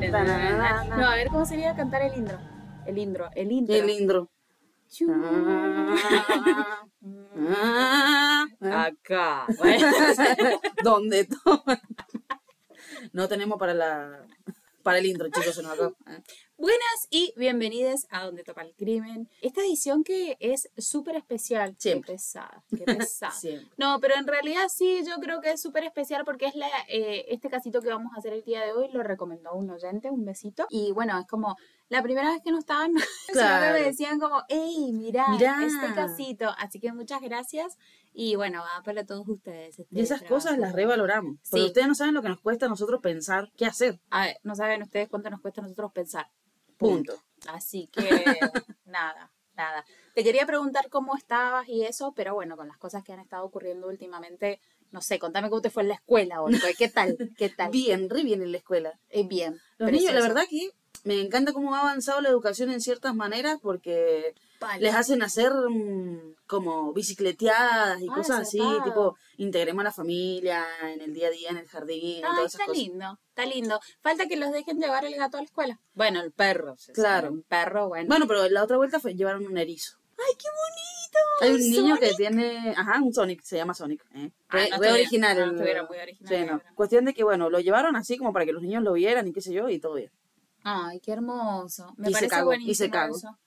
No, a ver cómo sería cantar el indro. El indro, el indro. Qué lindo. Chu. Ah, ah, ah. Acá. Bueno. ¿Dónde toma? No tenemos para la para el intro, chicos, se nos acabó. Buenas y bienvenidas a Donde Topa el Crimen. Esta edición que es súper especial. Siempre. Qué pesada, qué pesada. Siempre. No, pero en realidad sí, yo creo que es súper especial porque es la, eh, este casito que vamos a hacer el día de hoy, lo recomendó un oyente, un besito. Y bueno, es como la primera vez que no estaban, Claro. siempre me decían como, hey, mirá, Mirá. este casito. Así que muchas gracias y bueno, va para todos ustedes. este Y esas trabajo. cosas las revaloramos. Sí. Porque ustedes no saben lo que nos cuesta a nosotros pensar qué hacer. A ver, no saben ustedes cuánto nos cuesta a nosotros pensar. Punto. Así que nada, nada. Te quería preguntar cómo estabas y eso, pero bueno, con las cosas que han estado ocurriendo últimamente, no sé, contame cómo te fue en la escuela hoy. pues, ¿Qué tal? ¿Qué tal? Bien, re bien en la escuela. Eh, bien. Los niños, la verdad que me encanta cómo ha avanzado la educación en ciertas maneras porque Les hacen hacer mm, como bicicleteadas y Ah, cosas así, tipo, integremos a la familia en el día a día, en el jardín, esas está cosas. lindo, está lindo. Falta que los dejen llevar el gato a la escuela. Bueno, el perro. Claro. Un perro, bueno. Bueno, pero la otra vuelta fue llevaron un erizo. ¡Ay, qué bonito! Hay un niño que tiene, ajá, un Sonic, se llama Sonic. ¿eh? Ah, no re original. no el- estuvieron muy originales, Sí, no. Cuestión de que, bueno, lo llevaron así como para que los niños lo vieran y qué sé yo, y todo bien. Ay, qué hermoso. Me Y se parece cagó, y buenísimo se cagó. eso.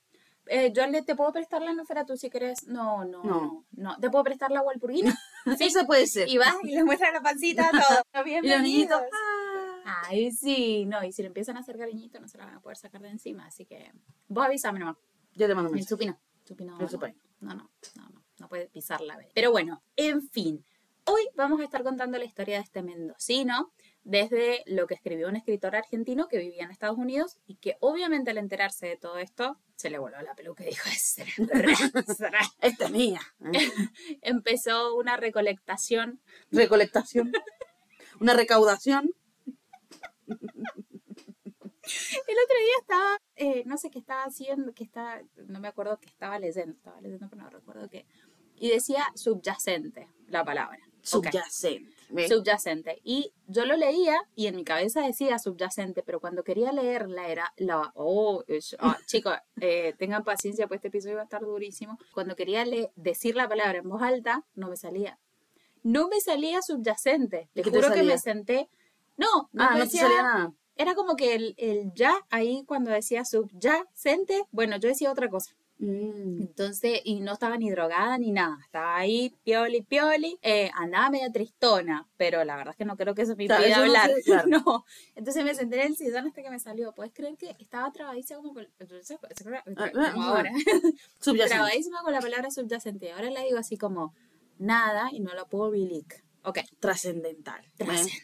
Eh, yo le, te puedo prestar la nofera tú si quieres. No, no, No. no. ¿Te puedo prestar la walpurgina? Sí, eso puede ser. y vas y le muestras la pancita todo. Y los niñitos, Ah. Ay, sí, no, y si le empiezan a hacer cariñito no se la van a poder sacar de encima, así que vos avísame nomás. yo te mando un mensaje. supi no, no, no, no, no, no, no puede pisar la vez. Pero bueno, en fin, hoy vamos a estar contando la historia de este mendocino desde lo que escribió un escritor argentino que vivía en Estados Unidos y que obviamente al enterarse de todo esto se le voló la peluca y dijo, "Será- Esta es mía. ¿eh? empezó una recolectación Recolectación. Una recaudación. El otro día estaba, eh, no sé qué estaba haciendo, que estaba, no me acuerdo qué estaba leyendo, estaba leyendo, pero no recuerdo qué. Y decía subyacente, la palabra. Subyacente. ¿Ves? Subyacente. Y yo lo leía y en mi cabeza decía subyacente, pero cuando quería leerla era la. Oh, es- ah, chicos, eh, tengan paciencia, pues este episodio va a estar durísimo. Cuando quería decir la palabra en voz alta, no me salía. No me salía subyacente. ¿Y Te qué te juro que me senté. No, no ah, me no decía- salía nada. era como que el, el ya ahí cuando decía subyacente, bueno, yo decía otra cosa. Mm. Entonces, y no estaba ni drogada ni nada. Estaba ahí, pioli, pioli. Eh, andaba medio tristona, pero la verdad es que no creo que eso me no hablar. sé, claro. No. Entonces me senté en el sillón hasta que me salió. ¿Puedes creer que estaba trabadísima como con, ah, como ah. ahora? Trabadísima con la palabra subyacente. Ahora la digo así como nada y no la puedo bilic. Ok. Trascendental. ¿eh? Trascendental.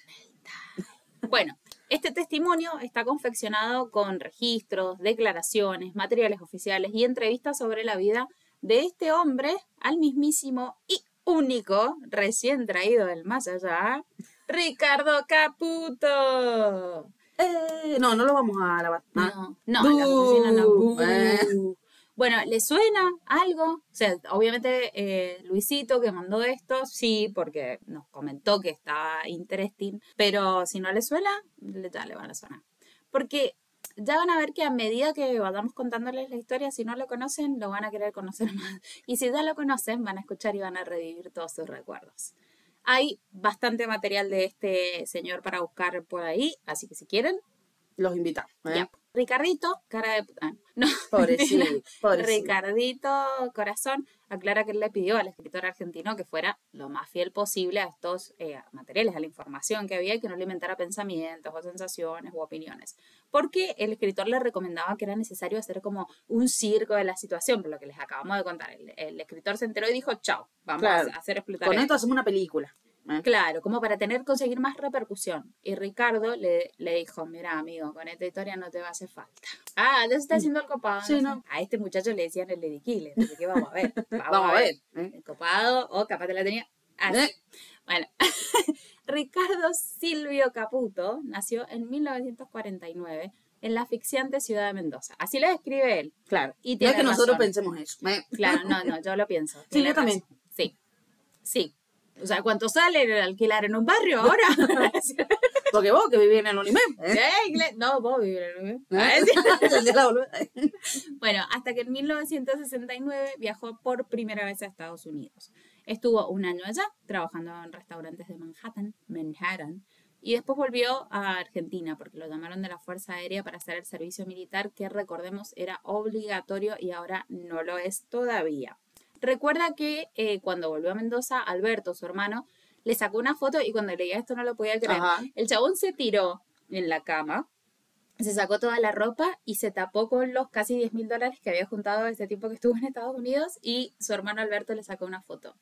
Bueno, este testimonio está confeccionado con registros, declaraciones, materiales oficiales y entrevistas sobre la vida de este hombre al mismísimo y único, recién traído del más allá, Ricardo Caputo. Eh, no, no lo vamos a lavar. Ah. No, no, no. Bú. Bú. Eh. Bueno, ¿le suena algo? O sea, obviamente eh, Luisito que mandó esto, sí, porque nos comentó que estaba interesting, pero si no le suena, ya le van a sonar. Porque ya van a ver que a medida que vayamos contándoles la historia, si no lo conocen, lo van a querer conocer más. Y si ya lo conocen, van a escuchar y van a revivir todos sus recuerdos. Hay bastante material de este señor para buscar por ahí, así que si quieren, Los invitamos. ¿eh? Ricardito, cara de puta. No, Pobrecito, pobrecito. Ricardito Corazón aclara que él le pidió al escritor argentino que fuera lo más fiel posible a estos eh, materiales, a la información que había y que no alimentara pensamientos o sensaciones u opiniones. Porque el escritor le recomendaba que era necesario hacer como un circo de la situación, por lo que les acabamos de contar. El, el escritor se enteró y dijo, chao, vamos Claro. a hacer explotar Con esto". esto hacemos una película. ¿Eh? Claro, como para tener, conseguir más repercusión. Y Ricardo le, le dijo, mira amigo, con esta historia no te va a hacer falta. Ah, se está haciendo el copado. Sí. ¿no? A este muchacho le decían el ediquile, así que vamos a ver. Vamos, Vamos a ver. ¿eh? El copado, o capaz te la tenía así. ¿Eh? Bueno, Ricardo Silvio Caputo nació en 1949 en la asfixiante ciudad de Mendoza. Así lo describe él. Claro. Y no tiene es que nosotros razón. pensemos eso. ¿eh? Claro, no, no, yo lo pienso. Sí, yo también. razón. Sí, sí. O sea, ¿cuánto sale el alquilar en un barrio ahora? Porque vos que vivís en el Unimem. ¿eh? Eh, No, vos vivís en el- ¿Eh? De la boluda. Bueno, hasta que en 1969 viajó por primera vez a Estados Unidos. Estuvo un año allá, trabajando en restaurantes de Manhattan, Manhattan, y después volvió a Argentina porque lo llamaron de la Fuerza Aérea para hacer el servicio militar, que recordemos era obligatorio y ahora no lo es todavía. Recuerda que eh, cuando volvió a Mendoza, Alberto, su hermano, le sacó una foto y cuando leía esto no lo podía creer. Ajá. El chabón se tiró en la cama, se sacó toda la ropa y se tapó con los casi 10 mil dólares que había juntado ese tiempo que estuvo en Estados Unidos y su hermano Alberto le sacó una foto.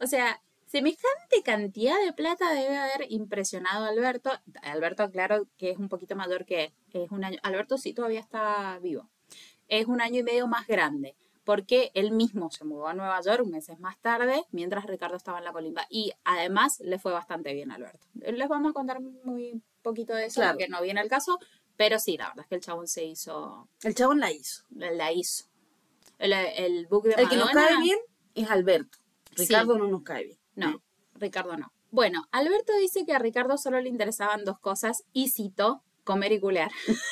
O sea, semejante cantidad de plata debe haber impresionado a Alberto. Alberto, claro que es un poquito mayor que él. Es un año, Alberto sí todavía está vivo. Es un año y medio más grande porque él mismo se mudó a Nueva York meses más tarde, mientras Ricardo estaba en la colimba. Y además le fue bastante bien a Alberto. Les vamos a contar muy poquito de eso, Claro. porque no viene al caso, pero sí, la verdad es que el chabón se hizo, El chabón la hizo. la hizo. El, el book de El que nos Madonna- cae bien es Alberto. Sí. Ricardo no nos cae bien. No, Ricardo no. Bueno, Alberto dice que a Ricardo solo le interesaban dos cosas y citó comer y culear.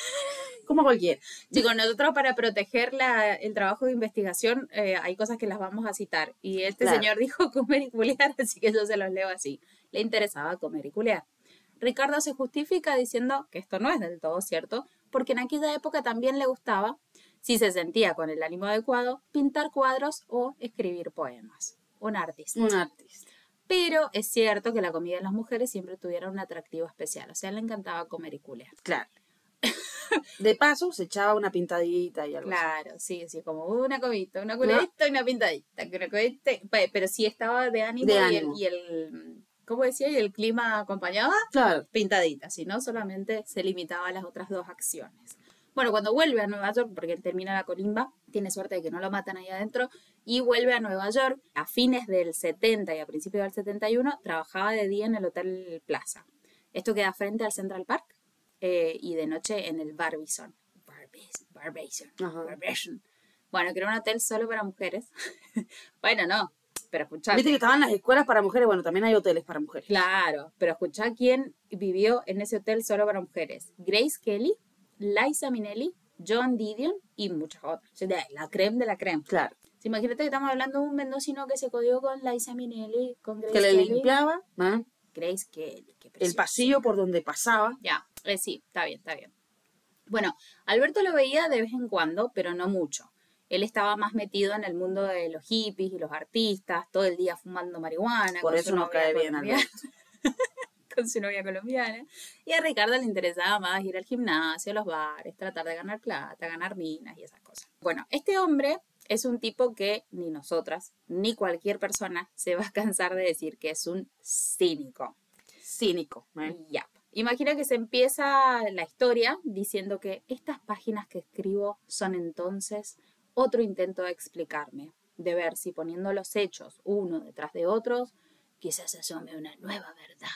Como cualquiera. Chicos, nosotros para proteger la- el trabajo de investigación eh, hay cosas que las vamos a citar. Y este Claro. señor dijo comer y culear, así que yo se los leo así. Le interesaba comer y culear. Ricardo se justifica diciendo que esto no es del todo cierto, porque en aquella época también le gustaba, si se sentía con el ánimo adecuado, pintar cuadros o escribir poemas. Un artista. Un artista. Pero es cierto que la comida de las mujeres siempre tuviera un atractivo especial. O sea, le encantaba comer y culear. Claro. De paso, se echaba una pintadita y algo así. Claro, sí, sí, como una comidita, una culeadita y una pintadita. una pe- Pero sí estaba de ánimo, De y, ánimo. El, y el, ¿cómo decía? Y el clima acompañaba Claro. pintadita, si no solamente se limitaba a las otras dos acciones. Bueno, cuando vuelve a Nueva York, porque él termina la colimba, tiene suerte de que no lo matan ahí adentro, y vuelve a Nueva York a fines del 70 y a principios del 71, trabajaba de día en el Hotel Plaza. Esto queda frente al Central Park eh, y de noche en el Barbizon. Barbizon. Barbizon. Bueno, que era un hotel solo para mujeres. bueno, no, pero escuchá. Viste que estaban las escuelas para mujeres, bueno, también hay hoteles para mujeres. Claro, pero escuchá quién vivió en ese hotel solo para mujeres. Grace Kelly, Liza Minnelli, John Didion y muchas otras. La creme de la creme. Claro. Sí, imagínate que estamos hablando de un mendocino que se codió con Liza Minnelli, con Grace Que le Kelly. limpiaba ¿ah? Grace Kelly, qué el pasillo por donde pasaba. Ya, eh, sí, está bien, está bien. Bueno, Alberto lo veía de vez en cuando, pero no mucho. Él estaba más metido en el mundo de los hippies y los artistas, todo el día fumando marihuana. Por eso nos cae bien colombiana. con su novia colombiana. Y a Ricardo le interesaba más ir al gimnasio, a los bares, tratar de ganar plata, ganar minas y esas cosas. Bueno, este hombre es un tipo que ni nosotras, ni cualquier persona se va a cansar de decir que es un cínico. Cínico. ¿eh? Ya. Imagina que se empieza la historia diciendo que estas páginas que escribo son entonces otro intento de explicarme, de ver si poniendo los hechos uno detrás de otros, quizás asome una nueva verdad,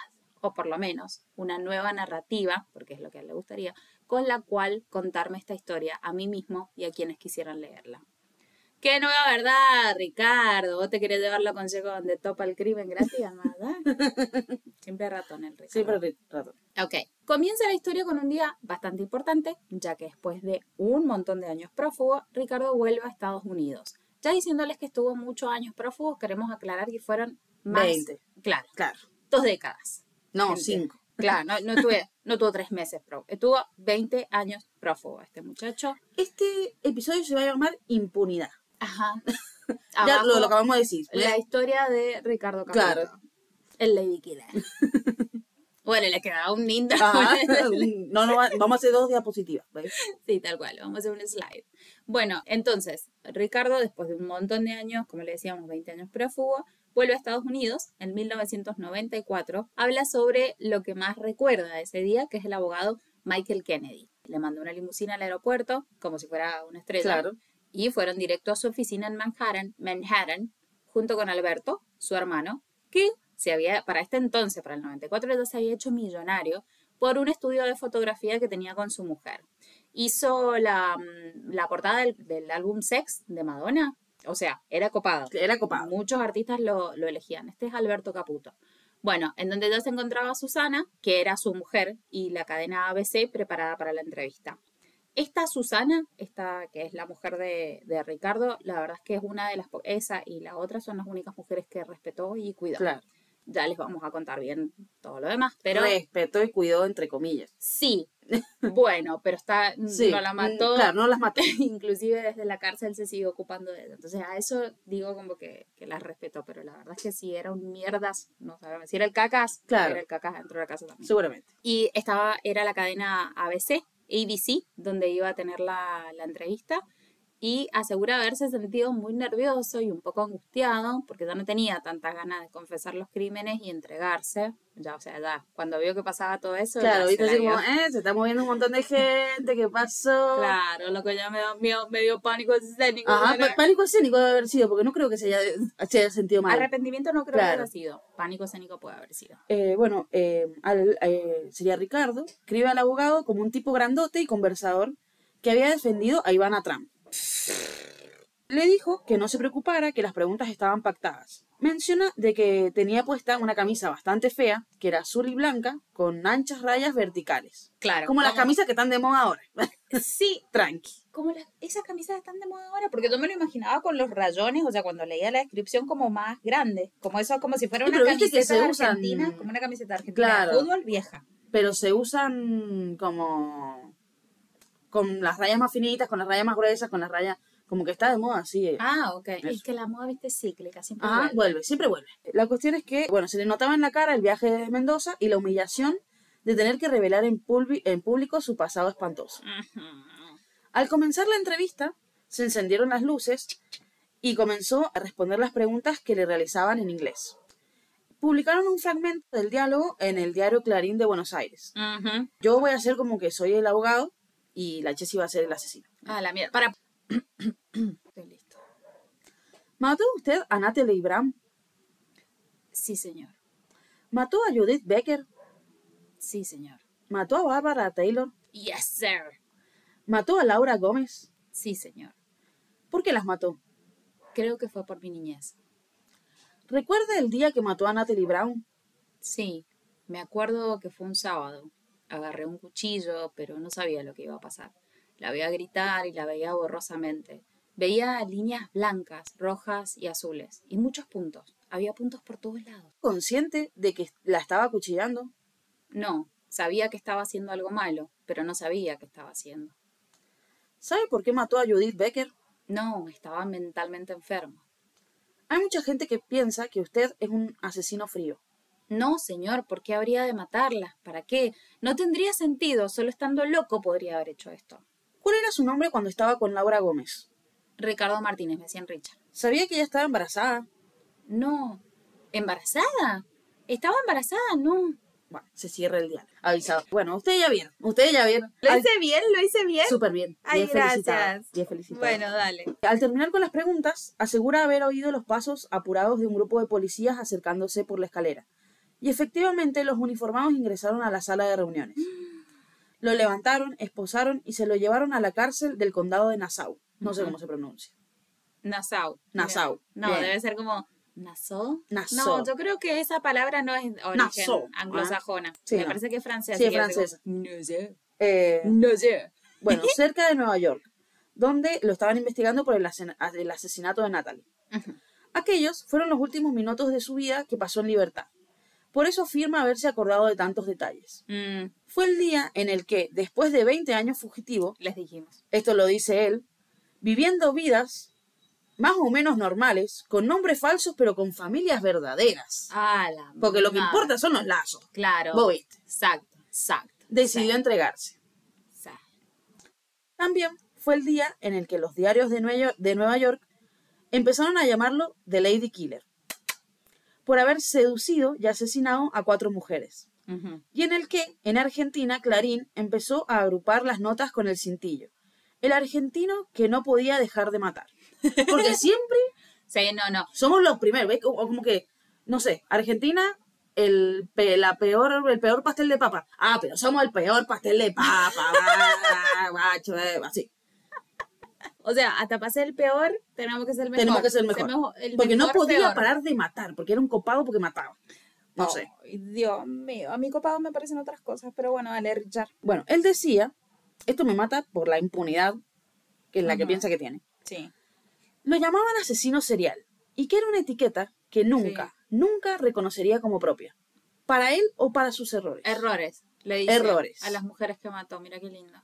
o por lo menos una nueva narrativa, porque es lo que a él le gustaría, con la cual contarme esta historia a mí mismo y a quienes quisieran leerla. ¡Qué nueva verdad, Ricardo! ¿Vos te querés llevar los consejos donde topa el crimen gratis, amada? Siempre ratón el Ricardo. Siempre rato. Ok, comienza la historia con un día bastante importante, ya que después de un montón de años prófugo, Ricardo vuelve a Estados Unidos. Ya diciéndoles que estuvo muchos años prófugo, queremos aclarar que fueron más... 20. Claro, Claro. dos décadas. No, Gente. cinco. Claro, no, no, estuve, no tuvo tres meses prófugo, estuvo 20 años prófugo este muchacho. Este episodio se va a llamar Impunidad. Ajá. Ya Abajo, lo, lo acabamos de decir. la historia de Ricardo Caputo. Claro. El Lady Killer. bueno, le quedaba un lindo... No, no, va- vamos a hacer dos diapositivas. ¿ves? Sí, tal cual, vamos a hacer un slide. Bueno, entonces, Ricardo, después de un montón de años, como le decíamos, 20 años prófugo, vuelve a Estados Unidos en 1994. Habla sobre lo que más recuerda de ese día, que es el abogado Michael Kennedy. Le mandó una limusina al aeropuerto, como si fuera una estrella. Claro. Y fueron directo a su oficina en Manhattan, Manhattan, junto con Alberto, su hermano, que se había, para este entonces, para el 94, ya se había hecho millonario por un estudio de fotografía que tenía con su mujer. Hizo la, mm, la portada del, del álbum Sex de Madonna. O sea, era copado. Era copado. Muchos artistas lo, lo elegían. Este es Alberto Caputo. Bueno, en donde ya se encontraba Susana, que era su mujer, y la cadena ABC preparada para la entrevista. Esta Susana, esta que es la mujer de, de Ricardo, la verdad es que es una de las, esa y la otra son las únicas mujeres que respetó y cuidó. Claro. Ya les vamos a contar bien todo lo demás, pero Respeto y cuidado, entre comillas. sí, bueno, pero está, Sí. no la mató, mm, Claro, no las mató. inclusive desde la cárcel se sigue ocupando de ella. Entonces a eso digo como que, que las respetó, pero la verdad es que si era un mierdas, no sabemos, si era el cacas, Claro. era el cacas dentro de la casa también. Seguramente. Y estaba, era la cadena ABC, ABC, donde iba a tener la, la entrevista. Y asegura haberse sentido muy nervioso y un poco angustiado, porque ya no tenía tantas ganas de confesar los crímenes y entregarse. Ya, o sea, ya, cuando vio que pasaba todo eso. Claro, viste así como, eh, se está moviendo un montón de gente, ¿qué pasó? Claro, lo que ya me dio, miedo- me dio pánico escénico. Ajá, Era- pánico escénico debe haber sido, porque no creo que se haya, se haya sentido mal. Arrepentimiento no creo Claro. que haya sido. Pánico escénico puede haber sido. Eh, bueno, eh, al- eh, sería Ricardo, escribe al abogado como un tipo grandote y conversador que había defendido a Ivana Trump. Le dijo que no se preocupara, que las preguntas estaban pactadas. Menciona de que tenía puesta una camisa bastante fea, que era azul y blanca, con anchas rayas verticales. Claro. Como las camisas que están de moda ahora. Sí, Tranqui. como las, esas camisas están de moda ahora, porque yo me lo imaginaba con los rayones, o sea, cuando leía la descripción como más grande, como eso, como si fuera una viste que camiseta se usan- Argentina, como una camiseta argentina Claro. de fútbol vieja. Pero se usan como... Con las rayas más finitas, con las rayas más gruesas, con las rayas... Como que está de moda así. eh. Ah, ok. Eso. Es que la moda, viste, es cíclica, siempre Ajá, vuelve. vuelve, siempre vuelve. La cuestión es que, bueno, se le notaba en la cara el viaje de Mendoza y la humillación de tener que revelar en, público su pasado espantoso. Al comenzar la entrevista, se encendieron las luces y comenzó a responder las preguntas que le realizaban en inglés. Publicaron un fragmento del diálogo en el diario Clarín de Buenos Aires. Yo voy a hacer como que soy el abogado y la Chessy va a ser el asesino. Ah, la mierda. Para. Estoy listo. ¿Mató usted a Natalie Brown? Sí, señor. ¿Mató a Judith Becker? Sí, señor. ¿Mató a Barbara Taylor? Yes, sir. ¿Mató a Laura Gómez? Sí, señor. ¿Por qué las mató? Creo que fue por mi niñez. ¿Recuerda el día que mató a Natalie Brown? Sí, me acuerdo que fue un sábado. Agarré un cuchillo, pero no sabía lo que iba a pasar. La veía gritar y la veía borrosamente. Veía líneas blancas, rojas y azules, y muchos puntos. Había puntos por todos lados. ¿Consciente de que la estaba acuchillando? No, sabía que estaba haciendo algo malo, pero no sabía qué estaba haciendo. ¿Sabe por qué mató a Judith Becker? No, estaba mentalmente enfermo. Hay mucha gente que piensa que usted es un asesino frío. No, señor, ¿por qué habría de matarla? ¿Para qué? No tendría sentido, solo estando loco podría haber hecho esto. ¿Cuál era su nombre cuando estaba con Laura Gómez? Ricardo Martínez, me decían Richard. ¿Sabía que ella estaba embarazada? No. ¿Embarazada? ¿Estaba embarazada? No. Bueno, se cierra el día. Avisado. Bueno, usted ya bien. Usted ya bien. ¿Lo Al- hice bien? ¿Lo hice bien? Súper bien. Ay, Bien felicitada, gracias. bien felicitada. Bueno, dale. Al terminar con las preguntas, asegura haber oído los pasos apurados de un grupo de policías acercándose por la escalera. Y efectivamente los uniformados ingresaron a la sala de reuniones. Lo levantaron, esposaron y se lo llevaron a la cárcel del condado de Nassau. No sé cómo se pronuncia. Nassau. Nassau. No, Bien. debe ser como Nassau. Nassau. No, yo creo que esa palabra no es origen Nassau, ¿ah? anglosajona. Sí, Me no. parece que es francesa. Sí, es francesa. No sé. Eh, No sé. bueno, cerca de Nueva York, donde lo estaban investigando por el, el asesinato de Natalie. Aquellos fueron los últimos minutos de su vida que pasó en libertad. Por eso afirma haberse acordado de tantos detalles. Mm, Fue el día en el que, después de 20 años fugitivo, les dijimos. esto lo dice él, viviendo vidas más o menos normales, con nombres falsos pero con familias verdaderas. Ah, la Porque lo que importa son los lazos. Claro. Vos viste. Exacto, exacto. Decidió entregarse. Sí. También fue el día en el que los diarios de Nueva York empezaron a llamarlo The Lady Killer, por haber seducido y asesinado a cuatro mujeres, y en el que, en Argentina, Clarín empezó a agrupar las notas con el cintillo. El argentino que no podía dejar de matar. Porque siempre Sí, no, no. somos los primeros, ¿ves? O como que, no sé, Argentina, el, la peor, el peor pastel de papa. Ah, pero somos el peor pastel de papa. eh, así. O sea, hasta para ser el peor, tenemos que ser el mejor. Tenemos que ser el mejor. El Porque no mejor podía peor. parar de matar, porque era un copado porque mataba. No sé. Ay, Dios mío, a mí copado me parecen otras cosas, pero bueno, dale, Richard. Bueno, él decía, esto me mata por la impunidad que es la que piensa que tiene. Sí. Lo llamaban asesino serial y que era una etiqueta que nunca, nunca reconocería como propia. Para él o para sus errores. Errores, le dice Errores. a las mujeres que mató, mira qué lindo.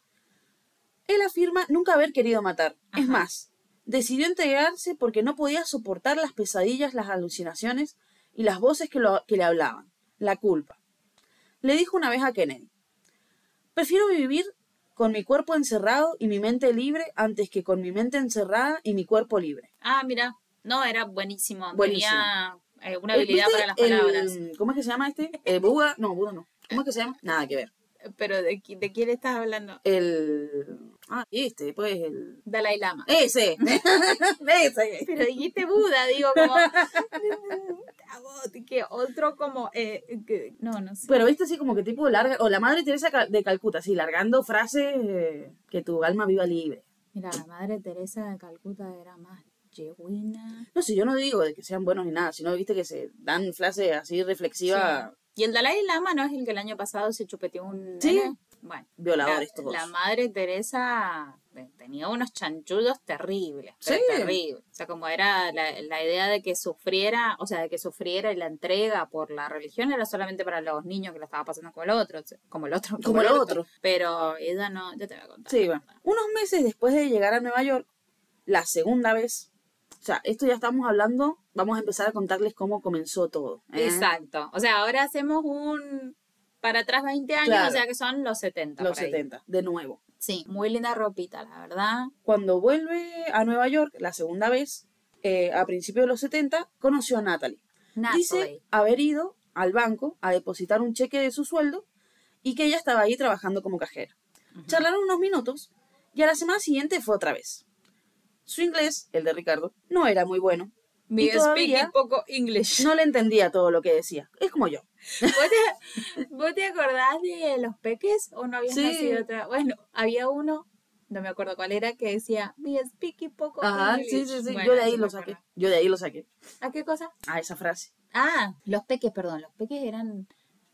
Él afirma nunca haber querido matar. Es más, decidió entregarse porque no podía soportar las pesadillas, las alucinaciones y las voces que, lo- que le hablaban. La culpa. Le dijo una vez a Kennedy, prefiero vivir con mi cuerpo encerrado y mi mente libre antes que con mi mente encerrada y mi cuerpo libre. Ah, mira, no, era buenísimo. Buenísimo. Tenía eh, una Eh, habilidad ¿viste para las el- palabras. ¿Cómo es que se llama este? Eh, Buda. No, Buda no. ¿Cómo es que se llama? Nada que ver. Pero ¿de, de quién estás hablando? El. Ah, este, pues el. Dalai Lama. Ese. Ese. Pero dijiste Buda, digo, como. que otro como. eh, que- no, no sé. Pero viste así como que tipo larga. O la madre Teresa de Calcuta, así, largando frases eh, que tu alma viva libre. Mira, la madre Teresa de Calcuta era más yeguina. No sé, yo no digo de que sean buenos ni nada, sino viste que se dan frases así reflexivas, Sí. Y el Dalai Lama no es el que el año pasado se chupeteó un. Sí. nene? Bueno. violadores la, todos. la madre Teresa tenía unos chanchullos terribles, pero Sí. terribles. O sea, como era la, la idea de que sufriera, o sea, de que sufriera y la entrega por la religión era solamente para los niños que la estaba pasando como el otro, como el otro. Como el otro. Pero ella no, yo te voy a contar. Sí, bueno. Unos meses después de llegar a Nueva York, la segunda vez, o sea, esto ya estamos hablando, vamos a empezar a contarles cómo comenzó todo. ¿eh? Exacto. O sea, ahora hacemos un para atrás 20 años, Claro. o sea que son los 70. Los por ahí. 70, de nuevo. Sí, muy linda ropita, la verdad. Cuando vuelve a Nueva York, la segunda vez, eh, a principios de los 70, conoció a Natalie. Dice Natalie. haber ido al banco a depositar un cheque de su sueldo y que ella estaba ahí trabajando como cajera. Charlaron unos minutos y a la semana siguiente fue otra vez. Su inglés, el de Ricardo, no era muy bueno. Mi speaking poco English. No le entendía todo lo que decía. Es como yo. ¿Vos te, vos te acordás de los peques o no habías Sí. nacido otra? Bueno, había uno, no me acuerdo cuál era, que decía, mi speaking poco Ajá, sí, English". sí, sí. Bueno, yo de ahí lo saqué. Yo de ahí lo saqué. ¿A qué cosa? A esa frase. Ah, los peques, perdón, los peques eran,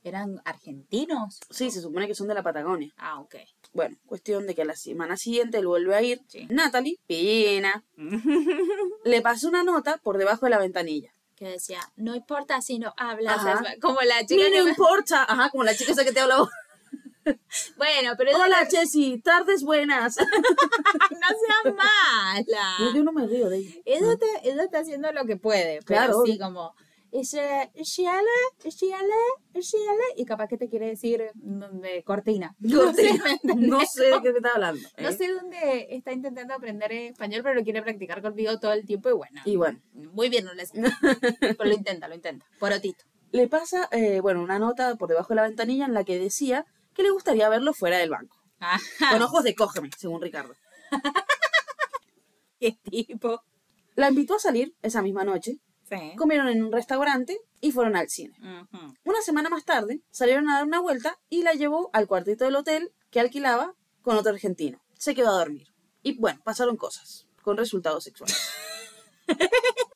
eran argentinos. Sí, se supone que son de la Patagonia. Ah, ok. Bueno, cuestión de que a la semana siguiente él vuelve a ir. Sí. Natalie, pina, le pasó una nota por debajo de la ventanilla. Que decía, no importa si no hablas, Ajá. como la chica que no importa. Ajá, como la chica esa que te habló. Bueno, pero Hola, la- Chessy, tardes buenas. no seas mala. Yo no me río de ella. Ella, te- ella está haciendo lo que puede, pero Claro, sí como ese shiale, shiale, shiale y capaz que te quiere decir de cortina. No sé. No sé de qué me está hablando. No ¿eh? sé dónde está intentando aprender español, pero lo quiere practicar conmigo todo el tiempo y bueno. Y bueno, Muy bien, no les... pero lo intenta, lo intenta. Porotito. le pasa, eh, bueno, una nota por debajo de la ventanilla en la que decía que le gustaría verlo fuera del banco. Ajá, Con ojos de cógeme, según Ricardo. qué tipo. La invitó a salir esa misma noche, Sí. comieron en un restaurante y fueron al cine. Una semana más tarde salieron a dar una vuelta y la llevó al cuartito del hotel que alquilaba con otro argentino. Se quedó a dormir. Y bueno, pasaron cosas, con resultados sexuales.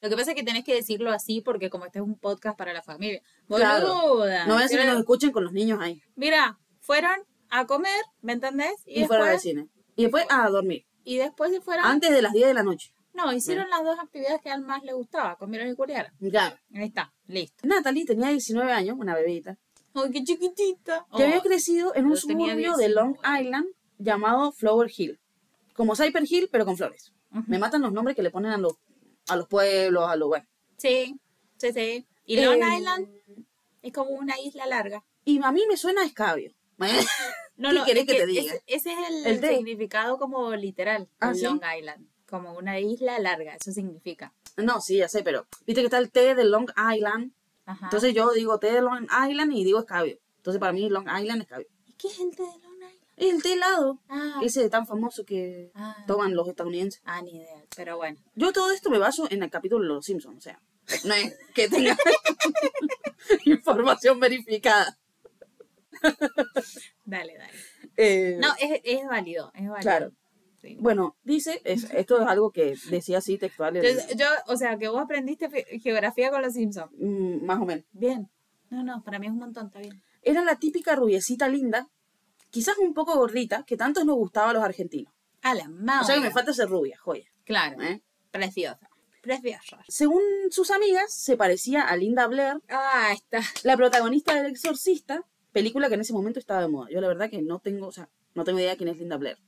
Lo que pasa es que tenés que decirlo así porque como este es un podcast para la familia. Boluda. No voy a hacer que nos escuchen con los niños ahí. Mira, fueron a comer, ¿me entendés? Y, fueron al después, cine. Y después a dormir. y después se fueron. Antes de las 10 de la noche. No, hicieron las dos actividades que a él más le gustaba, comieron y culiaron. Claro. Ahí está, listo. Natalie tenía 19 años, una bebita, Ay, qué chiquitita. que había Oh, crecido en un suburbio de Long 19. Island llamado Flower Hill. Como Cyper Hill, pero con flores. Me matan los nombres que le ponen a los, a los pueblos, a los... Bueno. Sí, sí, sí. Y Long Eh, Island es como una isla larga. Y a mí me suena a escabio. No, ¿Qué no, querés es que te diga? Ese, ese es el, significado como literal Ah, de ¿sí? Long Island. Como una isla larga, eso significa. No, sí, ya sé, pero viste que está el té de Long Island. Ajá. Entonces yo digo té de Long Island y digo escabio. Entonces para mí Long Island es escabio. ¿Y qué es el té de Long Island? Es el té helado. Ah, Ese tan famoso que ah, toman los estadounidenses. ah, ni idea. Pero bueno. Yo todo esto me baso en el capítulo de Los Simpsons, o sea, no es que tenga información verificada. Dale, dale. Eh, No, es, es válido, es válido. Claro. Sí. Bueno, dice, es- esto es algo que decía así textual, Yo, yo, o sea, que vos aprendiste geografía con los Simpsons. mm, más o menos. Bien. No, no, para mí es un montón, está bien. Era la típica rubiecita linda, quizás un poco gordita, que tanto nos gustaba a los argentinos. A la madre. O sea que me falta ser rubia, joya. Claro. ¿eh? Preciosa. Preciosa. Según sus amigas, se parecía a Linda Blair, Ah, está. la protagonista del Exorcista, película que en ese momento estaba de moda. Yo la verdad que no tengo, o sea, no tengo idea quién es Linda Blair.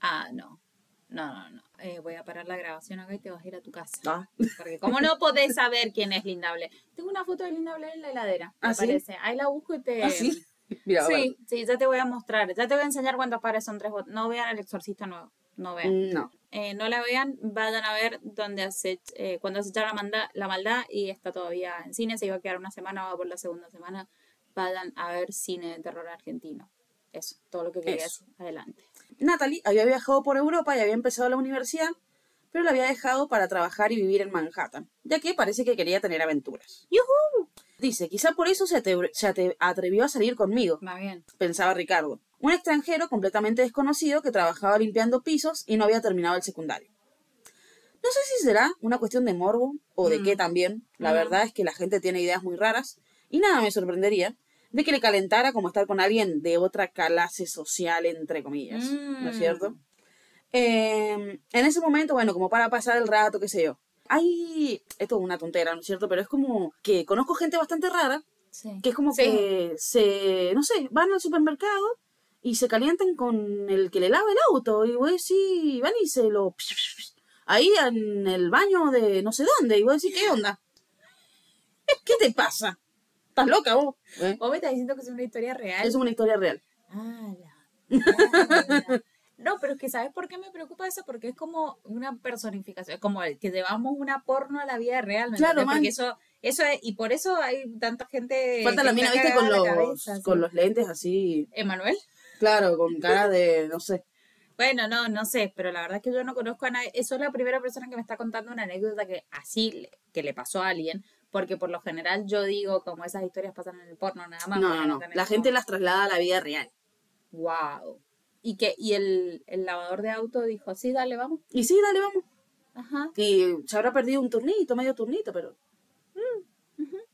Ah, no. No, no, no. Eh, voy a parar la grabación acá y te vas a ir a tu casa. Ah. Porque como no podés saber quién es Linda Blair. Tengo una foto de Linda Blair en la heladera. ¿Ah, me sí? parece. Ahí la busco y te. ¿Ah, sí? Mira, Sí, sí, ya te voy a mostrar. Ya te voy a enseñar cuántos pares son tres votos. No vean el exorcista nuevo. No vean. Mm, No. Eh, no la vean, vayan a ver donde hace, eh, cuando acecharon la, manda- la maldad y está todavía en cine. Se iba a quedar una semana, va por la segunda semana. Vayan a ver cine de terror argentino. Eso, todo lo que quería. Adelante. Natalie había viajado por Europa y había empezado la universidad, pero la había dejado para trabajar y vivir en Manhattan, ya que parece que quería tener aventuras. ¡Yujú! Dice, quizá por eso se, atrevió a salir conmigo, Va bien. pensaba Ricardo, un extranjero completamente desconocido que trabajaba limpiando pisos y no había terminado el secundario. No sé si será una cuestión de morbo o de Mm. qué también. La Mm. verdad es que la gente tiene ideas muy raras y nada me sorprendería de que le calentara como estar con alguien de otra clase social, entre comillas. ¿No es Mm. cierto? Eh, en ese momento, bueno, como para pasar el rato, qué sé yo. Hay, esto es una tontera, ¿no es cierto? Pero es como que conozco gente bastante rara Sí. que es como Sí. que se, no sé, van al supermercado y se calientan con el que le lava el auto y vos decís, van y se lo... Ahí en el baño de no sé dónde y vos decís, ¿qué onda? ¿Qué te pasa? ¿Estás loca vos? ¿Eh? Vos me estás diciendo que es una historia real. Es una historia real. Ah, la mierda. No, pero es que ¿sabes por qué me preocupa eso? Porque es como una personificación, es como el que llevamos una porno a la vida real, ¿me Claro, man. Porque eso, eso es, y por eso hay tanta gente Falta la mina, viste, con los, la cabeza, sí. con los lentes así, ¿Emanuel? claro, con cara de, no sé. Bueno, no, no sé, pero la verdad es que yo no conozco a nadie. Eso es la primera persona que me está contando una anécdota que así que le pasó a alguien, porque por lo general yo digo como esas historias pasan en el porno nada más. No, no, no. La gente las traslada a la vida real. Wow. Y que y el, el lavador de auto dijo, sí, dale, vamos. Y sí, dale, vamos. Ajá. Y se habrá perdido un turnito, medio turnito, pero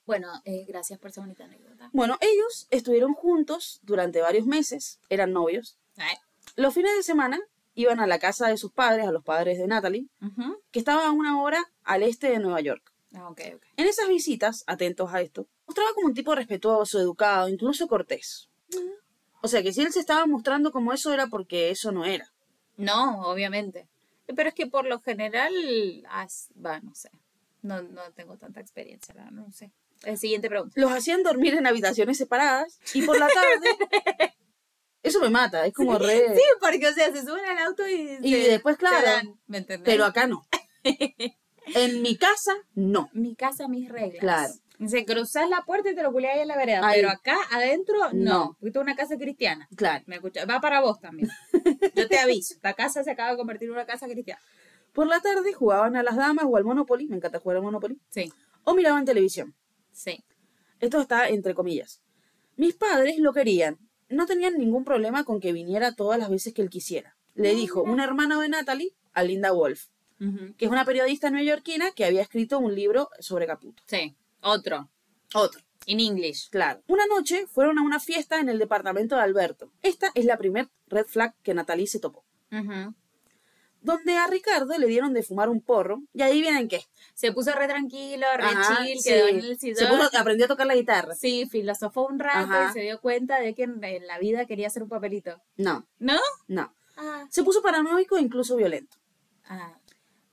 Bueno, eh, gracias por esa bonita anécdota. Bueno, ellos estuvieron juntos durante varios meses, eran novios. Ay. Los fines de semana iban a la casa de sus padres, a los padres de Natalie, que estaba a una hora al este de Nueva York. Ah, ok, ok. En esas visitas, atentos a esto, mostraba como un tipo respetuoso, educado, incluso cortés. O sea que si él se estaba mostrando como eso era porque eso no era. No, obviamente. Pero es que por lo general, as- no sé. No, no tengo tanta experiencia, la- no sé. Eh, siguiente pregunta. Los hacían dormir en habitaciones separadas y por la tarde... eso me mata, es como re... Sí, porque, o sea, se suben al auto y, Y se- después, se claro, dan, ¿me? Pero acá no. En mi casa, no. Mi casa, mis reglas. Claro. Dice, cruzás la puerta y te lo culiás ahí en la vereda. Ahí. Pero acá, adentro, no. No. Esto es una casa cristiana. Claro. ¿Me escuchas? Va para vos también. Yo te aviso. La casa se acaba de convertir en una casa cristiana. Por la tarde jugaban a las damas o al Monopoly, me encanta jugar al Monopoly, Sí, o miraban televisión. sí. Esto está entre comillas. Mis padres lo querían. No tenían ningún problema con que viniera todas las veces que él quisiera. Le dijo un hermano de Natalie a Linda Wolf, Que es una periodista neoyorquina que había escrito un libro sobre Caputo. Sí. Otro. Otro. In English. Claro. Una noche fueron a una fiesta en el departamento de Alberto. Esta es la primer red flag que Natalie se topó. Donde a Ricardo le dieron de fumar un porro. Y ahí vienen qué. Se puso re tranquilo, re Ajá, chill, sí. quedó en el Se puso- aprendió a tocar la guitarra. Sí, filosofó un rato Ajá. y se dio cuenta de que en, en la vida quería hacer un papelito. No, ¿No? no. Ah. Se puso paranoico e incluso violento. Ah.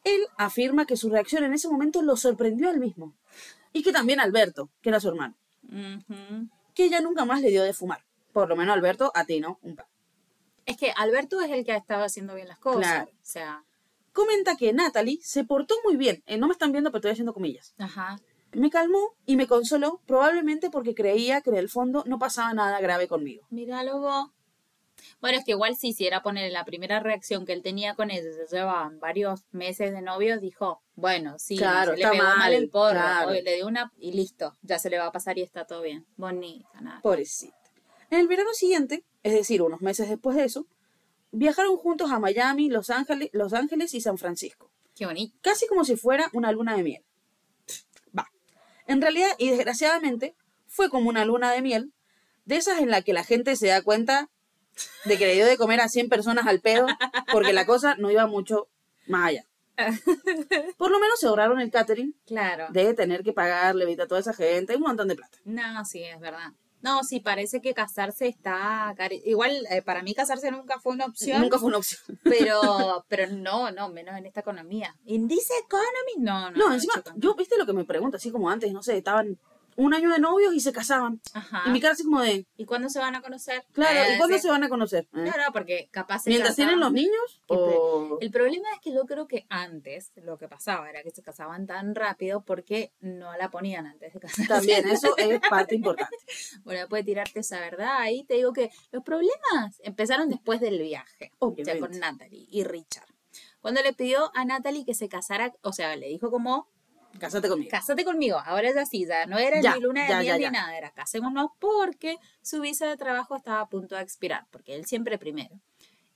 Él afirma que su reacción en ese momento lo sorprendió a él mismo. Y que también a Alberto, que era su hermano, que ella nunca más le dio de fumar. Por lo menos Alberto a ti, ¿no? Un pa. Es que Alberto es el que ha estado haciendo bien las cosas. Claro. O sea, Comenta que Natalie se portó muy bien. Eh, no me están viendo, pero estoy haciendo comillas. ajá. Me calmó y me consoló, probablemente porque creía que en el fondo no pasaba nada grave conmigo. Míralo vos. Bueno, es que igual si hiciera poner la primera reacción que él tenía con ella, se llevaban varios meses de novios, dijo, bueno, sí, Claro, se le está pegó mal, mal, el porro, claro. le dio una y listo, ya se le va a pasar y está todo bien. Bonita, nada. Pobrecita. En el verano siguiente, es decir, unos meses después de eso, viajaron juntos a Miami, Los Ángeles, Los Ángeles y San Francisco. Qué bonito. Casi como si fuera una luna de miel. Va. En realidad, y desgraciadamente, fue como una luna de miel, de esas en la que la gente se da cuenta de que le dio de comer a 100 personas al pedo, porque la cosa no iba mucho más allá. Por lo menos se ahorraron el catering Claro. de tener que pagarle ¿viste? a toda esa gente un montón de plata. No, sí, es verdad. No, sí, parece que casarse está... cari- Igual, eh, para mí casarse nunca fue una opción. Nunca fue una opción. Pero, pero no, no, menos en esta economía. ¿In this economy? No, no. No, encima, yo, viste lo que me pregunto, así como antes, no sé, estaban un año de novios y se casaban. Ajá. Y mi cara así como de, ¿Y cuándo se van a conocer? claro, Eh, ¿y cuándo sí. se van a conocer? ¿Eh? No, porque capaz se ¿Mientras tienen los niños? O... El problema es que yo creo que antes lo que pasaba era que se casaban tan rápido porque no la ponían antes de casarse. También, eso es parte importante. Bueno, puede tirarte esa verdad. Ahí te digo que los problemas empezaron después del viaje. O sea, con Obviamente. Natalie y Richard. Cuando le pidió a Natalie que se casara, o sea, le dijo como, Cásate conmigo. cásate conmigo, ahora es así, ya no era Ya, ni luna de miel ni nada, era casémonos porque su visa de trabajo estaba a punto de expirar, porque él siempre primero.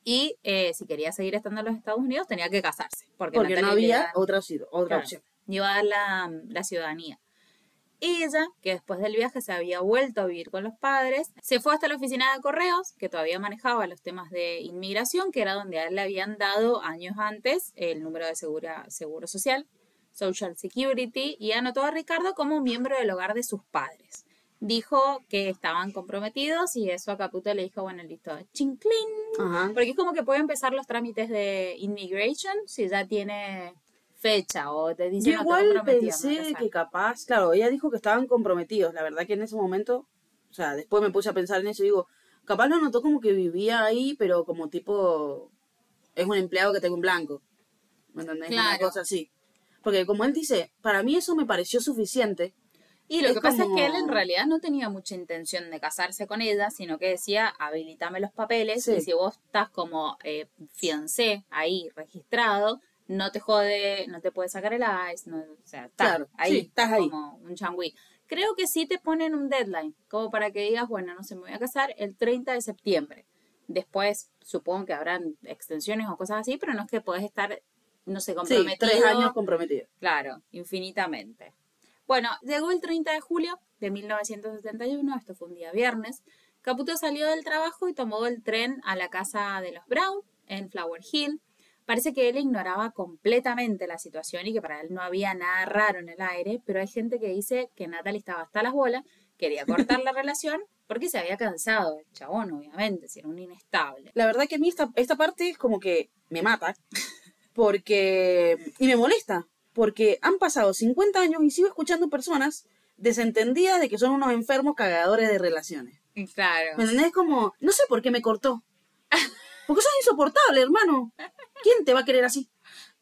Y eh, si quería seguir estando en los Estados Unidos tenía que casarse, porque, Porque no había da- otra, opción- otra Claro. opción. iba a dar la, la ciudadanía. Ella, que después del viaje se había vuelto a vivir con los padres, se fue hasta la oficina de correos, que todavía manejaba los temas de inmigración, que era donde a él le habían dado años antes el número de segura- seguro social, Social Security, y anotó a Ricardo como miembro del hogar de sus padres. Dijo que estaban comprometidos y eso a Caputo le dijo, bueno, listo, chinclín. Ajá. Porque es como que puede empezar los trámites de immigration si ya tiene fecha o te dice Yo no igual no pensé que capaz, claro, ella dijo que estaban comprometidos. La verdad que en ese momento, o sea, después me puse a pensar en eso y digo, capaz lo notó como que vivía ahí, pero como tipo, es un empleado que tengo en blanco. ¿Me entendés? Una cosa así. Porque como él dice, para mí eso me pareció suficiente. Y lo Es que pasa como- es que él en realidad no tenía mucha intención de casarse con ella, sino que decía, habilitame los papeles Sí. y si vos estás como eh, fiancé ahí registrado, no te jode, no te puede sacar el ICE, no, o sea, estás Claro, ahí, sí, estás ahí. como un changüí. Creo que sí te ponen un deadline, como para que digas, bueno, no sé, me voy a casar el 30 de septiembre. Después supongo que habrán extensiones o cosas así, pero no es que podés estar, no sé, Sí, comprometido. tres años comprometidos. Claro, infinitamente. Bueno, llegó el 30 de julio de 1971, esto fue un día viernes. Caputo salió del trabajo y tomó el tren a la casa de los Brown en Flower Hill. Parece que él ignoraba completamente la situación y que para él no había nada raro en el aire, pero hay gente que dice que Natalie estaba hasta las bolas, quería cortar la relación porque se había cansado el chabón, obviamente, si era un inestable. La verdad que a mí esta, esta parte es como que me mata. Porque. Y me molesta. Porque han pasado 50 años y sigo escuchando personas desentendidas de que son unos enfermos cagadores de relaciones. Claro. ¿Me entendés? Como, no sé por qué me cortó. Porque sos insoportable, hermano. ¿Quién te va a querer así?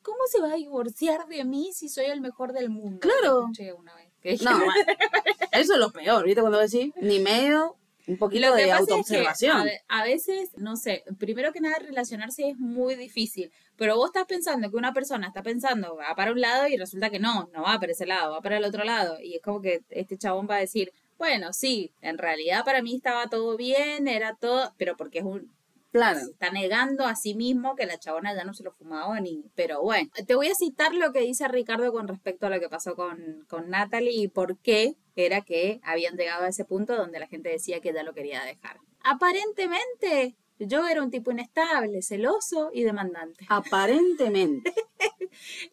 ¿Cómo se va a divorciar de mí si soy el mejor del mundo? Claro. Una vez. No, eso es lo peor, ¿viste? Cuando decís, ni medio, un poquito Lo que de pasa es que autoobservación. a veces, no sé, primero que nada relacionarse es muy difícil, pero vos estás pensando que una persona está pensando va para un lado y resulta que no, no va para ese lado, va para el otro lado y es como que este chabón va a decir, bueno, sí, en realidad para mí estaba todo bien, era todo, pero porque es un Claro. se está negando a sí mismo que la chabona ya no se lo fumaba ni. Pero bueno, te voy a citar lo que dice Ricardo con respecto a lo que pasó con, con Natalie y por qué era que habían llegado a ese punto donde la gente decía que ya lo quería dejar. Aparentemente, yo era un tipo inestable, celoso y demandante. Aparentemente.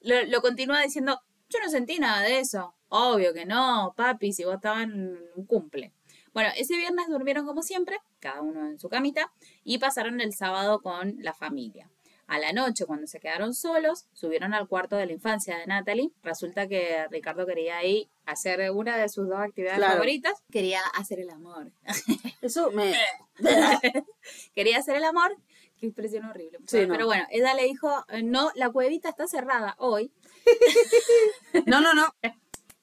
Lo, lo continúa diciendo, yo no sentí nada de eso. Obvio que no, papi, si vos estabas en un cumple. Bueno, ese viernes durmieron como siempre, cada uno en su camita, y pasaron el sábado con la familia. A la noche, cuando se quedaron solos, subieron al cuarto de la infancia de Natalie. Resulta que Ricardo quería ir a hacer una de sus dos actividades Claro. favoritas. Quería hacer el amor. Eso me. Quería hacer el amor. Qué expresión horrible. Sí, no. Pero bueno, ella le dijo, eh, no, la cuevita está cerrada hoy. No, no, no.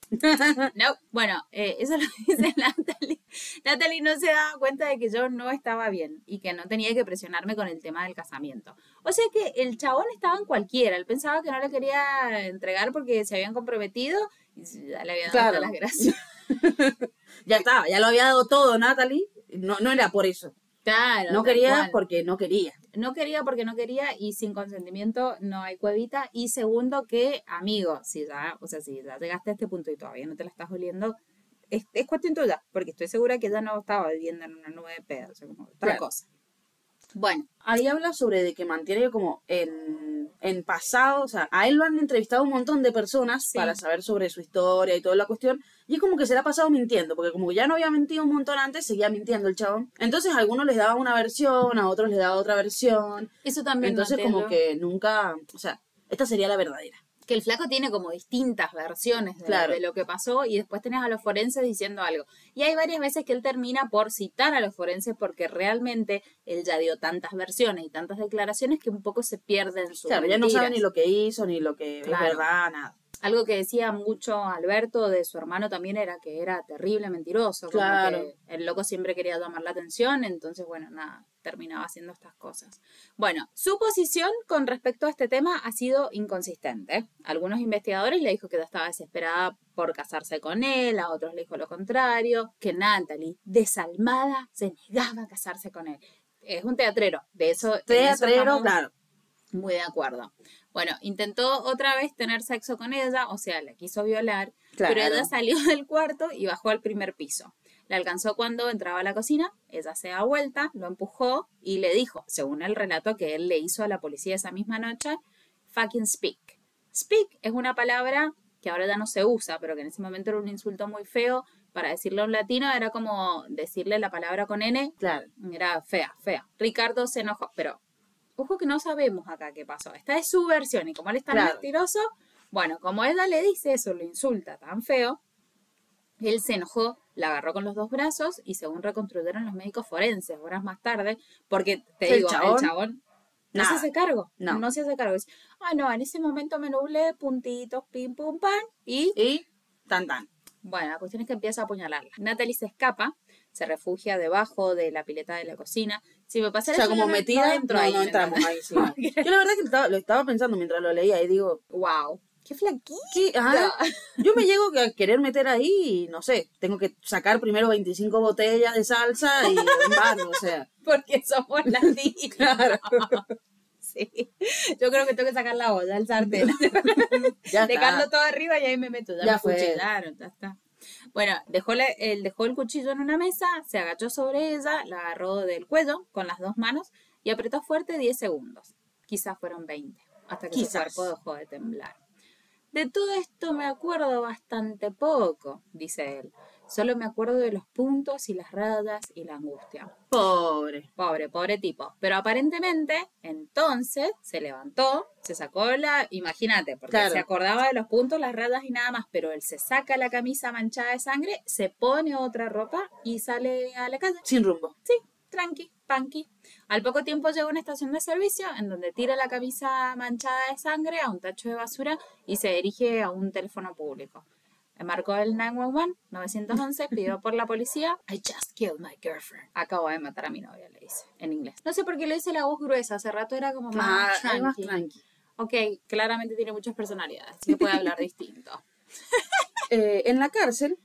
No, bueno, eh, eso lo dice Natalie. Natalie no se daba cuenta de que yo no estaba bien y que no tenía que presionarme con el tema del casamiento. O sea que el chabón estaba en cualquiera. Él pensaba que no le quería entregar porque se habían comprometido y ya le había dado Claro. las gracias. Ya estaba, ya lo había dado todo, Natalie. No, no era por eso. Claro. No quería cual. porque no quería. No quería porque no quería y sin consentimiento no hay cuevita. Y segundo, que amigo, si ya, o sea, si ya llegaste a este punto y todavía no te la estás oliendo, es, es cuestión tuya, porque estoy segura que ella no estaba viviendo en una nube de pedo, o sea, como otra Claro. cosa. Bueno, Ahí habla sobre de que mantiene como en, en pasado, o sea, a él lo han entrevistado un montón de personas Sí. para saber sobre su historia y toda la cuestión, y es como que se le ha pasado mintiendo, porque como ya no había mentido un montón antes, seguía mintiendo el chabón. Entonces a algunos les daba una versión, a otros les daba otra versión, eso también no entonces como que nunca, o sea, esta sería la verdadera. Que el flaco tiene como distintas versiones de, Claro. de lo que pasó y después tenés a los forenses diciendo algo. Y hay varias veces que él termina por citar a los forenses porque realmente él ya dio tantas versiones y tantas declaraciones que un poco se pierden sus Claro, ya no sabe ni lo que hizo, ni lo que Claro. es verdad, nada. Algo que decía mucho Alberto de su hermano también era que era terrible mentiroso. como Claro. que el loco siempre quería llamar la atención, entonces, bueno, nada, terminaba haciendo estas cosas. Bueno, su posición con respecto a este tema ha sido inconsistente. Algunos investigadores le dijo que estaba desesperada por casarse con él, a otros le dijo lo contrario, que Natalie, desalmada, se negaba a casarse con él. Es un teatrero, de eso, Teatrero, estamos- claro. Muy de acuerdo. Bueno, intentó otra vez tener sexo con ella, o sea, la quiso violar, Claro. pero ella salió del cuarto y bajó al primer piso. La alcanzó cuando entraba a la cocina, ella se da vuelta, lo empujó y le dijo, según el relato que él le hizo a la policía esa misma noche, fucking speak. Speak es una palabra que ahora ya no se usa, pero que en ese momento era un insulto muy feo. Para decirlo en latino era como decirle la palabra con N, Claro. era fea, fea. Ricardo se enojó, pero ojo que no sabemos acá qué pasó. Esta es su versión y como él es tan Claro. mentiroso, bueno, como ella le dice eso, lo insulta tan feo, él se enojó, la agarró con los dos brazos y según reconstruyeron los médicos forenses horas más tarde, porque te digo, chabón, el chabón no se hace cargo, No. no. se hace cargo. Dice, ah, no, en ese momento me nublé, puntitos, pim, pum, pan, y Y tan tan. bueno, la cuestión es que empieza a apuñalarla. Natalie se escapa, se refugia debajo de la pileta de la cocina. Si me O pasara sea, eso, como metida, no entro no, ahí, no ¿me entramos ahí, sí. Yo la verdad que lo estaba, lo estaba pensando mientras lo leía y digo, Wow, qué. Ajá. Yo me llego a querer meter ahí y no sé, tengo que sacar primero 25 botellas de salsa y un barro, o sea. Porque somos latinos. Claro. Sí. Yo creo que tengo que sacar la olla, el sartén. Dejarlo todo arriba y ahí me meto. Ya, Ya me fue. cuchillaron, ya está. Bueno, dejó, la- él dejó el cuchillo en una mesa, se agachó sobre ella, la agarró del cuello con las dos manos y apretó fuerte 10 segundos. Quizás fueron 20, hasta que Quizás. su cuerpo dejó de temblar. De todo esto me acuerdo bastante poco, dice él. Solo me acuerdo de los puntos y las rayas y la angustia. Pobre. Pobre, pobre tipo. Pero aparentemente, entonces, se levantó, se sacó la, imagínate, porque Claro. se acordaba de los puntos, las rayas y nada más, pero él se saca la camisa manchada de sangre, se pone otra ropa y sale a la calle. Sin rumbo. Sí, tranqui, punky. Al poco tiempo llega a una estación de servicio en donde tira la camisa manchada de sangre a un tacho de basura y se dirige a un teléfono público. Marcó el 911, 911, pidió por la policía. I just killed my girlfriend. Acabo de matar a mi novia, le dice, en inglés. No sé por qué le dice la voz gruesa, hace rato era como más Ah, más tranqui. tranqui. Ok, claramente tiene muchas personalidades, así que puede hablar distinto. Eh, en la cárcel,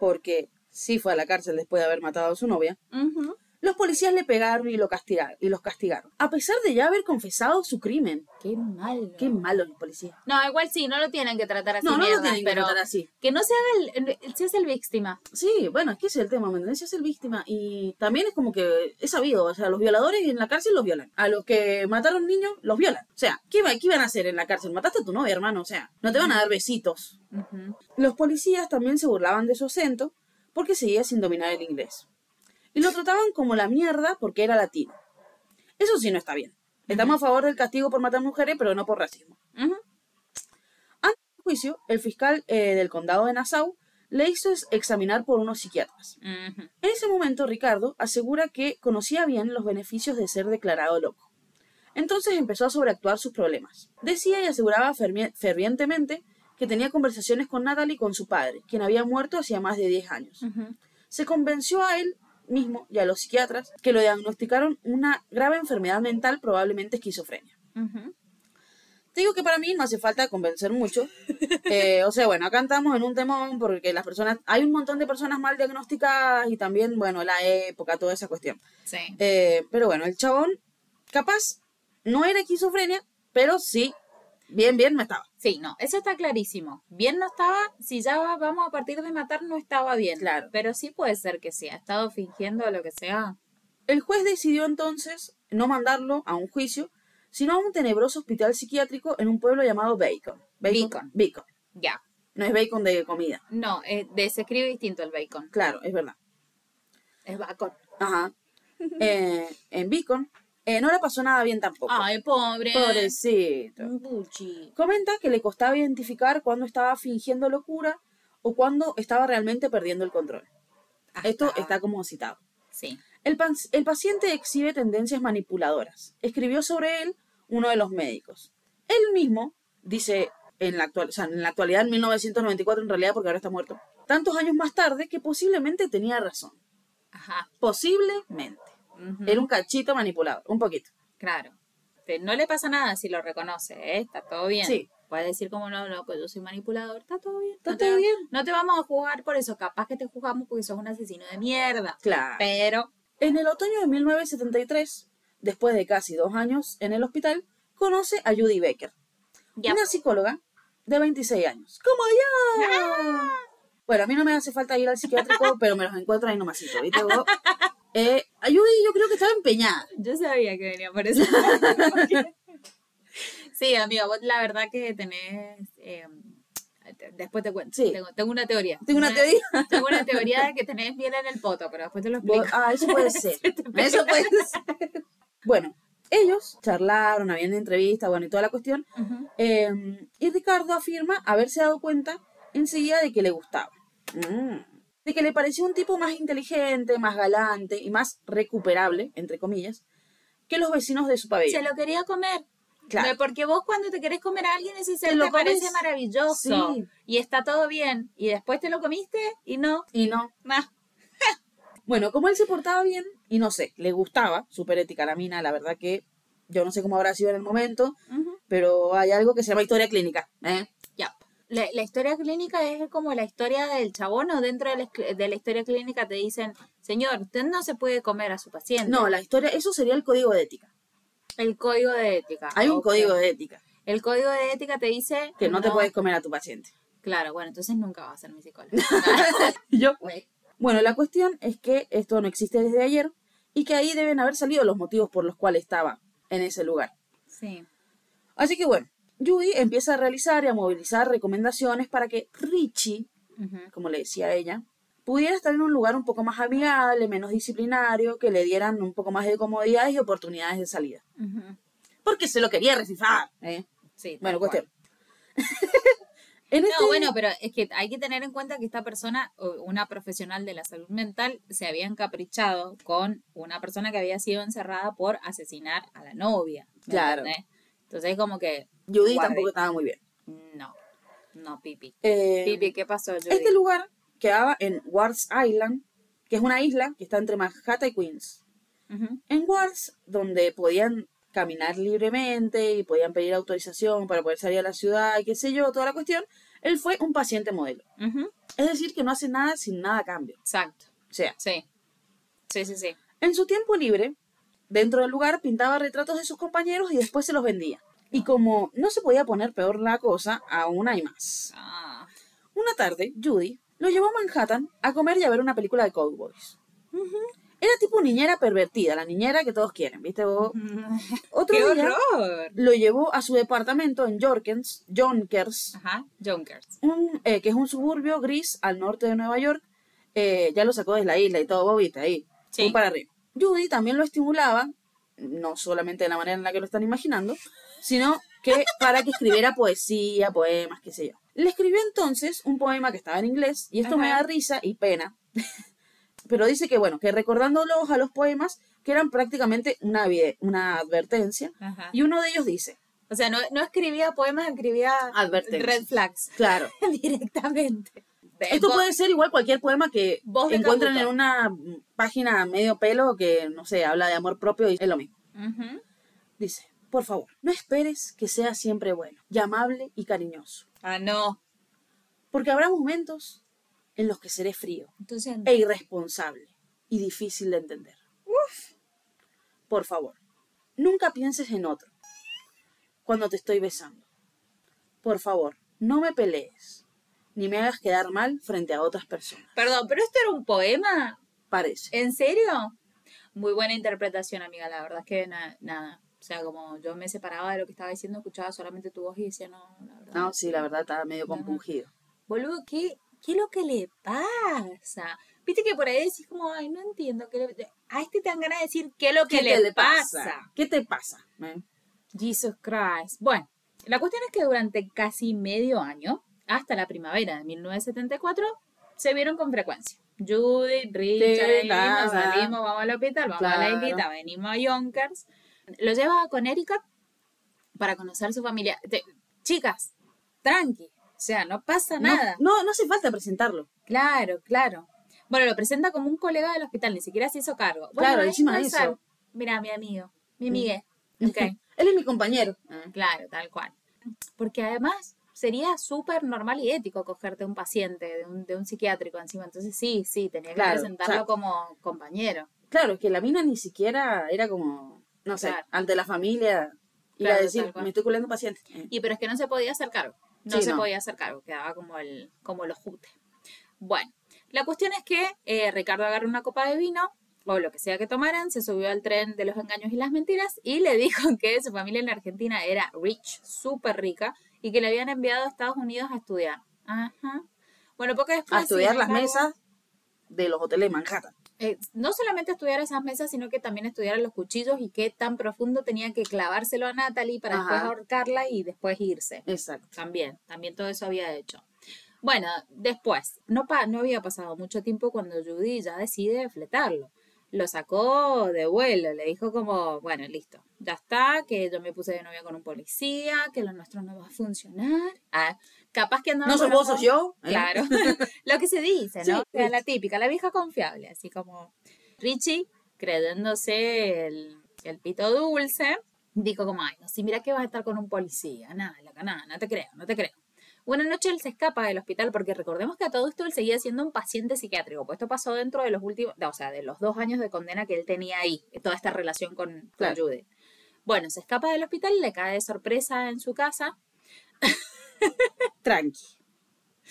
porque sí fue a la cárcel después de haber matado a su novia, Ujú. Los policías le pegaron y lo castigaron, y los castigaron. A pesar de ya haber confesado su crimen. Qué mal. Qué malos los policías. No, igual sí, no lo tienen que tratar así. No, no lo mierdas, tienen que pero tratar así. Que no se haga el, el- se hace el víctima. Sí, bueno, es que ese es el tema, ¿me entendés? Es el víctima. Y también es como que es sabido, o sea, los violadores en la cárcel los violan. A los que mataron niños, los violan. O sea, ¿qué, va- qué iban a hacer en la cárcel? Mataste a tu novia, hermano, o sea, no te van a dar besitos. Los policías también se burlaban de su acento porque seguía sin dominar el inglés. Y lo trataban como la mierda porque era latino. Eso sí no está bien. Estamos a favor del castigo por matar mujeres, pero no por racismo. Ujú. Antes del juicio, el fiscal eh, del condado de Nassau le hizo examinar por unos psiquiatras. En ese momento, Ricardo asegura que conocía bien los beneficios de ser declarado loco. Entonces empezó a sobreactuar sus problemas. Decía y aseguraba fervientemente que tenía conversaciones con Natalie y con su padre, quien había muerto hacía más de 10 años. Se convenció a él mismo y a los psiquiatras que lo diagnosticaron una grave enfermedad mental, probablemente esquizofrenia. Ujú. Te digo que para mí no hace falta convencer mucho. Eh, o sea, bueno, acá estamos en un temón porque las personas, hay un montón de personas mal diagnosticadas y también, bueno, la época, toda esa cuestión. Sí. Eh, pero bueno, el chabón, capaz, No era esquizofrenia, pero sí, bien, bien no estaba. Sí, no, eso está clarísimo. Bien no estaba, si ya va- vamos a partir de matar, no estaba bien. Claro. Pero sí puede ser que sí, ha estado fingiendo lo que sea. El juez decidió entonces no mandarlo a un juicio, sino a un tenebroso hospital psiquiátrico en un pueblo llamado Bacon. Beacon. Bacon. Ya. No es bacon de comida. No, eh, de- se escribe distinto el bacon. Claro, es verdad. Es bacon. Ajá. Eh, en Beacon eh, no le pasó nada bien tampoco. Ay, pobre. Pobrecito. Puchi. Comenta que le costaba identificar cuándo estaba fingiendo locura o cuándo estaba realmente perdiendo el control. Esto está como citado. Sí. El, el paciente exhibe tendencias manipuladoras. Escribió sobre él uno de los médicos. Él mismo dice en la, actual, o sea, en la actualidad, en 1994 en realidad, porque ahora está muerto, tantos años más tarde que posiblemente tenía razón. Ajá. Posiblemente. Era un cachito manipulador, un poquito. Claro. Pero no le pasa nada si lo reconoce, ¿eh? Está todo bien. Sí. Puede decir como no, no, pues yo soy manipulador, está todo bien. Está no todo bien. No te vamos a jugar por eso, capaz que te jugamos porque sos un asesino de mierda. Claro. Pero, En el otoño de 1973, después de casi dos años en el hospital, conoce a Judy Becker, una psicóloga de 26 años. ¡Como yo! Bueno, a mí no me hace falta ir al psiquiátrico, pero me los encuentro ahí nomasito, ¿viste? Eh, yo creo que estaba empeñada. Yo sabía que venía por eso. sí, amigo, vos la verdad que tenés... eh, después te cuento. Sí. Tengo, tengo una teoría. Tengo una teoría. Tengo una teoría de que tenés miel en el poto, pero después te lo explico. Ah, eso puede ser. Eso puede ser. Bueno, ellos charlaron, habían entrevista, bueno, y toda la cuestión. Eh, y Ricardo afirma haberse dado cuenta enseguida de que le gustaba. Mm. De que le pareció un tipo más inteligente, más galante y más recuperable, entre comillas, que los vecinos de su Se pabellón. lo quería comer. Claro. Porque vos cuando te querés comer a alguien ese ser lo te parece comes. maravilloso Sí. y está todo bien y después te lo comiste y no, Y no. nah. Bueno, como él se portaba bien, y no sé, le gustaba, súper ética la mina, la verdad que yo no sé cómo habrá sido en el momento, pero hay algo que se llama historia clínica. ¿eh? La, la historia clínica es como la historia del chabón o dentro de la, escl- de la historia clínica te dicen, señor, usted no se puede comer a su paciente. No, la historia, eso sería el código de ética. El código de ética. Hay un código de ética El código de ética te dice que no, te puedes comer a tu paciente. Claro, bueno, entonces nunca va a ser mi psicóloga. yo, Bueno, la cuestión es que esto no existe desde ayer y que ahí deben haber salido los motivos por los cuales estaba en ese lugar. sí. Así que bueno, Judy empieza a realizar y a movilizar recomendaciones para que Richie, como le decía ella, pudiera estar en un lugar un poco más amigable, menos disciplinario, que le dieran un poco más de comodidades y oportunidades de salida. Porque se lo quería recifrar. ¿eh? Sí, Bueno, cuestión. En este- No, bueno, pero es que hay que tener en cuenta que esta persona, una profesional de la salud mental, se había encaprichado con una persona que había sido encerrada por asesinar a la novia. ¿me Claro. entendés? Entonces, como que, Judy tampoco estaba muy bien. no, no, Pipi. Eh, Pipi, ¿qué pasó, Judy? Este lugar quedaba en Wards Island, que es una isla que está entre Manhattan y Queens. En Wards, donde podían caminar libremente y podían pedir autorización para poder salir a la ciudad y qué sé yo, toda la cuestión, él fue un paciente modelo. Es decir, que no hace nada sin nada a cambio. Exacto, O sea, sí. Sí, sí, sí. en su tiempo libre, dentro del lugar pintaba retratos de sus compañeros y después se los vendía. Y como no se podía poner peor la cosa, aún hay más. Ah, Una tarde, Judy lo llevó a Manhattan a comer y a ver una película de cowboys. Era tipo niñera pervertida, la niñera que todos quieren, ¿viste vos? Otro ¡Qué día horror! lo llevó a su departamento en Yorkens, Yonkers, Ajá, Junkers. un, eh, que es un suburbio gris al norte de Nueva York. Eh, ya lo sacó de la isla y todo, vos viste ahí. Sí. Fue para arriba. Judy también lo estimulaba, no solamente de la manera en la que lo están imaginando, sino que para que escribiera poesía, poemas, qué sé yo. Le escribió entonces un poema que estaba en inglés, y esto me da risa y pena. Pero dice que, bueno, que recordándolos a los poemas, que eran prácticamente una, una advertencia, Ajá. y uno de ellos dice, O sea, no, no escribía poemas, escribía Advertencias. red flags claro, directamente. De- Esto vos- puede ser igual cualquier poema que Voz de encuentren en una página medio pelo que, no sé, habla de amor propio y es lo mismo. Dice, por favor, no esperes que sea siempre bueno, y amable y cariñoso, Ah, no. porque habrá momentos en los que seré frío Entonces, e irresponsable y difícil de entender. Por favor, nunca pienses en otro, cuando te estoy besando. Por favor, no me pelees, ni me hagas quedar mal frente a otras personas. Perdón, pero esto era un poema. Parece. ¿En serio? Muy buena interpretación, amiga. La verdad es que na- nada. O sea, como yo me separaba de lo que estaba diciendo, escuchaba solamente tu voz y decía, no, la verdad. No, sí, la verdad estaba medio No, compungido. Boludo, ¿qué, ¿qué es lo que le pasa? Viste que por ahí decís como, ay, no entiendo. ¿qué le- A este te dan ganas de decir, ¿qué es lo que ¿Qué le, te pasa? ¿Qué te pasa? eh? Jesus Christ. Bueno, la cuestión es que durante casi medio año, hasta la primavera de 1974, se vieron con frecuencia. Judy, Richard, Sí, nos salimos, vamos al hospital, vamos a la Claro. islita, venimos a Yonkers. Lo lleva a Connecticut para conocer su familia. Te- chicas, tranqui. O sea, no pasa No, nada. No, no hace falta presentarlo. Claro, claro. Bueno, lo presenta como un colega del hospital, ni siquiera se hizo cargo. Bueno, Claro, encima de eso. Mira, mi amigo, mi Mm. amigue. Ok. Él es mi compañero. Claro, tal cual. Porque además sería súper normal y ético cogerte un paciente de un, de un psiquiátrico encima. Entonces sí, sí, tenía que Claro, presentarlo o sea- como compañero. Claro, es que la mina ni siquiera era como, no sé, Claro. ante la familia ir Claro, a decir, me estoy culiando un paciente. Y pero es que no se podía hacer cargo. No Sí, se no. podía hacer cargo, quedaba como el, como los jutes. Bueno, la cuestión es que eh, Ricardo agarró una copa de vino, o lo que sea que tomaran, se subió al tren de los engaños y las mentiras, y le dijo que su familia en Argentina era rich, súper rica, y que le habían enviado a Estados Unidos a estudiar. Ajá. Bueno, poco después. A estudiar las embargo, mesas de los hoteles de Manhattan. eh, no solamente estudiar esas mesas, sino que también estudiar los cuchillos y qué tan profundo tenía que clavárselo a Natalie para después ahorcarla y después irse. Exacto. También, también todo eso había hecho. Bueno, después, no, pa- no había pasado mucho tiempo cuando Judy ya decide fletarlo. Lo sacó de vuelo, le dijo como, bueno, listo, ya está, que yo me puse de novia con un policía, que lo nuestro no va a funcionar. Ah, capaz que andaba No sos vos, sos yo. eh. Claro, lo que se dice, ¿no? Sí, la típica, la vieja confiable, así como Richie, creyéndose el, el pito dulce, dijo como, ay, no, si mira que vas a estar con un policía, nada, nada, no te creo, no te creo. Una noche él se escapa del hospital porque recordemos que a todo esto él seguía siendo un paciente psiquiátrico, pues esto pasó dentro de los últimos, o sea, de los dos años de condena que él tenía ahí, toda esta relación con, con Claro. Judy. Bueno, se escapa del hospital, le cae de sorpresa en su casa, Tranqui.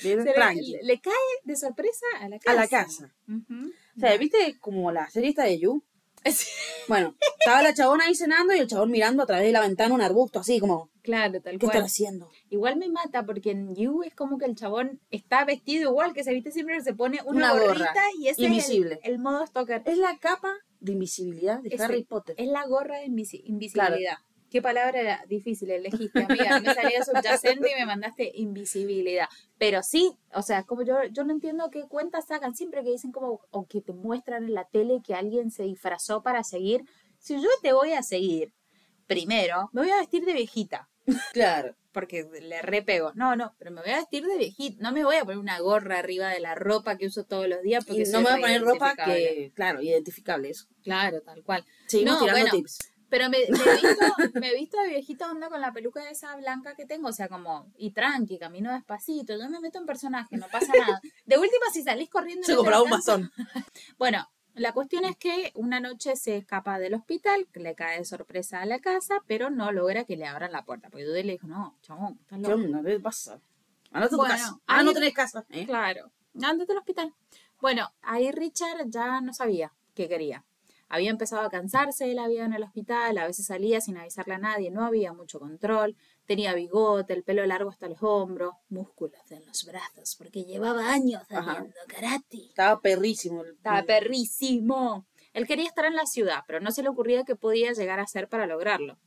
Bien, le- tranqui. le, cae de sorpresa a la casa. A la casa. O sea, ¿viste como la serie esta de You? Bueno, estaba la chabona ahí cenando y el chabón mirando a través de la ventana un arbusto, así como, Claro, tal ¿qué cual. están haciendo? Igual me mata porque en You es como que el chabón está vestido igual, que se viste siempre, se pone una, Una gorra. gorrita y ese Invisible. es el, el modo stalker. Es la capa de invisibilidad de. Harry Potter. Es la gorra de invisi- invisibilidad. ¿Qué palabra era difícil elegiste, amiga? Me salía subyacente y me mandaste invisibilidad. Pero sí, o sea, como yo, yo no entiendo qué cuentas sacan siempre que dicen como, o que te muestran en la tele que alguien se disfrazó para seguir. Si yo te voy a seguir, primero, me voy a vestir de viejita. Claro. porque le repego. No, no, pero me voy a vestir de viejita. No me voy a poner una gorra arriba de la ropa que uso todos los días porque Y no me voy a poner ropa que, claro, identificable eso. Claro, tal cual. Seguimos No, tirando bueno. tips. Pero me, me he visto, me he visto de viejita onda con la peluca esa blanca que tengo, o sea, como, y tranqui, camino despacito, yo me meto en personaje, no pasa nada. De última, si salís corriendo... Se compraba un bastón. Bueno, la cuestión es que una noche se escapa del hospital, le cae de sorpresa a la casa, pero no logra que le abran la puerta, porque Dude le dijo, no, chabón, estás ¿Qué loco. onda? ¿Qué pasa? Andate a tu Bueno, casa. Ah, ahí- no tenés casa. ¿eh? Claro, ándate al hospital. Bueno, ahí Richard ya no sabía qué quería. Había empezado a cansarse de la vida en el hospital, a veces salía sin avisarle a nadie, no había mucho control, tenía bigote, el pelo largo hasta los hombros, músculos en los brazos, porque llevaba años haciendo karate. Estaba perrísimo. Estaba perrísimo. Él quería estar en la ciudad, pero no se le ocurría qué podía llegar a hacer para lograrlo.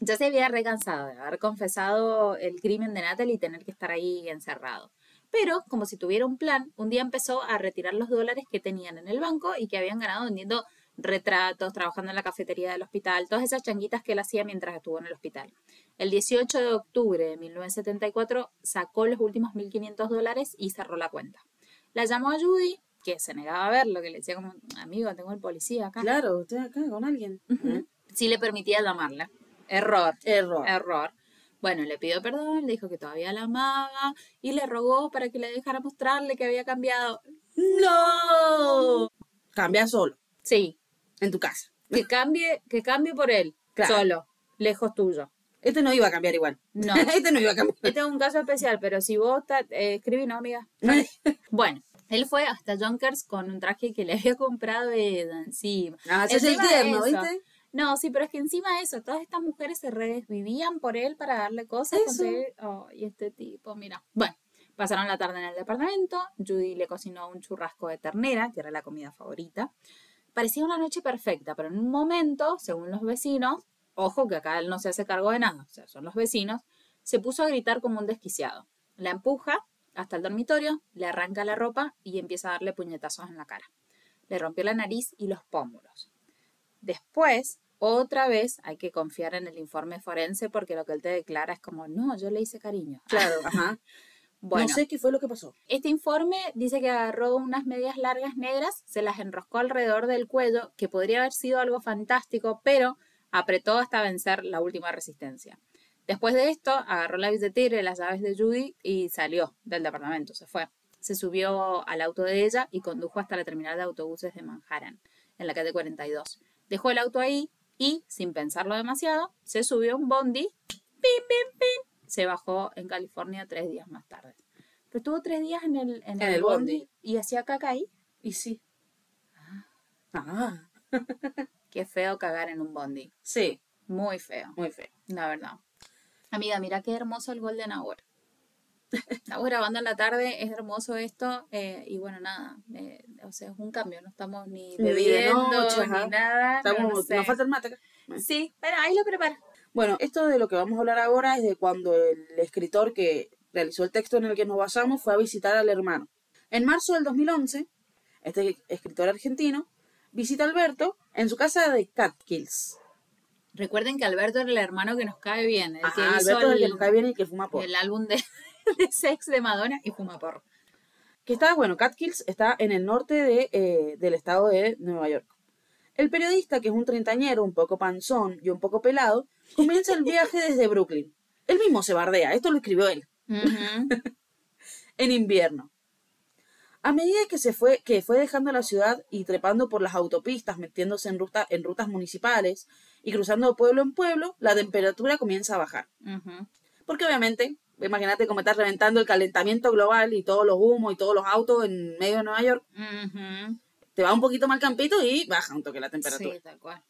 Ya se había recansado de haber confesado el crimen de Natalie y tener que estar ahí encerrado. Pero, como si tuviera un plan, un día empezó a retirar los dólares que tenían en el banco y que habían ganado vendiendo retratos, trabajando en la cafetería del hospital, todas esas changuitas que él hacía mientras estuvo en el hospital. El 18 de octubre de 1974 sacó los últimos 1.500 dólares y cerró la cuenta. La llamó a Judy, que se negaba a verlo, que le decía como, amigo, tengo el policía acá. Claro, estoy acá con alguien. Ujú. Sí le permitía llamarla. Error. Error. Error. Bueno, le pidió perdón, le dijo que todavía la amaba y le rogó para que le dejara mostrarle que había cambiado. ¡No! Cambia solo, Sí, en tu casa. que cambie, que cambie por él, Claro. solo, lejos tuyo. Este no iba a cambiar igual. No. este no iba a cambiar. Este es un caso especial, pero si vos eh, escribí, no, amiga. Bueno, él fue hasta Junkers con un traje que le había comprado ella encima. Ah, es el tierno. ¿viste? No, sí, pero es que encima de eso, todas estas mujeres se redesvivían por él para darle cosas. Eso. conseguir- Oh, y este tipo, mira. Bueno, pasaron la tarde en el departamento. Judy le cocinó un churrasco de ternera, que era la comida favorita. Parecía una noche perfecta, pero en un momento, según los vecinos, ojo que acá él no se hace cargo de nada, o sea, son los vecinos, se puso a gritar como un desquiciado. La empuja hasta el dormitorio, le arranca la ropa y empieza a darle puñetazos en la cara. Le rompió la nariz y los pómulos. Después, otra vez, hay que confiar en el informe forense porque lo que él te declara es como, no, yo le hice cariño. Claro, ajá. Bueno, No sé qué fue lo que pasó. este informe dice que agarró unas medias largas negras, se las enroscó alrededor del cuello, que podría haber sido algo fantástico, pero apretó hasta vencer la última resistencia. Después de esto, agarró la billetera y las llaves de Judy y salió del departamento, se fue. Se subió al auto de ella y condujo hasta la terminal de autobuses de Manhattan, en la calle 42. Dejó el auto ahí y, sin pensarlo demasiado, se subió a un bondi, pim, pim, pim, se bajó en California tres días más tarde. Pero estuvo tres días en el, en En el el bondi, bondi. y hacía caca ahí. Y sí. Ah, Qué feo cagar en un bondi. sí, Muy feo, muy feo. la verdad. Amiga, mira qué hermoso el Golden Hour. Estamos grabando en la tarde, es hermoso esto. eh, y bueno, nada. eh, o sea, es un cambio. No estamos ni bebiendo noche, ni nada. Estamos, no sé. Nos falta el mate. Sí, pero ahí lo prepara. Bueno, esto de lo que vamos a hablar ahora es de cuando el escritor que realizó el texto en el que nos basamos fue a visitar al hermano. En marzo del 2011, este escritor argentino visita a Alberto en su casa de Catkills. Recuerden que Alberto era el hermano que nos cae bien. El que Ajá, Alberto es el que nos cae bien y que fuma por. el álbum de, de sex de Madonna y fuma porro. Que está, bueno, Catkills está en el norte de, eh, del estado de Nueva York. El periodista, que es un treintañero, un poco panzón y un poco pelado, comienza el viaje desde Brooklyn. Él mismo se bardea, esto lo escribió él. En invierno. A medida que se fue, que fue dejando la ciudad y trepando por las autopistas, metiéndose en, ruta, en rutas municipales y cruzando pueblo en pueblo, la temperatura comienza a bajar. Ujú. Porque obviamente, imagínate cómo está reventando el calentamiento global y todos los humos y todos los autos en medio de Nueva York. Te va un poquito mal campito y baja un toque la temperatura. Sí, tal cual.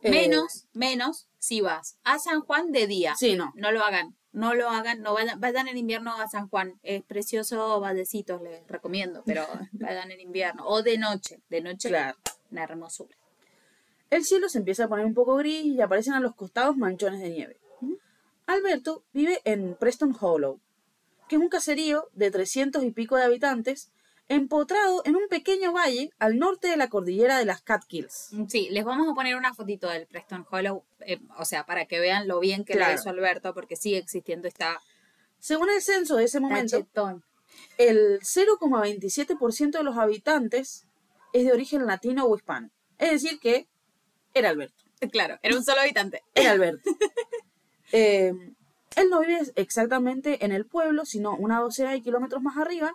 Eh, Menos, menos si vas a San Juan de día. Sí, no. No lo hagan, no lo hagan, no vayan, vayan en invierno a San Juan. Es precioso Valdecitos, les recomiendo, pero vayan en invierno. O de noche, de noche, Claro. una hermosura. El cielo se empieza a poner un poco gris y aparecen a los costados manchones de nieve. Alberto vive en Preston Hollow, que es un caserío de 300 y pico de habitantes, empotrado en un pequeño valle al norte de la cordillera de las Catkills. Sí, les vamos a poner una fotito del Preston Hollow, eh, o sea, para que vean lo bien que Claro. lo hizo Alberto, porque sigue existiendo esta Según el censo de ese momento, cachetón. el 0,27% de los habitantes es de origen latino o hispano. Es decir, que era Alberto. Claro, era un solo habitante. Era Alberto. Eh, él no vive exactamente en el pueblo, sino una docena de kilómetros más arriba,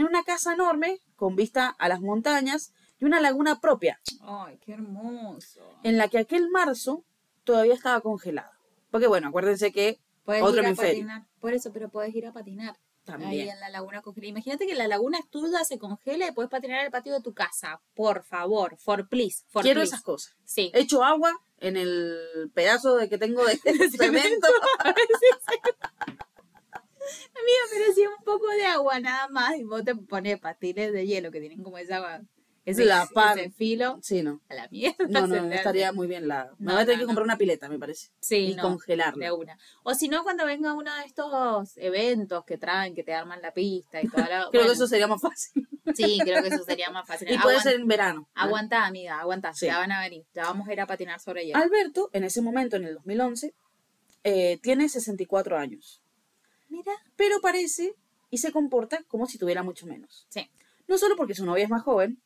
en una casa enorme con vista a las montañas y una laguna propia, Ay, qué hermoso. en la que aquel marzo todavía estaba congelado. Porque bueno, acuérdense que Puedes otro ir a hemisferio. patinar. Por eso, pero puedes ir a patinar. Ahí también. en la laguna congelada. Imagínate que la laguna es tuya, se congela y puedes patinar el patio de tu casa. Por favor, for please, for Quiero please. esas cosas. Sí. Echo agua en el pedazo de que tengo de cemento. Amiga, pero si es un poco de agua nada más y vos te pones patines de hielo que tienen como esa agua, ese, La pan. ese filo, Sí, no. a la mierda. No, no, no estaría muy bien la. Me No, voy a tener no, que comprar una pileta, me parece. Sí, y no, congelarla. de una. O si no, cuando venga uno de estos eventos que traen, que te arman la pista y toda la... Creo bueno, que eso sería más fácil. Sí, creo que eso sería más fácil. y puede ser en verano. Aguanta, amiga, aguanta. Sí. Ya van a venir. Ya vamos a ir a patinar sobre hielo. Alberto, en ese momento, en el 2011, eh, tiene 64 años. Pero parece y se comporta como si tuviera mucho menos. Sí. No solo porque su novia es más joven,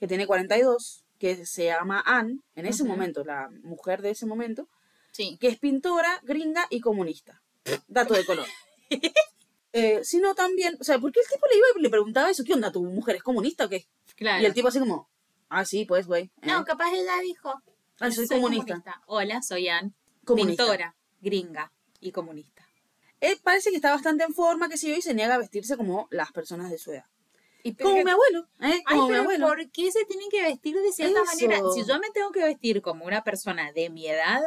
que tiene 42, que se llama Anne, en ese momento, la mujer de ese momento, Sí. que es pintora, gringa y comunista. Dato de color. Eh, sino también, o sea, porque el tipo le iba y le preguntaba eso, ¿qué onda? ¿Tu mujer es comunista o qué? Claro. Y el tipo así como, ah, sí, pues, güey. eh, No, capaz ella dijo. ah, soy, comunista. Hola, soy Ann. Comunista. pintora, gringa y comunista. Él parece que está bastante en forma, que sé yo, y se niega a vestirse como las personas de su edad. Y Como mi abuelo, ¿eh? Ay, Como mi abuelo. ¿por qué se tienen que vestir de cierta Eso. manera? Si yo me tengo que vestir como una persona de mi edad,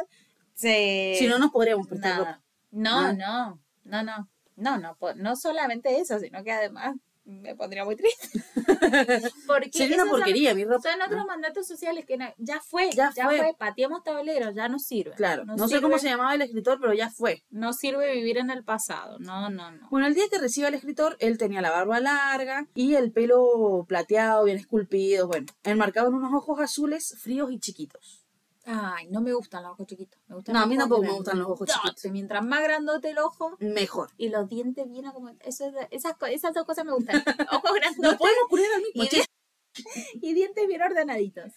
se... Si no, nos podríamos prestar Nada. ropa. No, Ah. no, no, no, no, no, po- no solamente eso, sino que además me pondría muy triste. Porque Sería una esos son- porquería mi ropa. Son otros ¿no? mandatos sociales que ya fue, Ya ya, fue. fue. pateamos tableros, ya no sirve. Claro, no, sé sirve- cómo se llamaba el escritor, pero ya fue. No sirve vivir en el pasado, no, no, no. Bueno, el día que recibe al escritor, él tenía la barba larga y el pelo plateado, bien esculpido, bueno, enmarcado en unos ojos azules, fríos y chiquitos. Ay, no me gustan los ojos chiquitos. Me gustan No, a mí tampoco me gustan los ojos chiquitos. Mientras más grandote el ojo Mejor. y los dientes bien como... Eso, es- esas, esas dos cosas me gustan. Ojos grandotes podemos ocurrir al mismo y, tiempo. y dientes bien ordenaditos.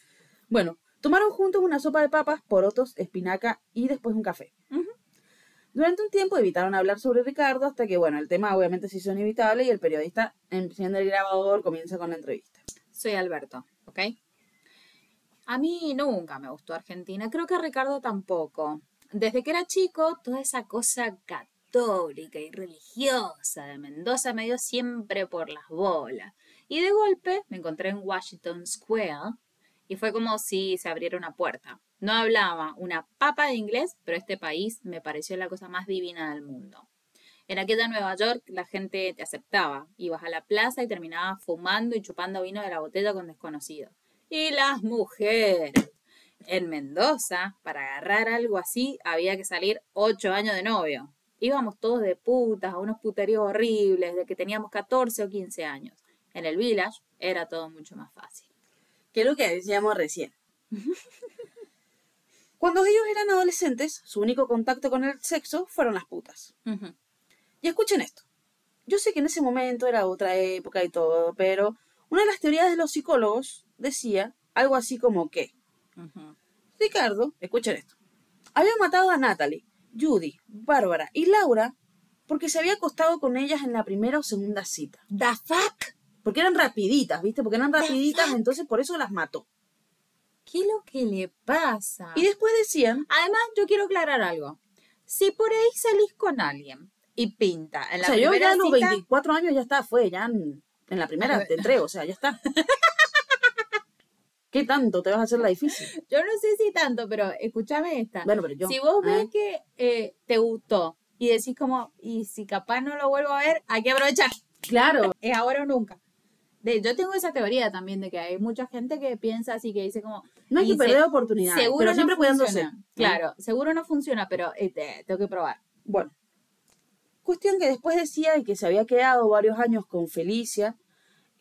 Bueno, tomaron juntos una sopa de papas, porotos, espinaca y después un café. Durante un tiempo evitaron hablar sobre Ricardo hasta que, bueno, el tema obviamente se hizo inevitable y el periodista, enciende el grabador, comienza con la entrevista. Soy Alberto, ¿ok? A mí nunca me gustó Argentina, creo que a Ricardo tampoco. Desde que era chico, toda esa cosa católica y religiosa de Mendoza me dio siempre por las bolas. Y de golpe me encontré en Washington Square y fue como si se abriera una puerta. No hablaba una papa de inglés, pero este país me pareció la cosa más divina del mundo. En aquella Nueva York la gente te aceptaba. Ibas a la plaza y terminabas fumando y chupando vino de la botella con desconocidos. Y las mujeres. En Mendoza, para agarrar algo así, había que salir ocho años de novio. Íbamos todos de putas a unos puteríos horribles de que teníamos 14 o 15 años. En el village era todo mucho más fácil. que es lo que decíamos recién. Cuando ellos eran adolescentes, su único contacto con el sexo fueron las putas. Y escuchen esto. Yo sé que en ese momento era otra época y todo, pero una de las teorías de los psicólogos decía algo así como que. Ricardo, escuchen esto, había matado a Natalie, Judy, Bárbara y Laura porque se había acostado con ellas en la primera o segunda cita. ¿The fuck? Porque eran rapiditas, ¿viste? Porque eran rapiditas, entonces por eso las mató. ¿Qué es lo que le pasa? Y después decían, Además, yo quiero aclarar algo. Si por ahí salís con alguien y pinta en o la sea, yo ya a los cita, 24 años ya está, fue, ya en, la primera te entrego, o sea, ya está. ¿Qué tanto te vas a hacer la difícil? yo no sé si tanto, pero escúchame esta. Bueno, pero yo. si vos ¿eh? ves que eh, te gustó y decís como, y si capaz no lo vuelvo a ver, hay que aprovechar. Claro, Es ahora o nunca. De, yo tengo esa teoría también de que hay mucha gente que piensa así, que dice como, no hay que perder oportunidades, seguro pero no siempre cuidándose. funciona. ¿no? Claro, seguro no funciona, pero eh, te- tengo que probar. Bueno, cuestión que después decía que se había quedado varios años con Felicia,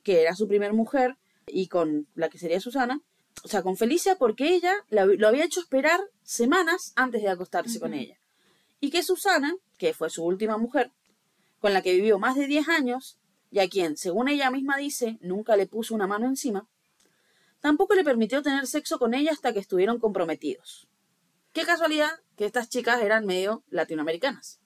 que era su primer mujer, y con la que sería Susana. O sea, con Felicia porque ella la- lo había hecho esperar semanas antes de acostarse con ella. Y que Susana, que fue su última mujer, con la que vivió más de 10 años, y a quien, según ella misma dice, nunca le puso una mano encima, tampoco le permitió tener sexo con ella hasta que estuvieron comprometidos. Qué casualidad que estas chicas eran medio latinoamericanas.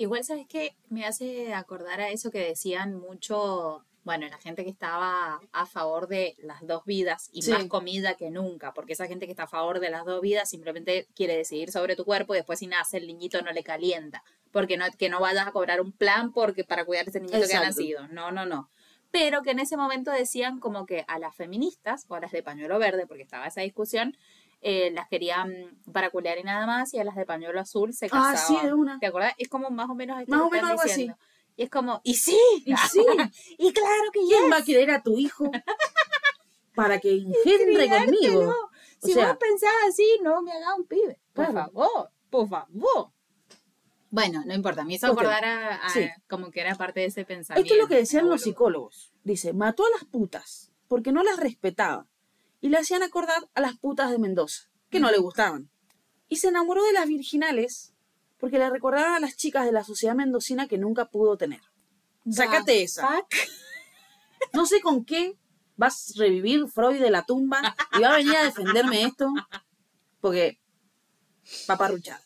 Igual, ¿sabes qué? Me hace acordar a eso que decían mucho, bueno, la gente que estaba a favor de las dos vidas y Sí. más comida que nunca, porque esa gente que está a favor de las dos vidas simplemente quiere decidir sobre tu cuerpo y después si nace el niñito no le calienta, porque no que no vayas a cobrar un plan porque para cuidar a ese niñito que ha Exacto. nacido. No, no, no. Pero que en ese momento decían como que a las feministas o a las de pañuelo verde, porque estaba esa discusión, eh, las querían para culiar y nada más, y a las de pañuelo azul se Ah, casaban. sí, de una. ¿Te acordás? Es como más o menos esto Más que o menos algo así. diciendo. Y es como, y sí, Y sí. y claro que ¿Quién yes, va a querer a tu hijo para que engendre conmigo? criártelo. O Si sea, vos pensás así, no me hagas un pibe. Por Claro. favor, por favor. Bueno, no importa, me hizo acordar a, a- Sí. como que era parte de ese pensamiento. esto es lo que decían los psicólogos. Dice, mató a las putas porque no las respetaba y le hacían acordar a las putas de Mendoza, que no le gustaban. Y se enamoró de las virginales porque le recordaban a las chicas de la sociedad mendocina que nunca pudo tener. Sácate esa. fuck? No sé con qué vas a revivir Freud de la tumba y va a venir a defenderme esto porque paparruchada.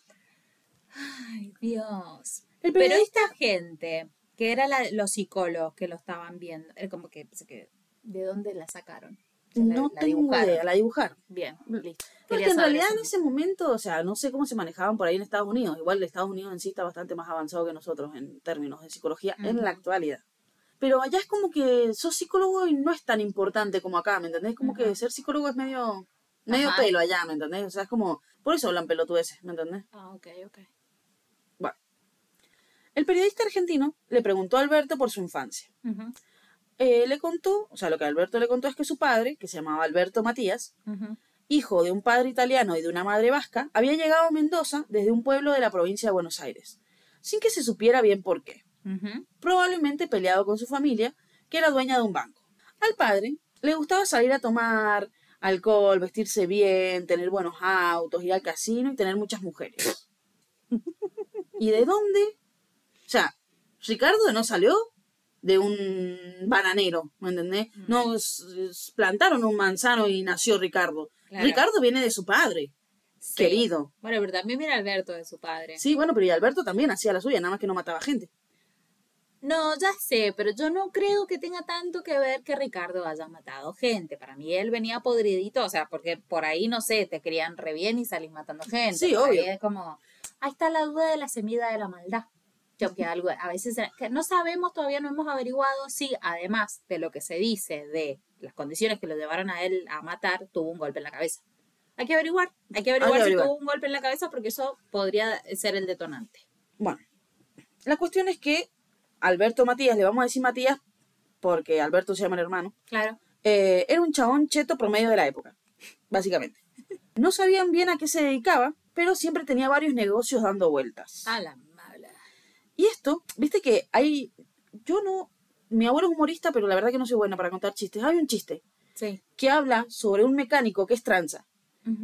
Ay, Dios. El Pero esta gente, que eran los psicólogos que lo estaban viendo, era como que, que, ¿de dónde la sacaron? Ya la- no la tengo dibujaron. idea, la dibujaron. Bien, listo. Porque en realidad eso. en ese momento, o sea, no sé cómo se manejaban por ahí en Estados Unidos. Igual Estados Unidos en sí está bastante más avanzado que nosotros en términos de psicología en la actualidad. Pero allá es como que sos psicólogo y no es tan importante como acá, ¿me entendés? Como que Ujú. ser psicólogo es medio, medio Ajá. pelo allá, ¿me entendés? O sea, es como, por eso hablan pelotudeces, ¿me entendés? Ah, ok, ok. Bueno. El periodista argentino le preguntó a Alberto por su infancia. Ujú, Eh, le contó, o sea, lo que Alberto le contó es que su padre, que se llamaba Alberto Matías, hijo de un padre italiano y de una madre vasca, había llegado a Mendoza desde un pueblo de la provincia de Buenos Aires, sin que se supiera bien por qué. Probablemente peleado con su familia, que era dueña de un banco. Al padre le gustaba salir a tomar alcohol, vestirse bien, tener buenos autos, ir al casino y tener muchas mujeres. ¿Y de dónde? O sea, Ricardo no salió de un bananero, ¿me entendés? No plantaron un manzano y nació Ricardo. Claro. Ricardo viene de su padre, Sí. querido. Bueno, pero también mira Alberto de su padre. Sí, bueno, pero y Alberto también hacía la suya, nada más que no mataba gente. No, ya sé, pero yo no creo que tenga tanto que ver que Ricardo haya matado gente. Para mí él venía podridito, o sea, porque por ahí, no sé, te crían re bien y salís matando gente. Sí, obvio. Es como, ahí está la duda de la semilla de la maldad. Que algo, a veces que no sabemos, todavía no hemos averiguado si, además de lo que se dice de las condiciones que lo llevaron a él a matar, tuvo un golpe en la cabeza. Hay que averiguar, hay que averiguar, averiguar. si tuvo un golpe en la cabeza porque eso podría ser el detonante. Bueno, la cuestión es que Alberto Matías, le vamos a decir Matías porque Alberto se llama el hermano, Claro. eh, era un chabón cheto promedio de la época, básicamente. No sabían bien a qué se dedicaba, pero siempre tenía varios negocios dando vueltas. A la. Y esto, viste que hay, yo no, mi abuelo es humorista, pero la verdad que no soy buena para contar chistes. Hay un chiste Sí. que habla sobre un mecánico que es tranza.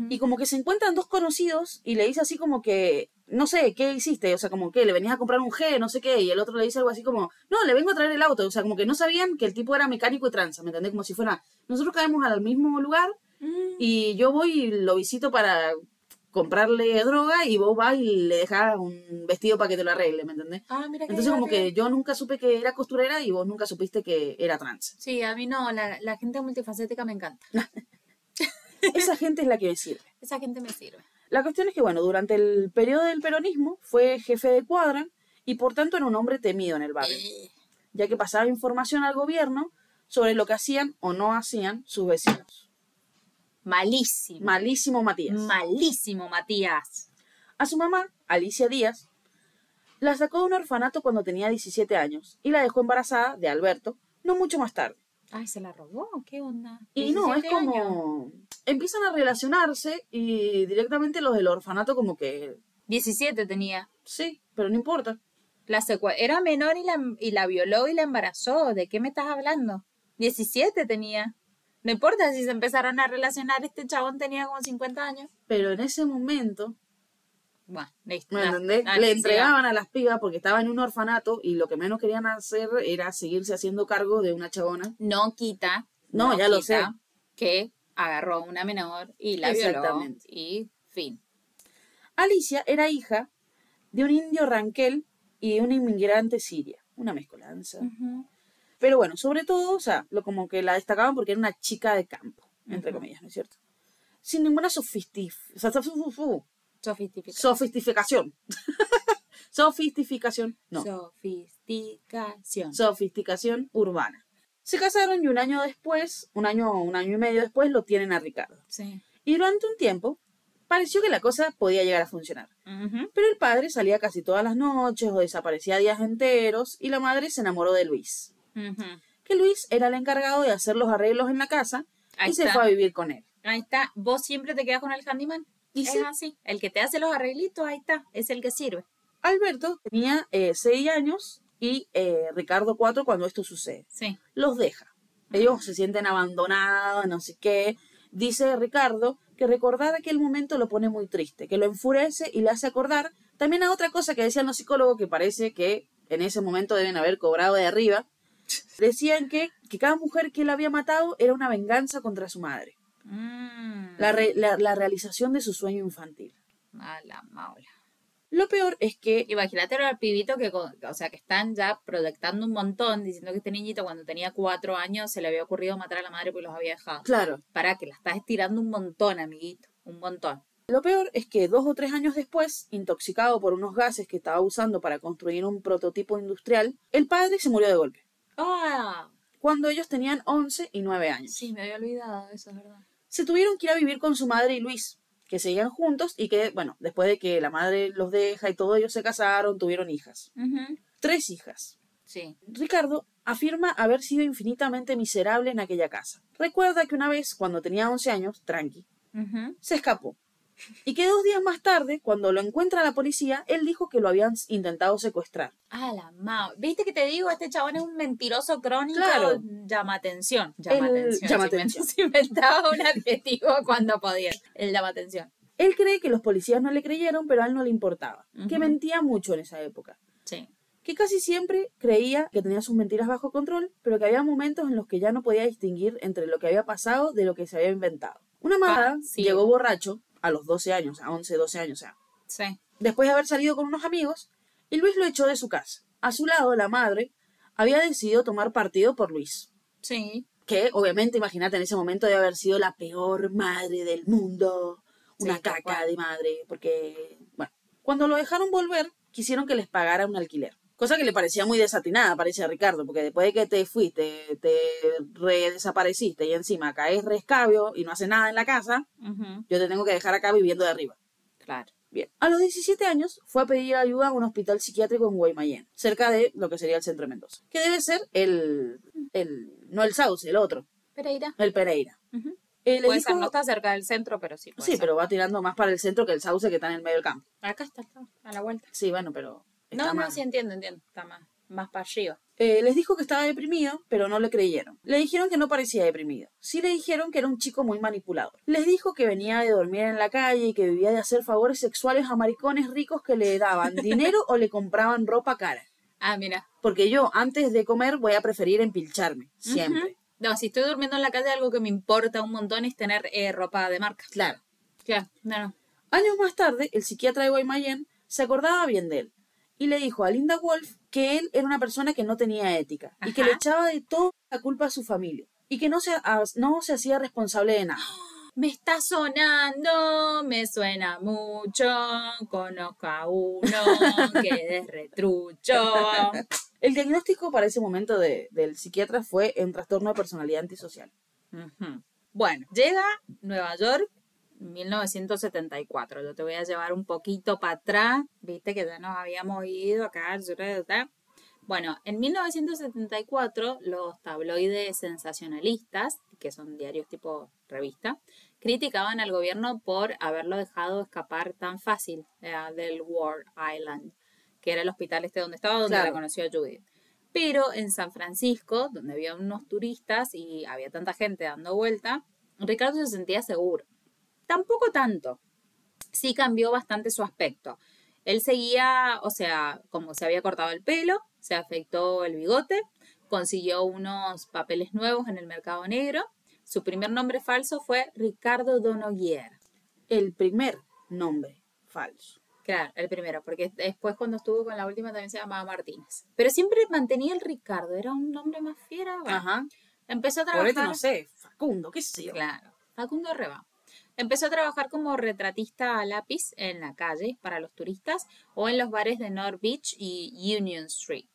Y como que se encuentran dos conocidos y le dice así como que, no sé, ¿qué hiciste? O sea, como que le venías a comprar un G, no sé qué, y el otro le dice algo así como, no, le vengo a traer el auto. O sea, como que no sabían que el tipo era mecánico y tranza, ¿me entendés? Como si fuera, nosotros caemos al mismo lugar Mm. y yo voy y lo visito para comprarle droga y vos vas y le dejas un vestido para que te lo arregle, ¿me entendés? Ah, mira qué Entonces como que yo nunca supe que era costurera y vos nunca supiste que era trans. Sí, a mí no, la, la gente multifacética me encanta. Esa gente es la que me sirve. Esa gente me sirve. La cuestión es que, bueno, durante el periodo del peronismo fue jefe de cuadra y por tanto era un hombre temido en el barrio, ya que pasaba información al gobierno sobre lo que hacían o no hacían sus vecinos. Malísimo. Malísimo Matías. Malísimo, Matías. A su mamá, Alicia Díaz, la sacó de un orfanato cuando tenía 17 años y la dejó embarazada de Alberto no mucho más tarde. Ay, ¿se la robó? ¿Qué onda? Y no, es 17 años. como... Empiezan a relacionarse y directamente los del orfanato como que... 17 tenía. Sí, pero no importa. La secue- Era menor y la, y la violó y la embarazó. ¿De qué me estás hablando? 17 tenía. No importa si se empezaron a relacionar, este chabón tenía como 50 años. Pero en ese momento Bueno, listo. ¿Me da- entendés? dale, Le entregaban a las pibas porque estaba en un orfanato y lo que menos querían hacer era seguirse haciendo cargo de una chabona. No quita. No, ya lo sé. Que agarró a una menor y la violó. Exactamente. Y fin. Alicia era hija de un indio ranquel y de una inmigrante siria. Una mezcolanza. Pero bueno, sobre todo, o sea, lo como que la destacaban porque era una chica de campo, entre Ujú. comillas, ¿no es cierto? Sin ninguna sofistif o sea, sof- sof- sof- Sofisticación. sofisticación. sofisticación. No. Sofisticación. sofisticación urbana. Se casaron y un año después, un año, un año y medio después, lo tienen a Ricardo. sí. Y durante un tiempo pareció que la cosa podía llegar a funcionar. Ujú. Pero el padre salía casi todas las noches o desaparecía días enteros y la madre se enamoró de Luis. Que Luis era el encargado de hacer los arreglos en la casa Ahí y se fue a vivir con él. Ahí está. ¿Vos siempre te quedas con el handyman? Y es sí. así. El que te hace los arreglitos, ahí está. Es el que sirve. Alberto tenía eh, seis años y eh, Ricardo cuatro cuando esto sucede. Sí. los deja. Ellos se sienten abandonados, no sé qué. Dice Ricardo que recordar aquel momento lo pone muy triste, que lo enfurece y le hace acordar también a otra cosa que decían los psicólogos que parece que en ese momento deben haber cobrado de arriba. Decían que, que cada mujer que él había matado era una venganza contra su madre, Mm. la, re- la- la realización de su sueño infantil. A la maula. Lo peor es que Imagínate al pibito que, o sea, que están ya proyectando un montón, diciendo que este niñito cuando tenía cuatro años se le había ocurrido matar a la madre porque los había dejado. Claro. Para que la estás estirando un montón, amiguito, un montón. Lo peor es que dos o tres años después, intoxicado por unos gases que estaba usando para construir un prototipo industrial, el padre se murió de golpe, Ah, cuando ellos tenían 11 y 9 años. sí, me había olvidado, eso es verdad. Se tuvieron que ir a vivir con su madre y Luis, que seguían juntos y que, bueno, después de que la madre los deja y todo, ellos se casaron, tuvieron hijas. Tres hijas. Sí. Ricardo afirma haber sido infinitamente miserable en aquella casa. Recuerda que una vez, cuando tenía 11 años, tranqui, se escapó. Y que dos días más tarde, cuando lo encuentra la policía, él dijo que lo habían intentado secuestrar. Ah, la ma. ¿Viste que te digo? Este chabón es un mentiroso crónico. Claro. Llama atención. Llama El- atención. llama Se inven- atención. Se inventaba un adjetivo cuando podía. El llama atención. Él cree que los policías no le creyeron, pero a él no le importaba. Que mentía mucho en esa época. Sí. Que casi siempre creía que tenía sus mentiras bajo control, pero que había momentos en los que ya no podía distinguir entre lo que había pasado de lo que se había inventado. Una sí. llegó borracho a los 12 años, a 11, 12 años, o sea, Sí. después de haber salido con unos amigos, y Luis lo echó de su casa. A su lado, la madre había decidido tomar partido por Luis. Sí. Que obviamente, imagínate, en ese momento debe haber sido la peor madre del mundo. Una Sí, caca de madre. Porque, bueno, cuando lo dejaron volver, quisieron que les pagara un alquiler. Cosa que le parecía muy desatinada, parece a Ricardo, porque después de que te fuiste, te re desapareciste y encima caes rescabio y no hace nada en la casa, Ujú. yo te tengo que dejar acá viviendo de arriba. Claro. Bien. A los 17 años fue a pedir ayuda a un hospital psiquiátrico en Guaymallén, cerca de lo que sería el centro de Mendoza. Que debe ser el, el no el Sauce, el otro, Pereira. el Pereira. Eh, Puede dijo- ser, no está cerca del centro, pero sí. puede sí, ser. pero va tirando más para el centro que el Sauce que está en el medio del campo. Acá está, está, a la vuelta. Sí, bueno, pero... está No, no, sí entiendo, entiendo. Está más, más para arriba. Eh, les dijo que estaba deprimido, pero no le creyeron. Le dijeron que no parecía deprimido. Sí le dijeron que era un chico muy manipulador. Les dijo que venía de dormir en la calle y que vivía de hacer favores sexuales a maricones ricos que le daban dinero o le compraban ropa cara. Ah, mira. Porque yo, antes de comer, voy a preferir empilcharme. Siempre. No, si estoy durmiendo en la calle, algo que me importa un montón es tener eh, ropa de marca. Claro. Claro, no, no. Años más tarde, el psiquiatra de Guaymallén se acordaba bien de él. Y le dijo a Linda Wolf que él era una persona que no tenía ética. Y que le echaba de toda la culpa a su familia. Y que no se, no se hacía responsable de nada. Me está sonando, me suena mucho, conozco a uno que es retrucho. El diagnóstico para ese momento de- del psiquiatra fue un trastorno de personalidad antisocial. Ujú. Bueno, llega Nueva York 1974. Yo te voy a llevar un poquito para atrás. Viste que ya nos habíamos ido acá. Bueno, en 1974 los tabloides sensacionalistas, que son diarios tipo revista, criticaban al gobierno por haberlo dejado escapar tan fácil eh, del War Island, que era el hospital este donde estaba, donde Claro. la conoció a Judith. Pero en San Francisco, donde había unos turistas y había tanta gente dando vuelta, Ricardo se sentía seguro. Tampoco tanto. Sí cambió bastante su aspecto. Él seguía, o sea, como se había cortado el pelo, se afeitó el bigote, consiguió unos papeles nuevos en el mercado negro. Su primer nombre falso fue Ricardo Donoguier. El primer nombre falso. Claro, el primero, porque después cuando estuvo con la última también se llamaba Martínez. Pero siempre mantenía el Ricardo, era un nombre más fiera. Bueno, Ajá. empezó a Por trabajar. este no sé, Facundo, qué sé yo. Claro, Facundo Reba. Empezó a trabajar como retratista a lápiz en la calle para los turistas o en los bares de North Beach y Union Street.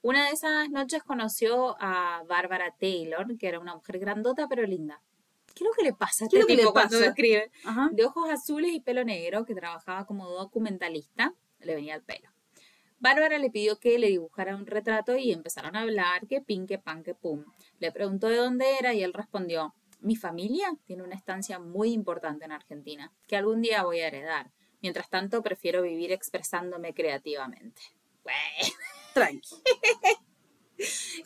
Una de esas noches conoció a Bárbara Taylor, que era una mujer grandota pero linda. ¿Qué es lo que le pasa a ¿Qué este es lo que le tipo cuando escribe? Ajá. De ojos azules y pelo negro, que trabajaba como documentalista, le venía el pelo. Bárbara le pidió que le dibujara un retrato y empezaron a hablar, que pin, que pan, que pum. Le preguntó de dónde era y él respondió, mi familia tiene una estancia muy importante en Argentina, que algún día voy a heredar. Mientras tanto, prefiero vivir expresándome creativamente. Tranqui.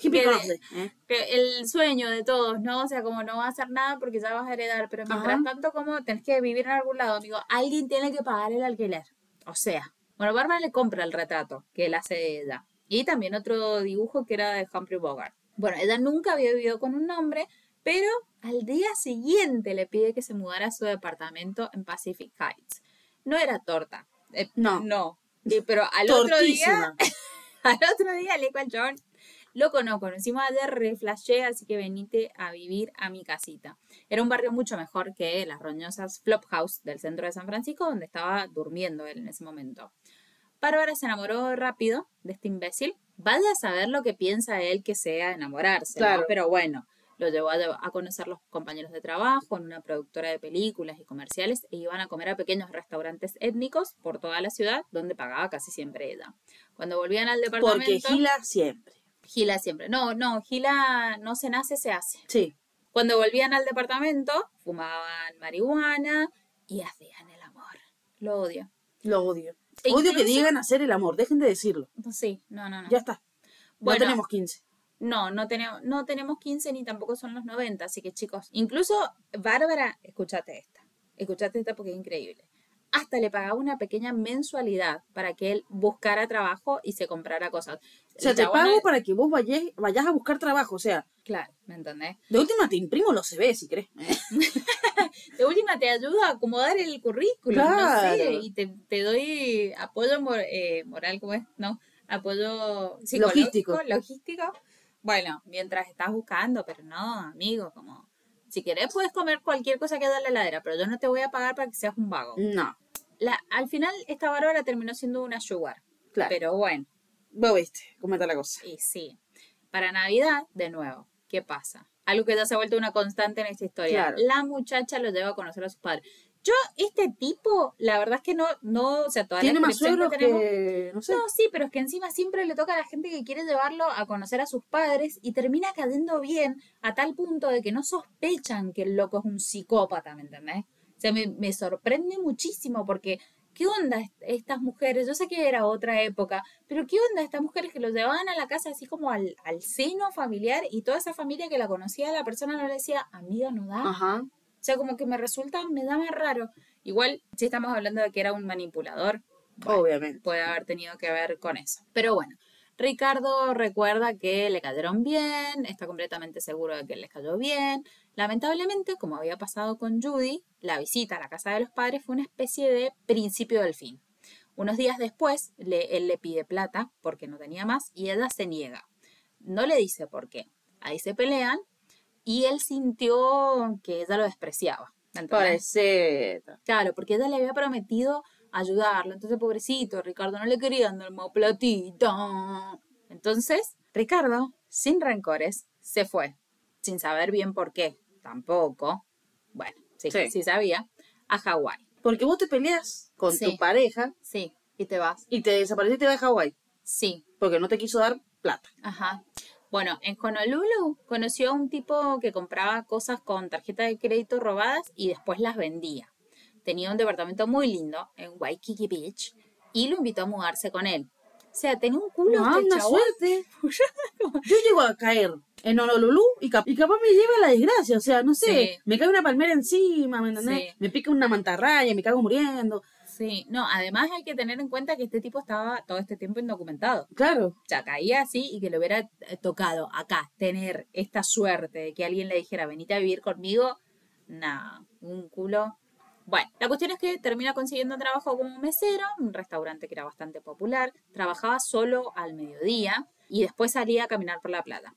Que- ¿eh? que el sueño de todos, ¿no? O sea, como no vas a hacer nada porque ya vas a heredar, pero mientras Ajá. tanto, como tenés que vivir en algún lado, amigo, alguien tiene que pagar el alquiler. O sea, bueno, Bárbara le compra el retrato que él hace de ella. Y también otro dibujo que era de Humphrey Bogart. Bueno, ella nunca había vivido con un hombre, pero al día siguiente le pide que se mudara a su departamento en Pacific Heights. No era torta. Eh, No. No. Y- pero al otro día, al otro día le dijo al chabón, loco, no, conocimos ayer, reflashé, así que venite a vivir a mi casita. Era un barrio mucho mejor que las roñosas Flop House del centro de San Francisco, donde estaba durmiendo él en ese momento. Bárbara se enamoró rápido de este imbécil. Vaya a saber lo que piensa él que sea enamorarse, ¿no? Claro. Pero bueno, lo llevó a, a conocer los compañeros de trabajo en una productora de películas y comerciales e iban a comer a pequeños restaurantes étnicos por toda la ciudad, donde pagaba casi siempre ella. Cuando volvían al departamento... Porque Gila siempre. Gila siempre. No, no, Gila no se nace, se hace. Sí. Cuando volvían al departamento, fumaban marihuana y hacían el amor. Lo odio. Lo odio. E Odio que incluso- digan hacer el amor. Dejen de decirlo. Sí, no, no, no. Ya está. Bueno. No tenemos 15. No, no tenemos, no tenemos 15 ni tampoco son los 90, así que chicos, incluso Bárbara, escúchate esta, escúchate esta porque es increíble. Hasta le pagaba una pequeña mensualidad para que él buscara trabajo y se comprara cosas. O sea, te pago para que vos vayas, vayas a buscar trabajo. O sea, Claro, ¿me entendés? de última te imprimo los CV si querés. De última te ayudo a acomodar el currículum, no sé, Claro. y te, te doy apoyo mor- eh, moral, ¿cómo es? No, apoyo psicológico, Logístico. logístico. Bueno, mientras estás buscando, pero no, amigo, como si querés puedes comer cualquier cosa que haya en la heladera, pero yo no te voy a pagar para que seas un vago. No, La, al final esta Bárbara terminó siendo una sugar, claro. pero bueno, Vos viste cómo está la cosa. y sí. Para Navidad, de nuevo, ¿qué pasa? Algo que ya se ha vuelto una constante en esta historia. Claro. La muchacha lo lleva a conocer a sus padres. Yo, este tipo, la verdad es que no, no, o sea, toda Tiene más suegros que tenemos. No sé. No, sí, pero es que encima siempre le toca a la gente que quiere llevarlo a conocer a sus padres y termina cayendo bien a tal punto de que no sospechan que el loco es un psicópata, ¿me entendés? O sea, me, me sorprende muchísimo porque, ¿qué onda est- estas mujeres? Yo sé que era otra época, pero ¿qué onda estas mujeres que lo llevaban a la casa así como al, al seno familiar y toda esa familia que la conocía, la persona no le decía, amiga, no da? Ajá. O sea, como que me resulta, me da más raro. Igual, si estamos hablando de que era un manipulador, bueno, Obviamente. puede haber tenido que ver con eso. Pero bueno, Ricardo recuerda que le cayeron bien, está completamente seguro de que les cayó bien. Lamentablemente, como había pasado con Judy, la visita a la casa de los padres fue una especie de principio del fin. Unos días después, le- él le pide plata porque no tenía más y ella se niega. No le dice por qué. Ahí se pelean y él sintió que ella lo despreciaba. Parece... Claro, porque ella le había prometido ayudarlo. Entonces, pobrecito, Ricardo no le querían dar más platita. Entonces, Ricardo, sin rencores, se fue. Sin saber bien por qué. Tampoco. Bueno, sí, sí, Sí. sabía. A Hawái. Porque vos te peleas con Sí. tu pareja Sí. ¿Y te vas? y te desapareciste y te vas a Hawái. Sí. Porque no te quiso dar plata. Ajá. Bueno, en Honolulu conoció a un tipo que compraba cosas con tarjeta de crédito robadas y después las vendía. Tenía un departamento muy lindo en Waikiki Beach y lo invitó a mudarse con él. O sea, tenía un culo No, este chabón. suerte. Yo llego a caer en Honolulu y, cap- y capaz me lleva la desgracia. O sea, no sé, Sí. me cae una palmera encima, ¿me entendés? Sí. Me pica una mantarraya, me cago muriendo. Sí, no, además hay que tener en cuenta que este tipo estaba todo este tiempo indocumentado. Claro. O sea, caía así y que le hubiera eh, tocado acá tener esta suerte de que alguien le dijera, venite a vivir conmigo. Nah, un culo. Bueno, la cuestión es que termina consiguiendo trabajo como mesero, un restaurante que era bastante popular, trabajaba solo al mediodía y después salía a caminar por la playa.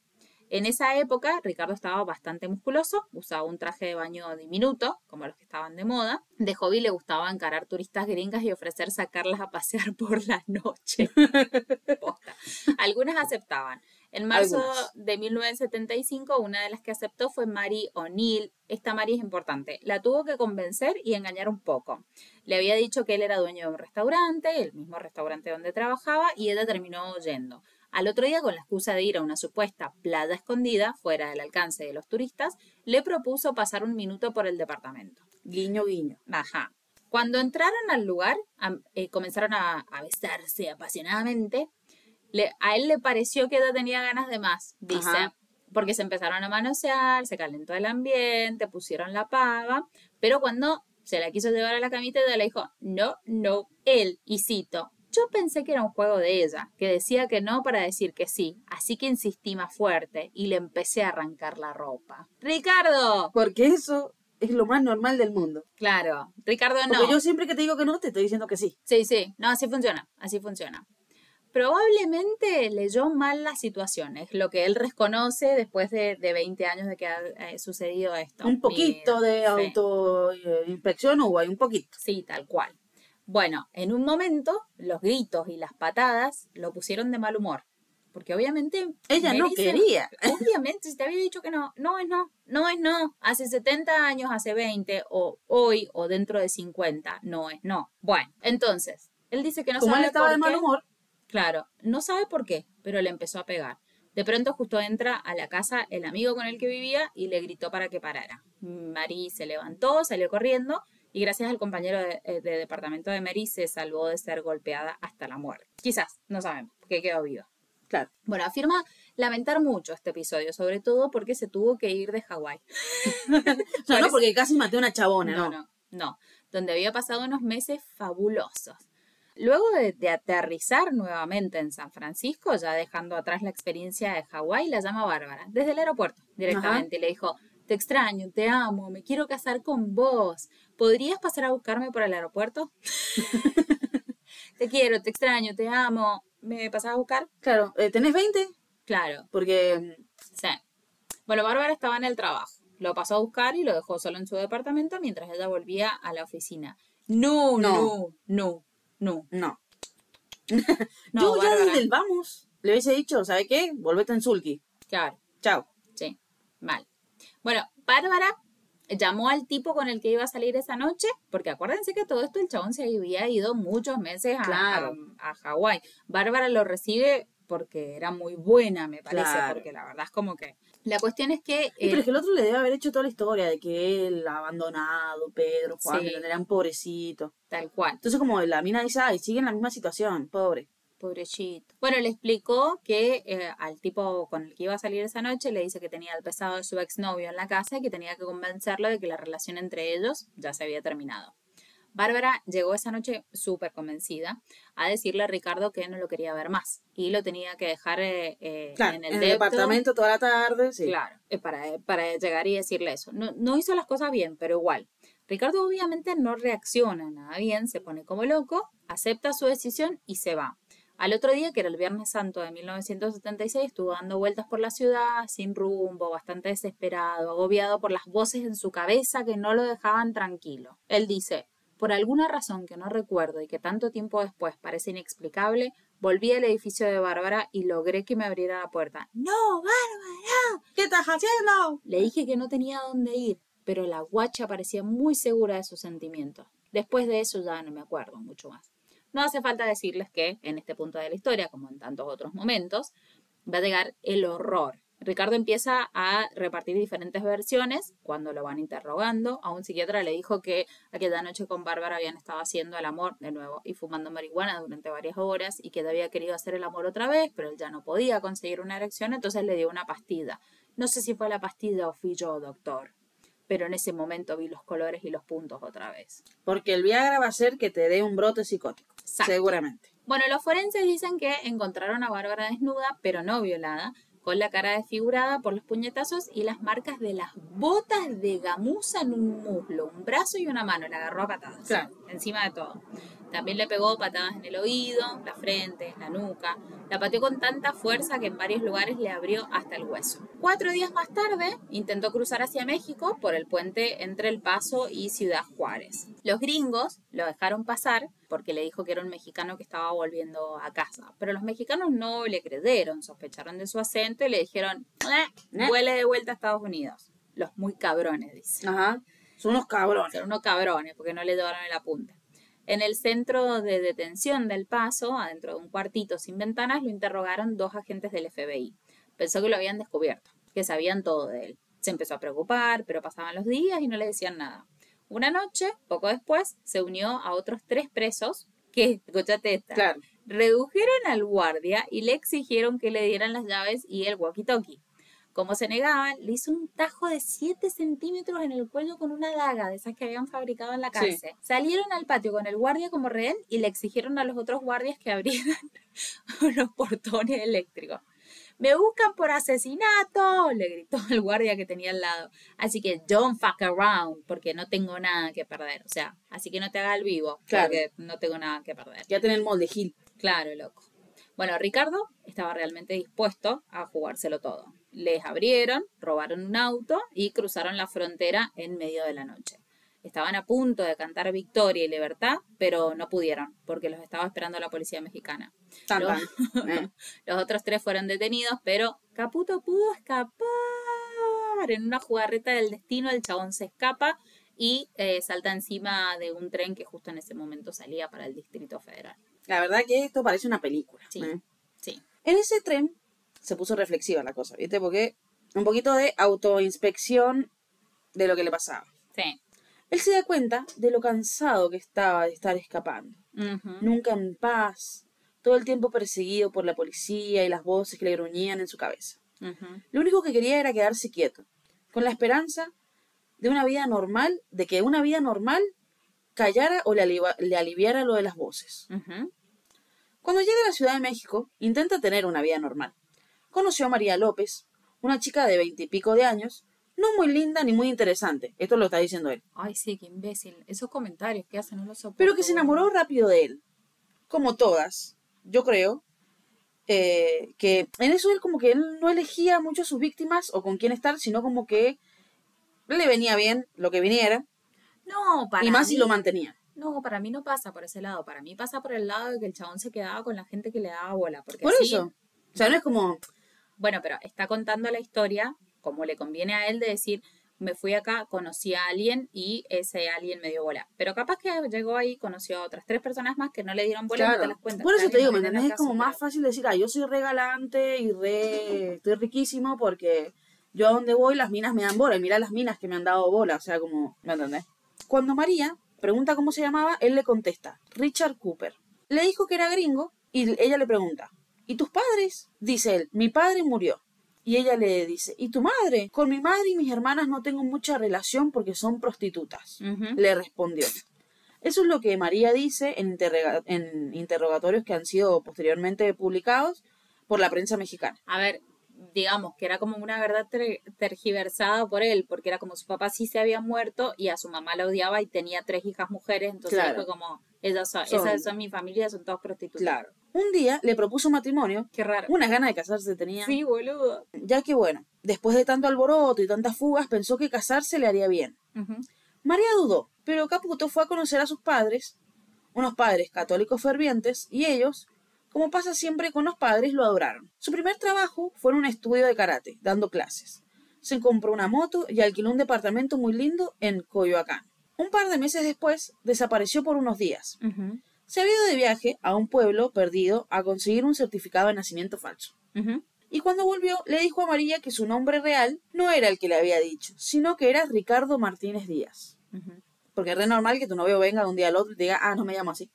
En esa época, Ricardo estaba bastante musculoso, usaba un traje de baño diminuto, como los que estaban de moda. De hobby le gustaba encarar turistas gringas y ofrecer sacarlas a pasear por la noche. Algunas aceptaban. En marzo Algunas. de 1975, una de las que aceptó fue Mary O'Neill. Esta Mary es importante. La tuvo que convencer y engañar un poco. Le había dicho que él era dueño de un restaurante, el mismo restaurante donde trabajaba, y ella terminó oyendo. Al otro día, con la excusa de ir a una supuesta playa escondida, fuera del alcance de los turistas, le propuso pasar un minuto por el departamento. Guiño, guiño. Ajá. Cuando entraron al lugar, eh, comenzaron a, a besarse apasionadamente. Le- a él le pareció que ella tenía ganas de más, dice. Ajá. Porque se empezaron a manosear, se calentó el ambiente, pusieron la pava. Pero cuando se la quiso llevar a la camita, ella le dijo, no, no, él. Y cito, yo pensé que era un juego de ella, que decía que no para decir que sí. Así que insistí más fuerte y le empecé a arrancar la ropa. Ricardo, Porque eso es lo más normal del mundo. Claro, Ricardo no. Porque yo siempre que te digo que no, te estoy diciendo que sí. Sí, sí, no, así funciona, así funciona. Probablemente leyó mal la situación, es lo que él reconoce después de, de 20 años de que ha eh, sucedido esto. Un poquito de sí. autoinspección hubo ahí, un poquito. Sí, tal cual. Bueno, en un momento, los gritos y las patadas lo pusieron de mal humor. Porque obviamente. Ella no Melissa- quería. Obviamente, si te había dicho que no, no es no, no es no. Hace 70 años, hace 20, o hoy, o dentro de 50, no es no. Bueno, entonces, él dice que no Como sabe él estaba por de mal qué. humor, Claro, no sabe por qué, pero le empezó a pegar. De pronto justo entra a la casa el amigo con el que vivía y le gritó para que parara. Mary se levantó, salió corriendo y gracias al compañero de, eh, de departamento de Mary se salvó de ser golpeada hasta la muerte. Quizás, no sabemos, porque quedó viva. claro. Bueno, afirma lamentar mucho este episodio, sobre todo porque se tuvo que ir de Hawái. No Parece- porque casi maté a una chabona, No, ¿no? no, no. Donde había pasado unos meses fabulosos. Luego de, de aterrizar nuevamente en San Francisco, ya dejando atrás la experiencia de Hawái, la llama Bárbara, desde el aeropuerto directamente, y le dijo, te extraño, te amo, me quiero casar con vos. ¿Podrías pasar a buscarme por el aeropuerto? te quiero, te extraño, te amo. ¿Me pasas a buscar? Claro, eh, ¿tenés 20? Claro, Porque Sí. Bueno, Bárbara estaba en el trabajo. Lo pasó a buscar y lo dejó solo en su departamento mientras ella volvía a la oficina. No, no, no, no. no. No, Yo ya desde el vamos le hubiese dicho, ¿sabe qué? Volvete en Sulky. Claro, Chao. sí, mal. Bueno, Bárbara llamó al tipo con el que iba a salir esa noche, porque acuérdense que todo esto el chabón se había ido muchos meses a, Claro. a, a Hawái. Bárbara lo recibe porque era muy buena, me parece, Claro. porque la verdad es como que... La cuestión es que... Y pero eh, es que el otro le debe haber hecho toda la historia de que él abandonado, Pedro, Juan, Sí. que eran pobrecito. tal cual. Entonces como la mina dice, ay, sigue en la misma situación, pobre. Pobrecito. Bueno, le explicó que eh, al tipo con el que iba a salir esa noche le dice que tenía el pesado de su exnovio en la casa y que tenía que convencerlo de que la relación entre ellos ya se había terminado. Bárbara llegó esa noche súper convencida a decirle a Ricardo que no lo quería ver más y lo tenía que dejar eh, eh, Claro, en en el, departamento toda la tarde, sí. Claro, para, para llegar y decirle eso. No, no hizo las cosas bien, pero igual. Ricardo obviamente no reacciona nada bien, se pone como loco, acepta su decisión y se va. Al otro día, que era el Viernes Santo de 1976, estuvo dando vueltas por la ciudad, sin rumbo, bastante desesperado, agobiado por las voces en su cabeza que no lo dejaban tranquilo. Él dice, por alguna razón que no recuerdo y que tanto tiempo después parece inexplicable, volví al edificio de Bárbara y logré que me abriera la puerta. ¡No, Bárbara! ¿Qué estás haciendo? Le dije que no tenía dónde ir, pero la guacha parecía muy segura de sus sentimientos. Después de eso ya no me acuerdo mucho más. No hace falta decirles que, en este punto de la historia, como en tantos otros momentos, va a llegar el horror. Ricardo empieza a repartir diferentes versiones cuando lo van interrogando. A un psiquiatra le dijo que aquella noche con Bárbara habían estado haciendo el amor de nuevo y fumando marihuana durante varias horas y que había querido hacer el amor otra vez, pero él ya no podía conseguir una erección, entonces le dio una pastilla. No sé si fue la pastilla o fui yo, doctor, pero en ese momento vi los colores y los puntos otra vez. Porque el Viagra va a hacer que te dé un brote psicótico. Exacto. Seguramente. Bueno, los forenses dicen que encontraron a Bárbara desnuda, pero no violada, con la cara desfigurada por los puñetazos y las marcas de las botas de gamuza en un muslo, un brazo y una mano. La agarró a patadas. Claro. Encima de todo. También le pegó patadas en el oído, la frente, la nuca. La pateó con tanta fuerza que en varios lugares le abrió hasta el hueso. Cuatro días más tarde, intentó cruzar hacia México por el puente entre El Paso y Ciudad Juárez. Los gringos lo dejaron pasar porque le dijo que era un mexicano que estaba volviendo a casa. Pero los mexicanos no le creyeron, sospecharon de su acento y le dijeron, "Eh, ¿Eh? vuele de vuelta a Estados Unidos. Los muy cabrones, dice. Ajá. Son unos cabrones. Son unos cabrones porque no le llevaron el apunte. En el centro de detención del Paso, adentro de un cuartito sin ventanas, lo interrogaron dos agentes del FBI. Pensó que lo habían descubierto, que sabían todo de él. Se empezó a preocupar, pero pasaban los días y no le decían nada. Una noche, poco después, se unió a otros tres presos que, escúchate esta, Claro. redujeron al guardia y le exigieron que le dieran las llaves y el walkie-talkie. Como se negaban, le hizo un tajo de 7 centímetros en el cuello con una daga de esas que habían fabricado en la Sí. cárcel. Salieron al patio con el guardia como rehén y le exigieron a los otros guardias que abrieran los portones eléctricos. Me buscan por asesinato, le gritó el guardia que tenía al lado. Así que don't fuck around, porque no tengo nada que perder. O sea, así que no te haga el vivo, Claro. porque no tengo nada que perder. Ya tenés el molde Gil. Claro, loco. Bueno, Ricardo estaba realmente dispuesto a jugárselo todo. Les abrieron, robaron un auto y cruzaron la frontera en medio de la noche. Estaban a punto de cantar victoria y libertad, pero no pudieron, porque los estaba esperando la policía mexicana. Tan, Lo- tan. Eh. Los otros tres fueron detenidos, pero Caputo pudo escapar. En una jugarreta del destino, el chabón se escapa y eh, salta encima de un tren que justo en ese momento salía para el Distrito Federal. La verdad que esto parece una película. Sí. ¿eh? Sí. En ese tren se puso reflexiva la cosa, ¿viste? Porque un poquito de autoinspección de lo que le pasaba. Sí. Él se da cuenta de lo cansado que estaba de estar escapando. Nunca en paz, todo el tiempo perseguido por la policía y las voces que le gruñían en su cabeza. Lo único que quería era quedarse quieto, con la esperanza de una vida normal, de que una vida normal callara o le, le aliviara lo de las voces. Cuando llega a la Ciudad de México, intenta tener una vida normal. Conoció a María López, una chica de veintipico de años, no muy linda ni muy interesante, esto lo está diciendo él, Ay, sí, qué imbécil. Esos comentarios que hacen no los soporto. pero que se enamoró rápido de él. Como todas, yo creo, eh, que en eso él como que él no elegía mucho a sus víctimas o con quién estar, sino como que le venía bien lo que viniera, No, para y más mí, si lo mantenía. No, para mí no pasa por ese lado. Para mí pasa por el lado de que el chabón se quedaba con la gente que le daba bola. Porque Por así- eso. O sea, no es como, Bueno, pero está contando la historia como le conviene a él de decir, me fui acá, conocí a alguien y ese alguien me dio bola. Pero capaz que llegó ahí, conoció a otras tres personas más que no le dieron bola y no te las. Por eso te digo, ¿me entendés? Es como más fácil decir, ah, yo soy regalante y re, estoy riquísimo porque yo a donde voy las minas me dan bola. Y mira las minas que me han dado bola. O sea, como, ¿me entendés? Cuando María pregunta cómo se llamaba, él le contesta, Richard Cooper. Le dijo que era gringo y ella le pregunta, ¿y tus padres? Dice él, mi padre murió. Y ella le dice, ¿y tu madre? Con mi madre y mis hermanas no tengo mucha relación porque son prostitutas. Le respondió. Eso es lo que María dice en, en interrogatorios que han sido posteriormente publicados por la prensa mexicana. A ver, digamos que era como una verdad ter- tergiversada por él, porque era como su papá sí se había muerto y a su mamá la odiaba y tenía tres hijas mujeres, entonces Claro. fue como, ellas son, Son- esas son mi familia, son todas prostitutas. Un día le propuso matrimonio. Qué raro. Unas ganas de casarse tenía. Sí, boludo. Ya que bueno, después de tanto alboroto y tantas fugas, pensó que casarse le haría bien. María dudó, pero Caputo fue a conocer a sus padres, unos padres católicos fervientes, y ellos, como pasa siempre con los padres, lo adoraron. Su primer trabajo fue en un estudio de karate, dando clases. Se compró una moto y alquiló un departamento muy lindo en Coyoacán. Un par de meses después, desapareció por unos días. Ujú. Se había ido de viaje a un pueblo perdido a conseguir un certificado de nacimiento falso. Y cuando volvió, le dijo a María que su nombre real no era el que le había dicho, sino que era Ricardo Martínez Díaz. Porque es re normal que tu novio venga de un día al otro y te diga, ah, no me llamo así.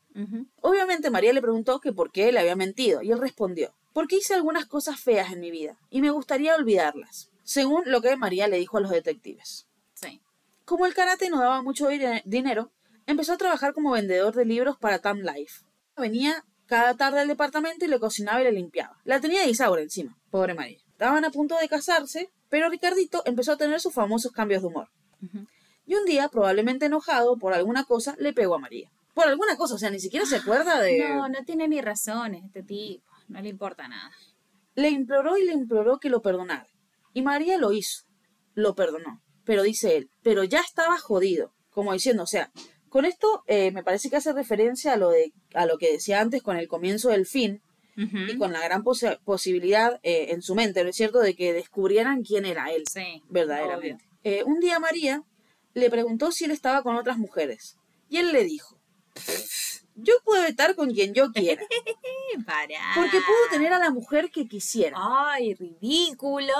Obviamente María le preguntó que por qué le había mentido, y él respondió, porque hice algunas cosas feas en mi vida, y me gustaría olvidarlas, según lo que María le dijo a los detectives. Sí. Como el karate no daba mucho dinero, empezó a trabajar como vendedor de libros para Time Life. Venía cada tarde al departamento y le cocinaba y le limpiaba. La tenía de Isaura encima, pobre María. Estaban a punto de casarse, pero Ricardito empezó a tener sus famosos cambios de humor. Y un día, probablemente enojado por alguna cosa, le pegó a María. Por alguna cosa, o sea, ni siquiera se acuerda de... No, no tiene ni razones este tipo. No le importa nada. Le imploró y le imploró que lo perdonara. Y María lo hizo. Lo perdonó. Pero dice él, pero ya estaba jodido. Como diciendo, o sea, con esto eh, me parece que hace referencia a lo, de, a lo que decía antes con el comienzo del fin y con la gran posi- posibilidad eh, en su mente, ¿no es cierto?, de que descubrieran quién era él Sí. verdaderamente. Eh, un día María le preguntó si él estaba con otras mujeres. Y él le dijo, yo puedo estar con quien yo quiera. Pará. porque puedo tener a la mujer que quisiera. ¡Ay, ridículo!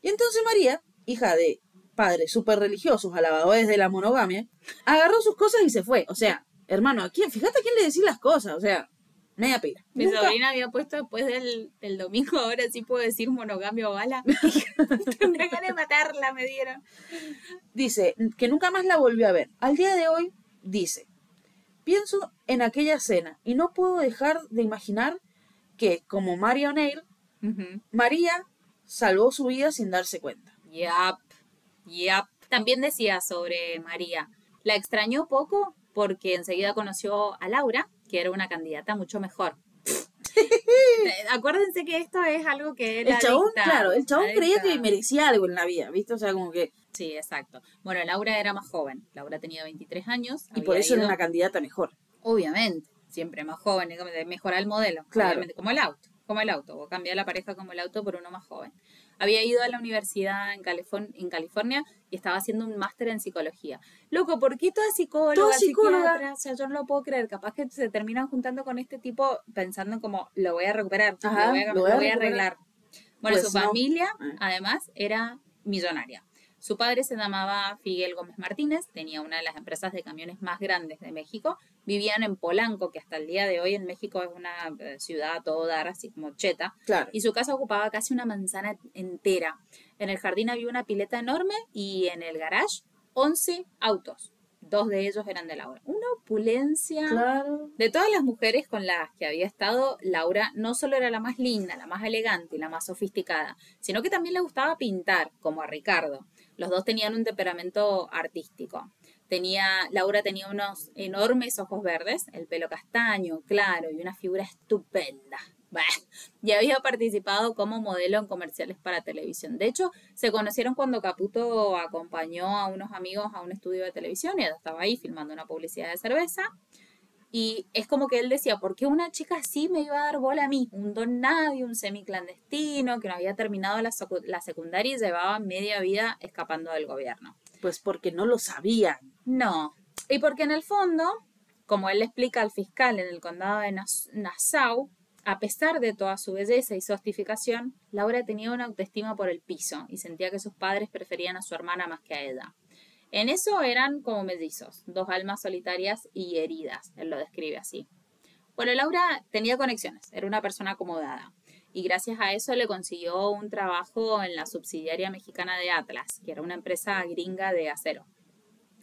Y entonces María, hija de padres súper religiosos, alabadores de la monogamia, agarró sus cosas y se fue. O sea, hermano, ¿a quién? Fíjate a quién le decís las cosas. O sea, media pira. Mi Nunca- sobrina había puesto después del, del domingo, ahora sí puedo decir monogamia o bala. Una gana de matarla me dieron. Dice que nunca más la volvió a ver. Al día de hoy, dice, pienso en aquella cena y no puedo dejar de imaginar que, como Mary O'Neill. María salvó su vida sin darse cuenta. Yep, yep. También decía sobre María, la extrañó poco porque enseguida conoció a Laura, que era una candidata mucho mejor. Acuérdense que esto es algo que El chabón, claro, el chabón creía que merecía algo en la vida, ¿viste? O sea, como que... Sí, exacto. Bueno, Laura era más joven. Laura tenía 23 años. Y por eso era una candidata mejor. Obviamente, siempre más joven, mejorar el modelo. Claro. Obviamente, como el auto, como el auto, o cambiar la pareja como el auto por uno más joven. Había ido a la universidad en, Califon- en California y estaba haciendo un máster en psicología. Loco, ¿por qué toda psicóloga, Toda psicóloga. O sea, yo no lo puedo creer. Capaz que se terminan juntando con este tipo pensando como, lo voy a recuperar, Ajá, lo voy a, lo voy a lo voy a recuperar. arreglar. Bueno, Pues su no. familia, Ah. además, era millonaria. Su padre se llamaba Figuel Gómez Martínez, tenía una de las empresas de camiones más grandes de México. Vivían en Polanco, que hasta el día de hoy en México es una eh, ciudad a todo dar, así como cheta. Claro. Y su casa ocupaba casi una manzana entera. En el jardín había una pileta enorme y en el garage 11 autos. Dos de ellos eran de Laura. Una opulencia. Claro. De todas las mujeres con las que había estado, Laura no solo era la más linda, la más elegante y la más sofisticada, sino que también le gustaba pintar, como a Ricardo. Los dos tenían un temperamento artístico. Tenía, Laura tenía unos enormes ojos verdes, el pelo castaño, claro, y una figura estupenda. Bah. Y había participado como modelo en comerciales para televisión. De hecho, se conocieron cuando Caputo acompañó a unos amigos a un estudio de televisión y ella estaba ahí filmando una publicidad de cerveza. Y es como que él decía, ¿por qué una chica así me iba a dar bola a mí? Un don nadie, un semiclandestino, que no había terminado la, secu- la secundaria y llevaba media vida escapando del gobierno. Pues porque no lo sabían. No. Y porque en el fondo, como él le explica al fiscal en el condado de Nas- Nassau, a pesar de toda su belleza y sofisticación, Laura tenía una autoestima por el piso y sentía que sus padres preferían a su hermana más que a ella. En eso eran como mellizos, dos almas solitarias y heridas, él lo describe así. Bueno, Laura tenía conexiones, era una persona acomodada y gracias a eso le consiguió un trabajo en la subsidiaria mexicana de Atlas, que era una empresa gringa de acero.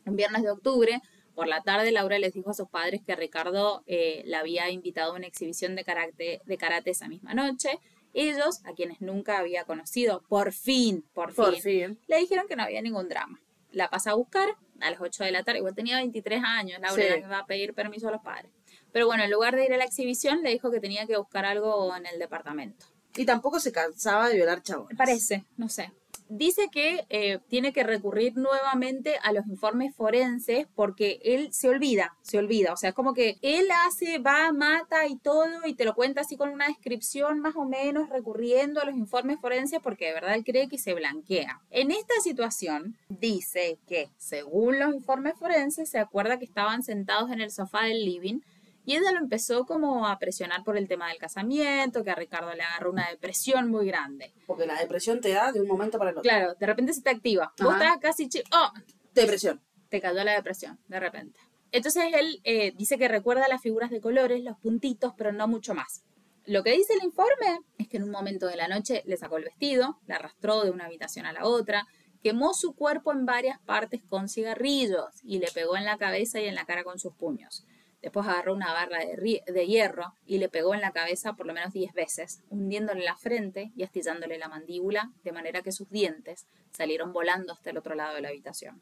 Un viernes de octubre, por la tarde, Laura les dijo a sus padres que Ricardo eh, la había invitado a una exhibición de karate, de karate esa misma noche. Ellos, a quienes nunca había conocido, por fin, por, Por fin, fin. le dijeron que no había ningún drama. La pasa a buscar a las 8 de la tarde, igual tenía 23 años, Laura Sí. la que va a pedir permiso a los padres. Pero bueno, en lugar de ir a la exhibición, le dijo que tenía que buscar algo en el departamento. Y tampoco se cansaba de violar chabones. Parece, no sé. Dice que eh, tiene que recurrir nuevamente a los informes forenses porque él se olvida, se olvida. O sea, es como que él hace, va, mata y todo y te lo cuenta así con una descripción más o menos recurriendo a los informes forenses porque de verdad él cree que se blanquea. En esta situación dice que según los informes forenses se acuerda que estaban sentados en el sofá del living y ella lo empezó como a presionar por el tema del casamiento, que a Ricardo le agarró una depresión muy grande. Porque la depresión te da de un momento para el otro. Claro, de repente se te activa. Vos Ajá. estás casi... ¡Oh! Depresión. Te cayó la depresión, de repente. Entonces él eh, dice que recuerda las figuras de colores, los puntitos, pero no mucho más. Lo que dice el informe es que en un momento de la noche le sacó el vestido, la arrastró de una habitación a la otra, quemó su cuerpo en varias partes con cigarrillos y le pegó en la cabeza y en la cara con sus puños. Después agarró una barra de, hierro y le pegó en la cabeza por lo menos 10 veces, hundiéndole la frente y astillándole la mandíbula, de manera que sus dientes salieron volando hasta el otro lado de la habitación.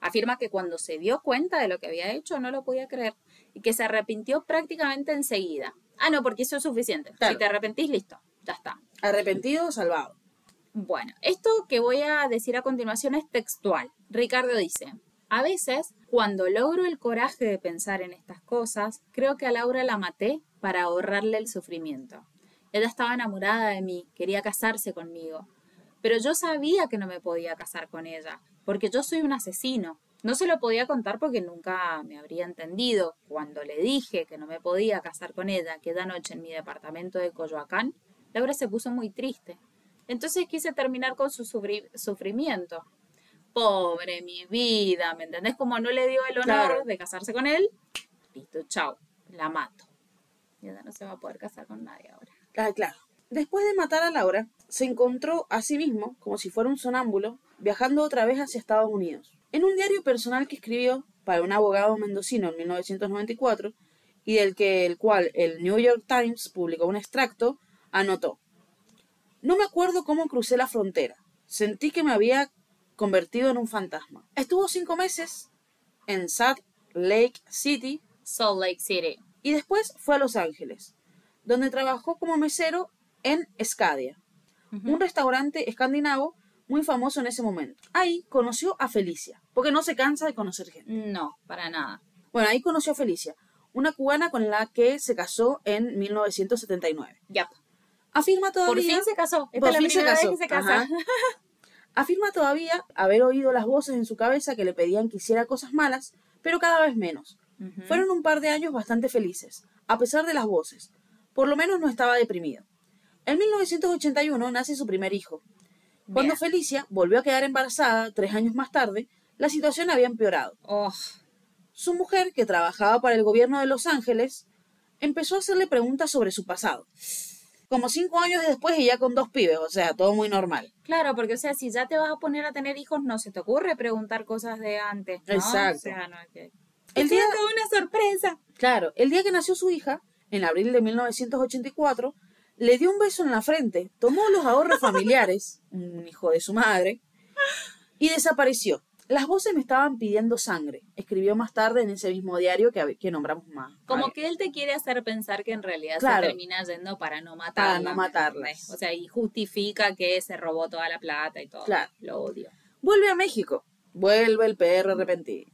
Afirma que cuando se dio cuenta de lo que había hecho no lo podía creer y que se arrepintió prácticamente enseguida. Ah, no, porque eso es suficiente. Claro. Si te arrepentís, listo, ya está. Arrepentido, salvado. Bueno, esto que voy a decir a continuación es textual. Ricardo dice, a veces, cuando logro el coraje de pensar en estas cosas, creo que a Laura la maté para ahorrarle el sufrimiento. Ella estaba enamorada de mí, quería casarse conmigo. Pero yo sabía que no me podía casar con ella, porque yo soy un asesino. No se lo podía contar porque nunca me habría entendido. Cuando le dije que no me podía casar con ella aquella noche en mi departamento de Coyoacán, Laura se puso muy triste. Entonces quise terminar con su sufri- sufrimiento. Pobre mi vida, ¿me entendés? Como no le dio el honor Claro. de casarse con él, listo, chao, la mato. Y ella no se va a poder casar con nadie ahora. Ah, claro. Después de matar a Laura, se encontró a sí mismo, como si fuera un sonámbulo, viajando otra vez hacia Estados Unidos. En un diario personal que escribió para un abogado mendocino en 1994, y del que el cual el New York Times publicó un extracto, anotó. No me acuerdo cómo crucé la frontera. Sentí que me había convertido en un fantasma. Estuvo cinco meses en Salt Lake City Salt Lake City. y después fue a Los Ángeles, donde trabajó como mesero en Scadia, un restaurante escandinavo muy famoso en ese momento. Ahí conoció a Felicia, porque no se cansa de conocer gente. No, para nada. Bueno, ahí conoció a Felicia, una cubana con la que se casó en 1979. Ya. Afirma todavía... Por fin se casó. Esta Por es la fin se primera vez casó. que se casa. Afirma todavía haber oído las voces en su cabeza que le pedían que hiciera cosas malas, pero cada vez menos. Fueron un par de años bastante felices, a pesar de las voces. Por lo menos no estaba deprimido. En 1981 nace su primer hijo. Cuando Bien. Felicia volvió a quedar embarazada tres años más tarde, la situación había empeorado. Oh, Su mujer, que trabajaba para el gobierno de Los Ángeles, empezó a hacerle preguntas sobre su pasado. Como cinco años después y ya con dos pibes, o sea, todo muy normal. claro, porque o sea, si ya te vas a poner a tener hijos, no se te ocurre preguntar cosas de antes. ¿no? Exacto. O sea, no, que... El día una sorpresa. Claro, el día que nació su hija, en abril de 1984, le dio un beso en la frente, tomó los ahorros familiares, un hijo de su madre, y desapareció. Las voces me estaban pidiendo sangre, escribió más tarde en ese mismo diario que, que nombramos más. Como que él te quiere hacer pensar que en realidad Claro. se termina yendo para no matarla. Para no ¿me matarlas. O sea, y justifica que se robó toda la plata y todo. Claro. Lo odio. Vuelve a México. Vuelve el perro arrepentido,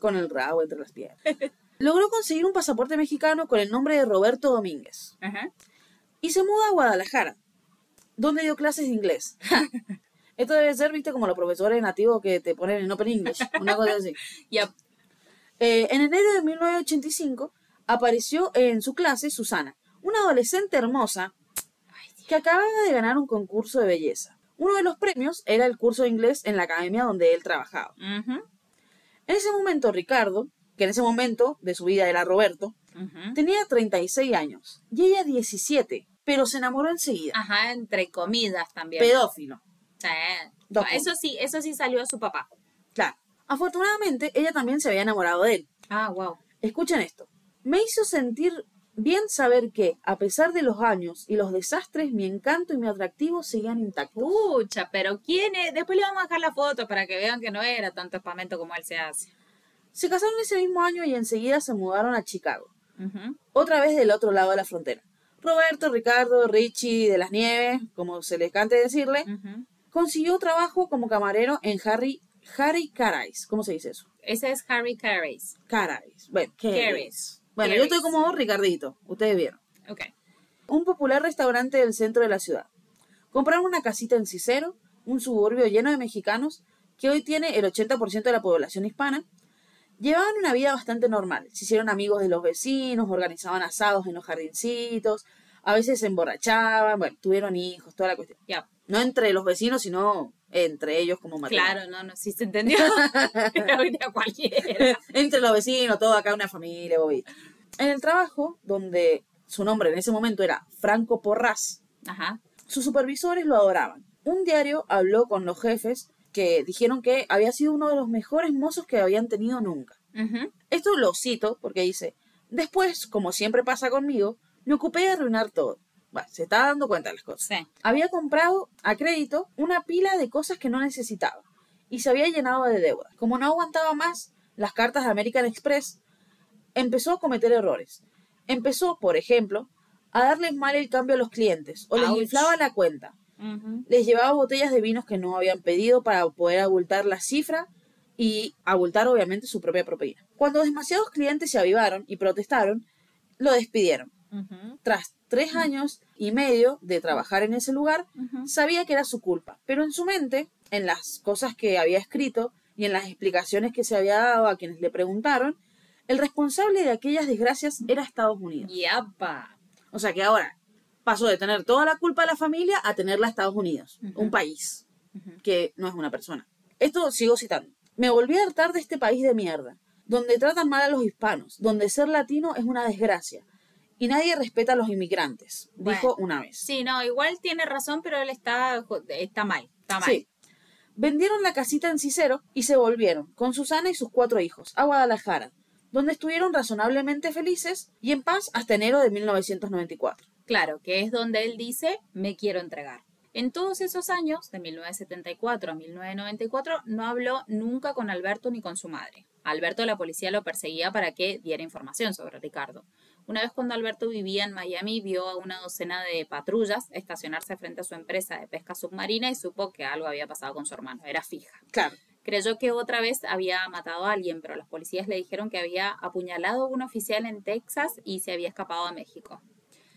con el rabo entre las piernas. Logró conseguir un pasaporte mexicano con el nombre de Roberto Domínguez. Ajá. y se muda a Guadalajara, donde dio clases de inglés. Esto debe ser, viste, como los profesores nativos que te ponen en Open English, una cosa así. Eh, en enero de 1985 apareció en su clase Susana, una adolescente hermosa que acababa de ganar un concurso de belleza. Uno de los premios era el curso de inglés en la academia donde él trabajaba. En ese momento, Ricardo, que en ese momento de su vida era Roberto, Ujú. tenía 36 años y ella 17, pero se enamoró enseguida. Ajá, entre comidas también. Pedófilo. Sí. Eso sí, eso sí salió a su papá. Claro. Afortunadamente, ella también se había enamorado de él. Ah, wow. Escuchen esto. Me hizo sentir bien saber que, a pesar de los años y los desastres, mi encanto y mi atractivo seguían intactos. Pucha, pero ¿quién es? Después le vamos a dejar la foto para que vean que no era tanto espamento como él se hace. Se casaron ese mismo año y enseguida se mudaron a Chicago, Ujú. otra vez del otro lado de la frontera. Roberto, Ricardo, Richie de las Nieves, como se les cante decirle, Ujú. Consiguió trabajo como camarero en Harry, Harry Carais. ¿Cómo se dice eso? Ese es Harry. Carais. Bueno, Carais. Carais. Bueno, yo estoy como Ricardito, ustedes vieron. Ok. un popular restaurante del centro de la ciudad. Compraron una casita en Cicero, un suburbio lleno de mexicanos, que hoy tiene el 80% de la población hispana. Llevaban una vida bastante normal. Se hicieron amigos de los vecinos, organizaban asados en los jardincitos, a veces se emborrachaban, bueno, tuvieron hijos, toda la cuestión. Ya. No entre los vecinos, sino entre ellos como matrimonio. Claro, no, no, sí se entendió. Era cualquiera. entre los vecinos, todo acá una familia, bobita. En el trabajo, donde su nombre en ese momento era Franco Porras, Ajá. Sus supervisores lo adoraban. Un diario habló con los jefes que dijeron que había sido uno de los mejores mozos que habían tenido nunca. Esto lo cito porque dice, después, como siempre pasa conmigo, me ocupé de arruinar todo. Bueno, se está dando cuenta de las cosas. Sí. Había comprado a crédito una pila de cosas que no necesitaba y se había llenado de deuda. Como no aguantaba más las cartas de American Express, empezó a cometer errores. Empezó, por ejemplo, a darles mal el cambio a los clientes o les Ouch. inflaba la cuenta. Les llevaba botellas de vinos que no habían pedido para poder abultar la cifra y abultar obviamente su propia propina. Cuando demasiados clientes se avivaron y protestaron, lo despidieron. Tras tres años y medio de trabajar en ese lugar, sabía que era su culpa, pero en su mente, en las cosas que había escrito y en las explicaciones que se había dado a quienes le preguntaron, el responsable de aquellas desgracias era Estados Unidos. Yapa. O sea que ahora pasó de tener toda la culpa de la familia a tenerla a Estados Unidos, un país que no es una persona. Esto sigo citando. Me volví a hartar de este país de mierda, donde tratan mal a los hispanos, donde ser latino es una desgracia y nadie respeta a los inmigrantes, dijo una vez. Sí, no, igual tiene razón, pero él está, está mal. Está mal. Sí. Vendieron la casita en Cicero y se volvieron, con Susana y sus cuatro hijos, a Guadalajara, donde estuvieron razonablemente felices y en paz hasta enero de 1994. Claro, que es donde él dice, me quiero entregar. En todos esos años, de 1974 a 1994, no habló nunca con Alberto ni con su madre. Alberto la policía lo perseguía para que diera información sobre Ricardo. Una vez cuando Alberto vivía en Miami, vio a una docena de patrullas estacionarse frente a su empresa de pesca submarina y supo que algo había pasado con su hermano. Era fija. Claro. Creyó que otra vez había matado a alguien, pero los policías le dijeron que había apuñalado a un oficial en Texas y se había escapado a México.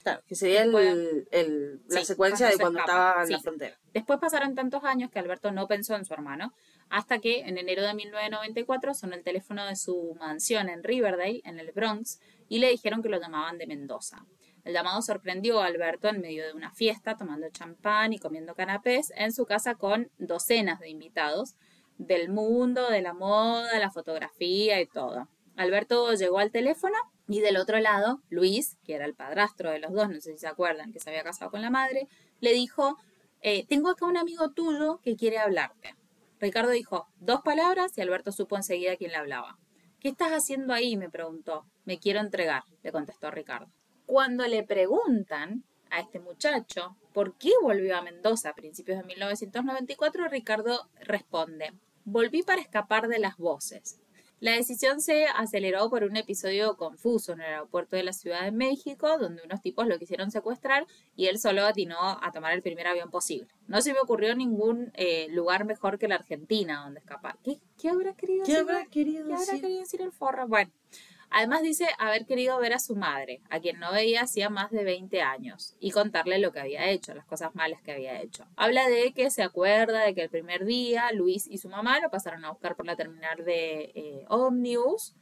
Claro, que sería el- Después- el- la Sí, secuencia cuando de cuando escapa, estaba en la frontera. Después pasaron tantos años que Alberto no pensó en su hermano, hasta que en enero de 1994 sonó el teléfono de su mansión en Riverdale, en el Bronx, y le dijeron que lo llamaban de Mendoza. El llamado sorprendió a Alberto en medio de una fiesta, tomando champán y comiendo canapés en su casa con docenas de invitados del mundo, de la moda, la fotografía y todo. Alberto llegó al teléfono y del otro lado, Luis, que era el padrastro de los dos, no sé si se acuerdan, que se había casado con la madre, le dijo, eh, tengo acá un amigo tuyo que quiere hablarte. Ricardo dijo dos palabras y Alberto supo enseguida quién le hablaba. ¿Qué estás haciendo ahí? me preguntó. Me quiero entregar, le contestó Ricardo. Cuando le preguntan a este muchacho por qué volvió a Mendoza a principios de 1994, Ricardo responde, volví para escapar de las voces. La decisión se aceleró por un episodio confuso en el aeropuerto de la Ciudad de México, donde unos tipos lo quisieron secuestrar y él solo atinó a tomar el primer avión posible. No se me ocurrió ningún eh, lugar mejor que la Argentina donde escapar. ¿Qué, qué habrá querido ¿Qué decir? habrá querido ¿Qué habrá decir? querido decir el forro? Bueno, además dice haber querido ver a su madre, a quien no veía hacía más de 20 años, y contarle lo que había hecho, las cosas malas que había hecho. Habla de que se acuerda de que el primer día Luis y su mamá lo pasaron a buscar por la terminal de eh, Omnibus.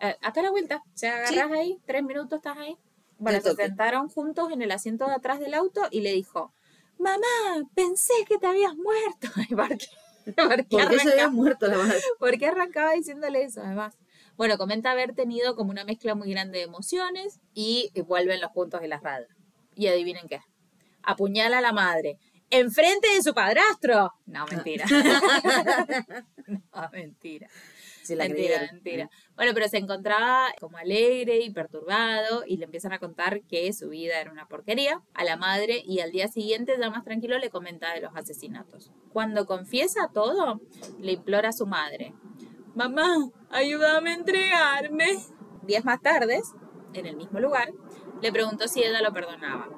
Eh, acá a la vuelta, se agarras ahí, tres minutos estás ahí. Bueno, se sentaron juntos en el asiento de atrás del auto y le dijo, mamá, pensé que te habías muerto. ¿Y por qué? ¿Por qué ¿Por qué se había muerto la madre? ¿Por qué arrancaba diciéndole eso además? Bueno, comenta haber tenido como una mezcla muy grande de emociones y vuelven los puntos de las radas. Y adivinen qué. Apuñala a la madre. ¡Enfrente de su padrastro! No, mentira. no, mentira. Sí, la mentira, mentira. Bueno, pero se encontraba como alegre y perturbado y le empiezan a contar que su vida era una porquería a la madre y al día siguiente, ya más tranquilo, le comenta de los asesinatos. Cuando confiesa todo, le implora a su madre, mamá, ayúdame a entregarme. Días más tarde, en el mismo lugar, le preguntó si ella lo perdonaba.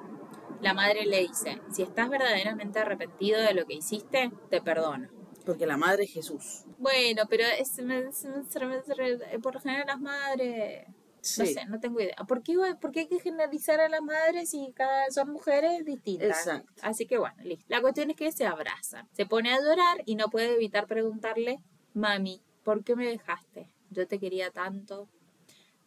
La madre le dice, si estás verdaderamente arrepentido de lo que hiciste, te perdono. Porque la madre es Jesús. Bueno, pero es, por lo general las madres, no Sí. sé, no tengo idea. ¿Por qué, por qué hay que generalizar a las madres si cada son mujeres distintas? Exacto. Así que bueno, listo. La cuestión es que se abrazan. Se pone a llorar y no puede evitar preguntarle, mami, ¿por qué me dejaste? Yo te quería tanto.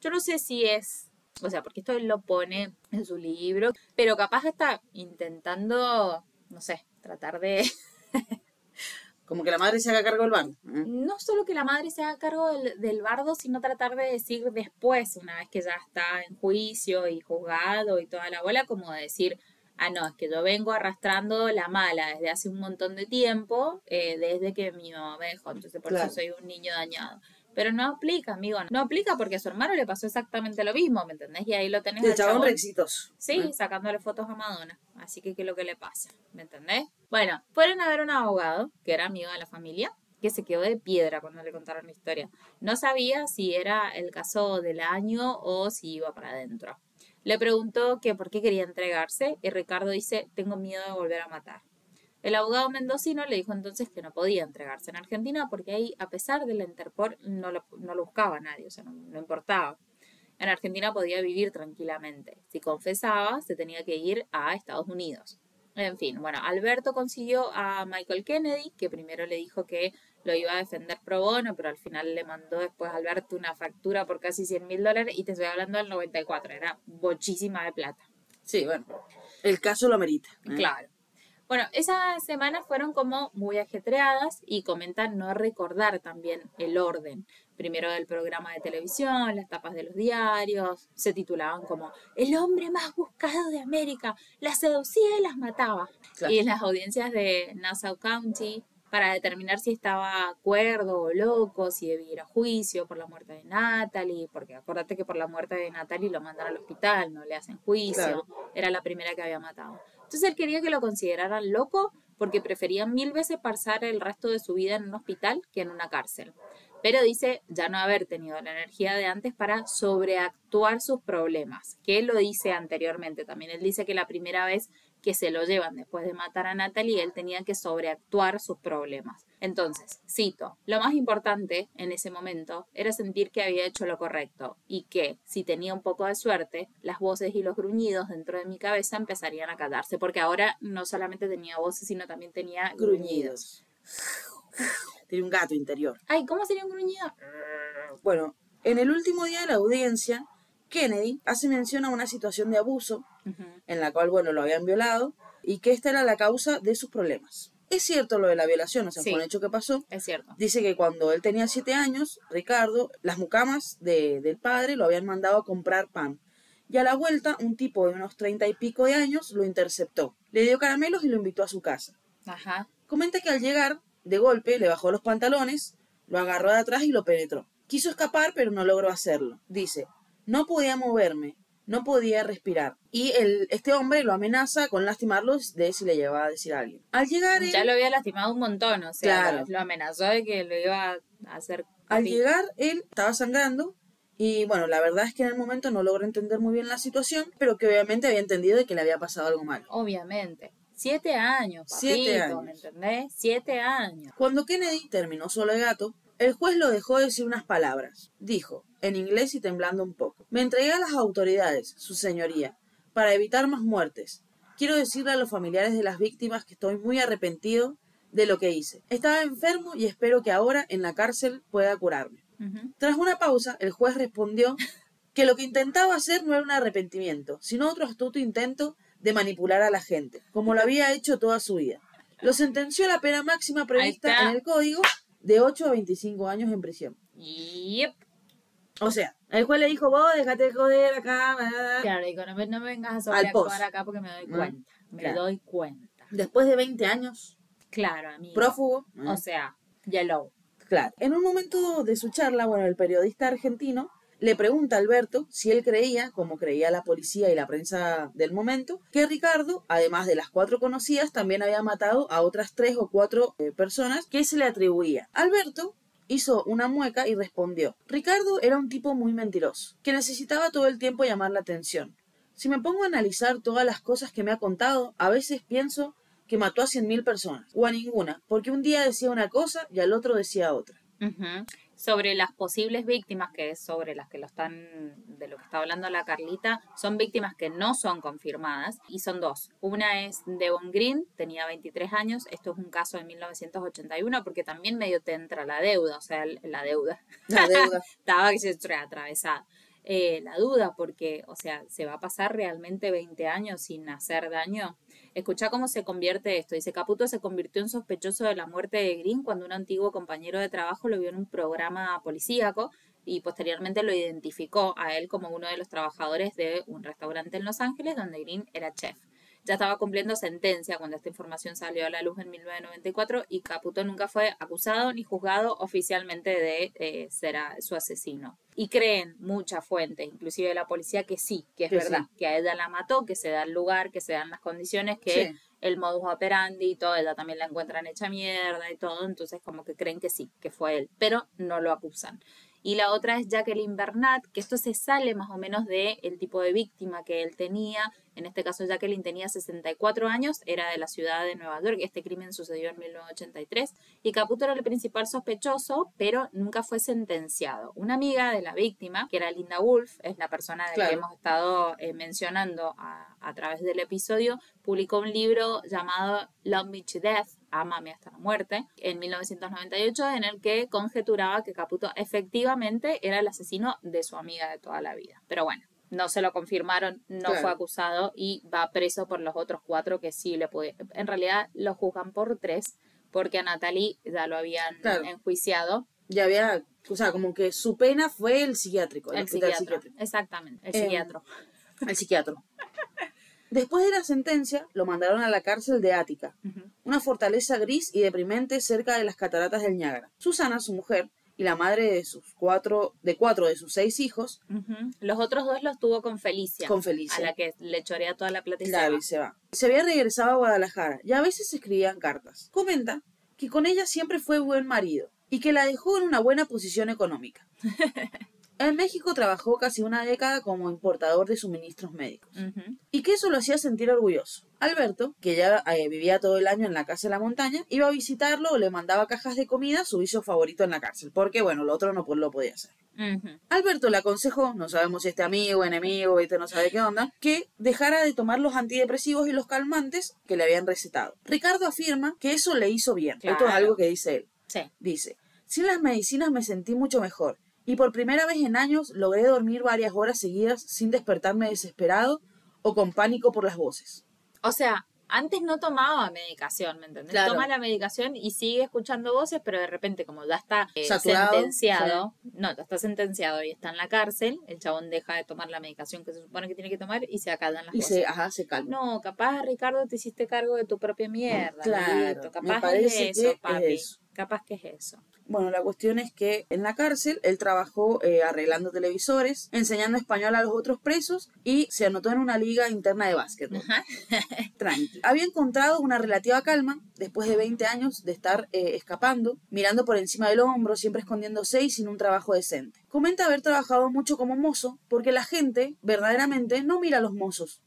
Yo no sé si es, o sea, porque esto él lo pone en su libro, pero capaz está intentando, no sé, tratar de Como que la madre se haga cargo del bar. ¿eh? no solo que la madre se haga cargo del, del bardo, sino tratar de decir después, una vez que ya está en juicio y juzgado y toda la bola, como de decir, ah, no, es que yo vengo arrastrando la mala desde hace un montón de tiempo, eh, desde que mi mamá me dejó, entonces por Claro. eso soy un niño dañado. Pero no aplica, amigo, no aplica porque a su hermano le pasó exactamente lo mismo, ¿me entendés? Y ahí lo tenés El chabón chabón exitoso. Sí, ¿eh? sacándole fotos a Madonna. Así que, ¿qué es lo que le pasa? ¿Me entendés? Bueno, fueron a ver un abogado, que era amigo de la familia, que se quedó de piedra cuando le contaron la historia. No sabía si era el caso del año o si iba para adentro. Le preguntó que por qué quería entregarse y Ricardo dice, tengo miedo de volver a matar. El abogado mendocino le dijo entonces que no podía entregarse en Argentina porque ahí, a pesar de la Interpol, no lo, no lo buscaba nadie, o sea, no, no importaba. En Argentina podía vivir tranquilamente. Si confesaba, se tenía que ir a Estados Unidos. En fin, bueno, Alberto consiguió a Michael Kennedy, que primero le dijo que lo iba a defender pro bono, pero al final le mandó después a Alberto una factura por casi 100 mil dólares y te estoy hablando del 94, era bochísima de plata. Sí, bueno. El caso lo amerita. ¿eh? Claro. Bueno, esas semanas fueron como muy ajetreadas y comentan no recordar también el orden. Primero del programa de televisión, las tapas de los diarios, se titulaban como El hombre más buscado de América, las seducía y las mataba. Claro. Y en las audiencias de Nassau County, para determinar si estaba cuerdo o loco, si debía ir a juicio por la muerte de Natalie, porque acuérdate que por la muerte de Natalie lo mandan al hospital, no le hacen juicio, Claro. era la primera que había matado. Entonces él quería que lo consideraran loco porque prefería mil veces pasar el resto de su vida en un hospital que en una cárcel. Pero dice ya no haber tenido la energía de antes para sobreactuar sus problemas, que él lo dice anteriormente también. Él dice que la primera vez que se lo llevan después de matar a Natalie, él tenía que sobreactuar sus problemas. Entonces, cito, lo más importante en ese momento era sentir que había hecho lo correcto y que, si tenía un poco de suerte, las voces y los gruñidos dentro de mi cabeza empezarían a callarse, porque ahora no solamente tenía voces, sino también tenía gruñidos. Tiene un gato interior. Ay, ¿cómo sería un gruñido? Bueno, en el último día de la audiencia, Kennedy hace mención a una situación de abuso en la cual, bueno, lo habían violado y que esta era la causa de sus problemas. Es cierto lo de la violación, o sea, Sí. fue un hecho que pasó. Es cierto. Dice que cuando él tenía siete años, Ricardo, las mucamas de- del padre lo habían mandado a comprar pan. Y a la vuelta, un tipo de unos treinta y pico de años lo interceptó. Le dio caramelos y lo invitó a su casa. Ajá. Comenta que al llegar, de golpe, le bajó los pantalones, lo agarró de atrás y lo penetró. Quiso escapar, pero no logró hacerlo. Dice, no podía moverme, no podía respirar. Y el, este hombre lo amenaza con lastimarlo de si le llevaba a decir a alguien. Al llegar, él- Ya lo había lastimado un montón, o sea, Claro. lo, amenazó de que lo iba a hacer. al llegar, él estaba sangrando. Y bueno, la verdad es que en el momento no logró entender muy bien la situación, pero que obviamente había entendido de que le había pasado algo malo. Obviamente. Siete años, papito, Siete años. ¿me entendés? Siete años. Cuando Kennedy terminó solo de gato, el juez lo dejó decir unas palabras. Dijo, en inglés y temblando un poco, me entregué a las autoridades, su señoría, para evitar más muertes. Quiero decirle a los familiares de las víctimas que estoy muy arrepentido de lo que hice. Estaba enfermo y espero que ahora en la cárcel pueda curarme. Tras una pausa, el juez respondió que lo que intentaba hacer no era un arrepentimiento, sino otro astuto intento de manipular a la gente, como lo había hecho toda su vida. Lo sentenció a la pena máxima prevista en el código de 8 a 25 años en prisión. Yep. O sea, el juez le dijo, vos déjate de joder acá. bla, bla, bla". Claro, digo, no me, no me vengas a sobreactuar acá porque me doy Mm, cuenta. Me claro. doy cuenta. Después de 20 años, Claro, amigo. prófugo. O sea, yellow. Claro. En un momento de su charla, bueno, el periodista argentino le pregunta a Alberto si él creía, como creía la policía y la prensa del momento, que Ricardo, además de las cuatro conocidas, también había matado a otras tres o cuatro eh, personas que se le atribuía. Alberto hizo una mueca y respondió, Ricardo era un tipo muy mentiroso, que necesitaba todo el tiempo llamar la atención. Si me pongo a analizar todas las cosas que me ha contado, a veces pienso que mató a cien mil personas, o a ninguna, porque un día decía una cosa y al otro decía otra. Ujú. Sobre las posibles víctimas, que es sobre las que lo están, de lo que está hablando la Carlita, son víctimas que no son confirmadas y son dos. Una es Devon Green, tenía 23 años, esto es un caso de 1981 porque también medio te entra la deuda, o sea, la deuda, La deuda. estaba que se tra- atravesada. Eh, la duda, porque, o sea, ¿se va a pasar realmente 20 años sin hacer daño? Escucha cómo se convierte esto. Dice, Caputo se convirtió en sospechoso de la muerte de Green cuando un antiguo compañero de trabajo lo vio en un programa policíaco y posteriormente lo identificó a él como uno de los trabajadores de un restaurante en Los Ángeles donde Green era chef. Ya estaba cumpliendo sentencia cuando esta información salió a la luz en 1994 y Caputo nunca fue acusado ni juzgado oficialmente de eh, ser a- su asesino. Y creen muchas fuentes, inclusive la policía, que sí, que es Que verdad, sí. que a ella la mató, que se da el lugar, que se dan las condiciones, que Sí. el modus operandi y todo, ella también la encuentran hecha mierda y todo, entonces como que creen que sí, que fue él, pero no lo acusan. Y la otra es Jacqueline Bernat, que esto se sale más o menos de el tipo de víctima que él tenía. En este caso Jacqueline tenía 64 años, era de la ciudad de Nueva York, este crimen sucedió en 1983 y Caputo era el principal sospechoso, pero nunca fue sentenciado. Una amiga de la víctima, que era Linda Wolf, es la persona de la Claro. que hemos estado eh, mencionando a, a través del episodio, publicó un libro llamado Love Me to Death, Amame hasta la muerte, en 1998, en el que conjeturaba que Caputo efectivamente era el asesino de su amiga de toda la vida. Pero bueno, no se lo confirmaron, no Claro. fue acusado y va preso por los otros cuatro que sí le puede. En realidad lo juzgan por tres, porque a Natalie ya lo habían Claro. enjuiciado. Ya había, o sea, como que su pena fue el psiquiátrico, el, El psiquiatra. psiquiátrico. Exactamente, el Em, psiquiatra. El psiquiatra. Después de la sentencia, lo mandaron a la cárcel de Ática, una fortaleza gris y deprimente cerca de las cataratas del Niágara. Susana, su mujer, y la madre de sus cuatro, de cuatro de sus seis hijos. Los otros dos los tuvo con Felicia. con Felicia. A la que le chorea toda la plata y se Claro, va. y se va. Se había regresado a Guadalajara y a veces escribían cartas. Comenta que con ella siempre fue buen marido y que la dejó en una buena posición económica. En México trabajó casi una década como importador de suministros médicos Ujú. y que eso lo hacía sentir orgulloso. Alberto, que ya eh, vivía todo el año en la casa de la montaña, iba a visitarlo o le mandaba cajas de comida, su vicio favorito en la cárcel, porque bueno, lo otro no pues, lo podía hacer. Alberto le aconsejó, no sabemos si este amigo, enemigo, este no sabe qué onda, que dejara de tomar los antidepresivos y los calmantes que le habían recetado. Ricardo afirma que eso le hizo bien. Esto es algo que dice él. Sí. Dice, sin las medicinas me sentí mucho mejor y por primera vez en años logré dormir varias horas seguidas sin despertarme desesperado o con pánico por las voces. O sea, antes no tomaba medicación, ¿me entendés? Claro. Toma la medicación y sigue escuchando voces, pero de repente, como ya está eh, sentenciado, no, ya está sentenciado y está en la cárcel, el chabón deja de tomar la medicación que se supone que tiene que tomar y se acallan las Y voces. se, ajá, se calma. No, capaz, Ricardo, te hiciste cargo de tu propia mierda. Claro, me Capaz parece es eso, que papi. es eso. Capaz que es eso. Bueno, la cuestión es que en la cárcel él trabajó eh, arreglando televisores, enseñando español a los otros presos y se anotó en una liga interna de básquetbol. Ajá. Tranqui. Había encontrado una relativa calma después de 20 años de estar eh, escapando, mirando por encima del hombro, siempre escondiéndose y sin un trabajo decente. Comenta haber trabajado mucho como mozo porque la gente verdaderamente no mira a los mozos,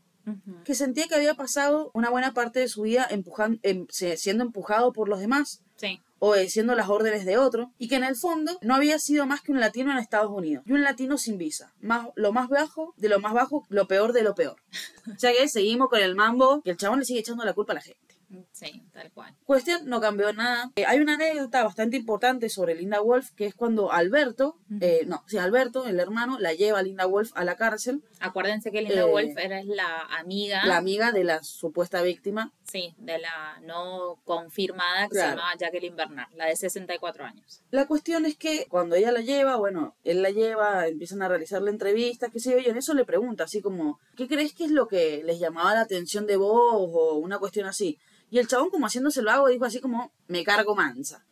que sentía que había pasado una buena parte de su vida empujan- em- siendo empujado por los demás Sí. Obedeciendo las órdenes de otro, y que en el fondo no había sido más que un latino en Estados Unidos, y un latino sin visa, más, lo más bajo de lo más bajo, lo peor de lo peor. o sea que seguimos con el mambo, que el chabón le sigue echando la culpa a la gente. Sí, tal cual. Cuestión, no cambió nada. Eh, hay una anécdota bastante importante sobre Linda Wolf, que es cuando Alberto, eh, no, sí, Alberto, el hermano, la lleva a Linda Wolf a la cárcel, Acuérdense que Linda Eh, Wolf era la amiga, la amiga de la supuesta víctima. sí, de la no confirmada que se Claro. llamaba Jacqueline Bernard, la de 64 años. La cuestión es que cuando ella la lleva, bueno, él la lleva, empiezan a realizarle entrevistas, qué sé yo, y en eso le pregunta, así como, ¿qué crees que es lo que les llamaba la atención de vos? O una cuestión así. Y el chabón, como haciéndose lo hago, dijo así como, me cargo mansa.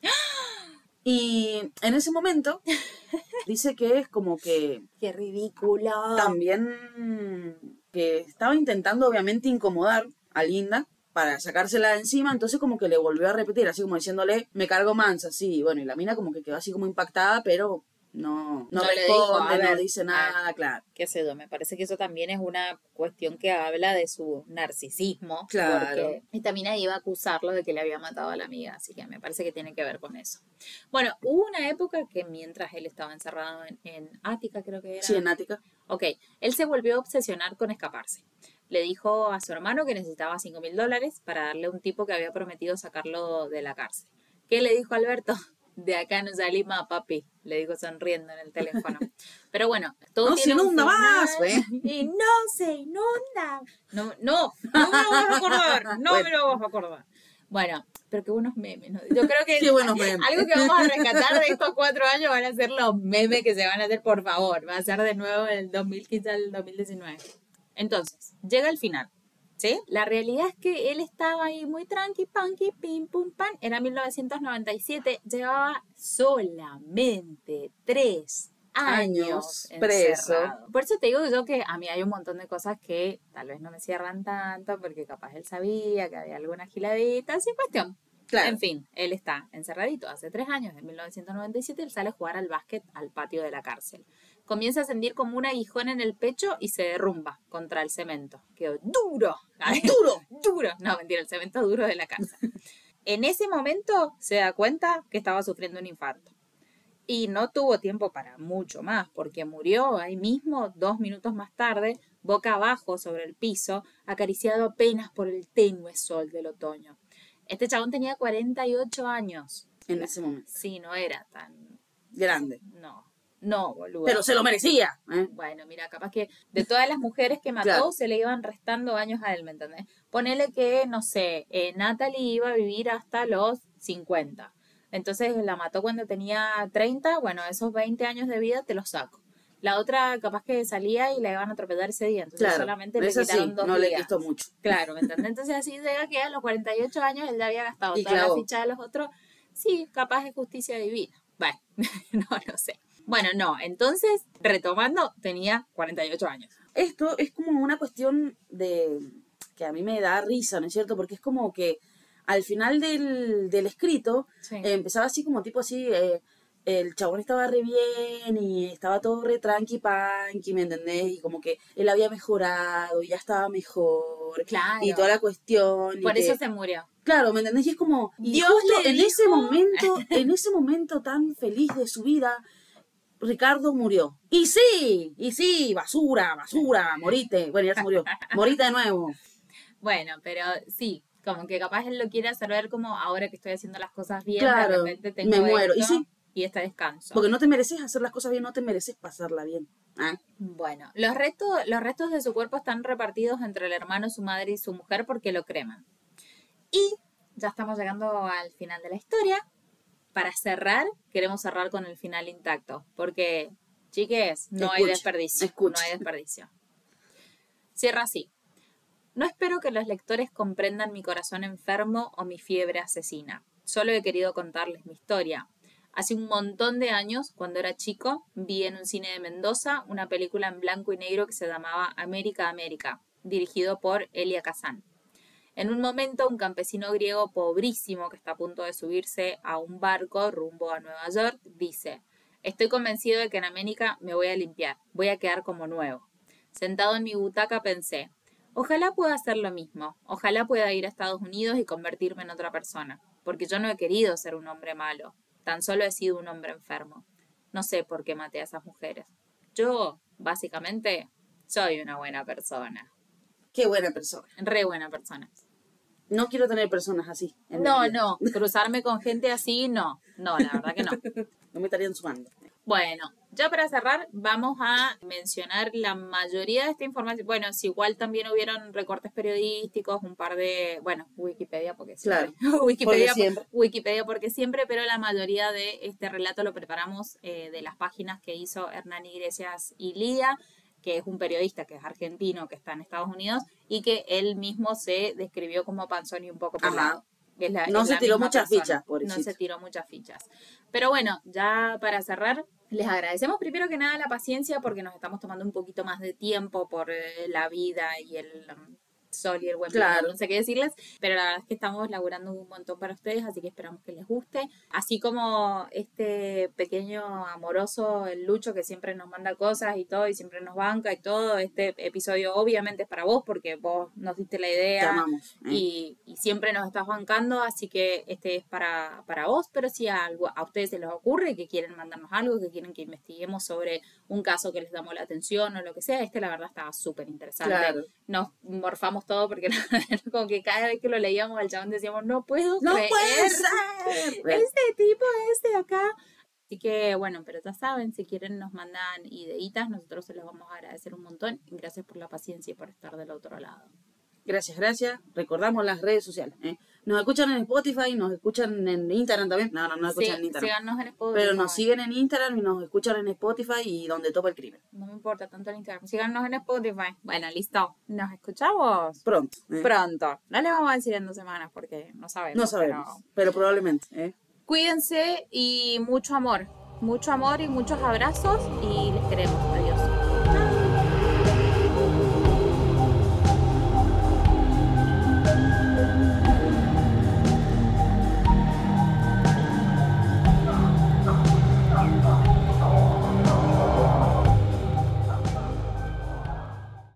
Y en ese momento, dice que es como que ¡Qué ridículo! también que estaba intentando obviamente incomodar a Linda para sacársela de encima, entonces como que le volvió a repetir, así como diciéndole, me cargo mansa, sí, bueno, y la mina como que quedó así como impactada, pero no, no, No dijo, no dice nada, claro. qué sé yo, me parece que eso también es una cuestión que habla de su narcisismo. Claro. Porque esta mina iba a acusarlo de que le había matado a la amiga, así que me parece que tiene que ver con eso. Bueno, hubo una época que mientras él estaba encerrado en, en Ática, creo que era. Sí, en Ática. Ok, él se volvió a obsesionar con escaparse. Le dijo a su hermano que necesitaba 5 mil dólares para darle a un tipo que había prometido sacarlo de la cárcel. ¿Qué le dijo Alberto? De acá no salimos, papi, le dijo sonriendo en el teléfono. Pero bueno, todo No tiene se un inunda más, final ¿ve? Y no se inunda. No, no, no me lo vas a acordar, no me lo vas a acordar. Bueno, pero qué buenos memes, ¿no? Yo creo que memes. algo que vamos a rescatar de estos cuatro años van a ser los memes que se van a hacer, por favor. Va a ser de nuevo del 2015 al 2019. Entonces, llega el final. ¿Sí? La realidad es que él estaba ahí muy tranqui, panqui, pim, pum, pan. Era 1997. Llevaba solamente tres años, Años preso. Por eso te digo yo que a mí hay un montón de cosas que tal vez no me cierran tanto, porque capaz él sabía que había alguna giladita, sin cuestión. Claro. En fin, él está encerradito hace tres años, en 1997, él sale a jugar al básquet al patio de la cárcel. Comienza a sentir como un aguijón en el pecho y se derrumba contra el cemento. Quedó duro. ¡Duro! duro. No, mentira, el cemento duro de la casa. En ese momento se da cuenta que estaba sufriendo un infarto. Y no tuvo tiempo para mucho más, porque murió ahí mismo, dos minutos más tarde, boca abajo sobre el piso, acariciado apenas por el tenue sol del otoño. Este chabón tenía 48 años. En ese momento. Sí, no era tan... Grande. No, no, boludo. Pero se lo merecía. ¿eh? Bueno, mira, capaz que de todas las mujeres que mató Claro. se le iban restando años a él, ¿me entendés? Ponele que, no sé, eh, Natalie iba a vivir hasta los 50. Entonces la mató cuando tenía 30, bueno, esos 20 años de vida te los saco. La otra capaz que salía y la iban a atropellar ese día, entonces Claro. solamente le Esa sí, quitaron dos no le días. quitó mucho. Claro, ¿me entendés? Entonces así llega que a los 48 años él ya había gastado Y toda la ficha de los otros. Sí, capaz es justicia divina. Bueno, no lo sé. Bueno, no, entonces, retomando, tenía 48 años. Esto es como una cuestión de que a mí me da risa, ¿no es cierto? Porque es como que al final del, del escrito Sí. eh, empezaba así como tipo así, eh, el chabón estaba re bien y estaba todo re tranqui panqui, ¿me entendés? Y como que él había mejorado y ya estaba mejor. Claro. Y toda la cuestión. Por que- eso se murió. Claro, ¿me entendés? Y es como, Dios justo en dijo- ese momento, en ese momento tan feliz de su vida, Ricardo murió. Y sí, y sí, basura, basura, morite. Bueno, ya se murió. Morite de nuevo. Bueno, pero sí, como que capaz él lo quiere hacer ver como ahora que estoy haciendo las cosas bien, Claro, de repente tengo me muero. Y esto sí. y este descanso. Porque no te mereces hacer las cosas bien, no te mereces pasarla bien. Ah, Bueno, los restos, los restos de su cuerpo están repartidos entre el hermano, su madre y su mujer porque lo creman. Y ya estamos llegando al final de la historia. Para cerrar, queremos cerrar con el final intacto, porque, chiques, no hay desperdicio. No hay desperdicio. Cierra así. No espero que los lectores comprendan mi corazón enfermo o mi fiebre asesina. Solo he querido contarles mi historia. Hace un montón de años, cuando era chico, vi en un cine de Mendoza una película en blanco y negro que se llamaba América América, dirigido por Elia Kazan. En un momento, un campesino griego pobrísimo que está a punto de subirse a un barco rumbo a Nueva York dice, estoy convencido de que en América me voy a limpiar, voy a quedar como nuevo. Sentado en mi butaca pensé, ojalá pueda hacer lo mismo, ojalá pueda ir a Estados Unidos y convertirme en otra persona, porque yo no he querido ser un hombre malo, tan solo he sido un hombre enfermo. No sé por qué maté a esas mujeres. Yo, básicamente, soy una buena persona, qué buena persona. re buena persona. No quiero tener personas así. No, no, cruzarme con gente así, no, no, la verdad que no. No me estarían sumando. Bueno, ya para cerrar, vamos a mencionar la mayoría de esta información. Bueno, si igual también hubieron recortes periodísticos, un par de, bueno, Wikipedia porque siempre, Wikipedia, Porque siempre. Wikipedia porque siempre, pero la mayoría de este relato lo preparamos eh, de las páginas que hizo Hernán Iglesias y Lía, que es un periodista que es argentino, que está en Estados Unidos y que él mismo se describió como panzón y un poco pelado. Es la- No es se tiró muchas persona. fichas, No pobrecito. se tiró muchas fichas. Pero bueno, ya para cerrar, les agradecemos primero que nada la paciencia porque nos estamos tomando un poquito más de tiempo por eh, la vida y el sol y el buen Claro. no sé qué decirles, pero la verdad es que estamos laburando un montón para ustedes, así que esperamos que les guste. Así como este pequeño amoroso, el Lucho, que siempre nos manda cosas y todo, y siempre nos banca y todo, este episodio obviamente es para vos porque vos nos diste la Te idea amamos. ¿eh? y, y siempre nos estás bancando, así que este es para, para vos, pero si a, algo, a ustedes se les ocurre que quieren mandarnos algo, que quieren que investiguemos sobre un caso que les llamó la atención o lo que sea, este la verdad estaba súper interesante. Claro. Nos morfamos todo porque como que cada vez que lo leíamos al chabón decíamos, no puedo ¡No creer puede ser! este tipo es de acá. Así que bueno, pero ya saben, si quieren nos mandan ideitas, nosotros se los vamos a agradecer un montón. Gracias por la paciencia y por estar del otro lado. Gracias, gracias. Recordamos las redes sociales. ¿eh? Nos escuchan en Spotify, nos escuchan en Instagram también. No, no, no nos Sí, escuchan en Instagram. síganos en Spotify. Pero nos siguen en Instagram y nos escuchan en Spotify y donde topa el crimen. No me importa tanto el Instagram. Síganos en Spotify. Bueno, listo. Nos escuchamos Pronto. ¿eh? pronto. No le vamos a decir en dos semanas porque no sabemos. No sabemos, pero pero probablemente. ¿eh? Cuídense y mucho amor. Mucho amor y muchos abrazos y les queremos. Adiós.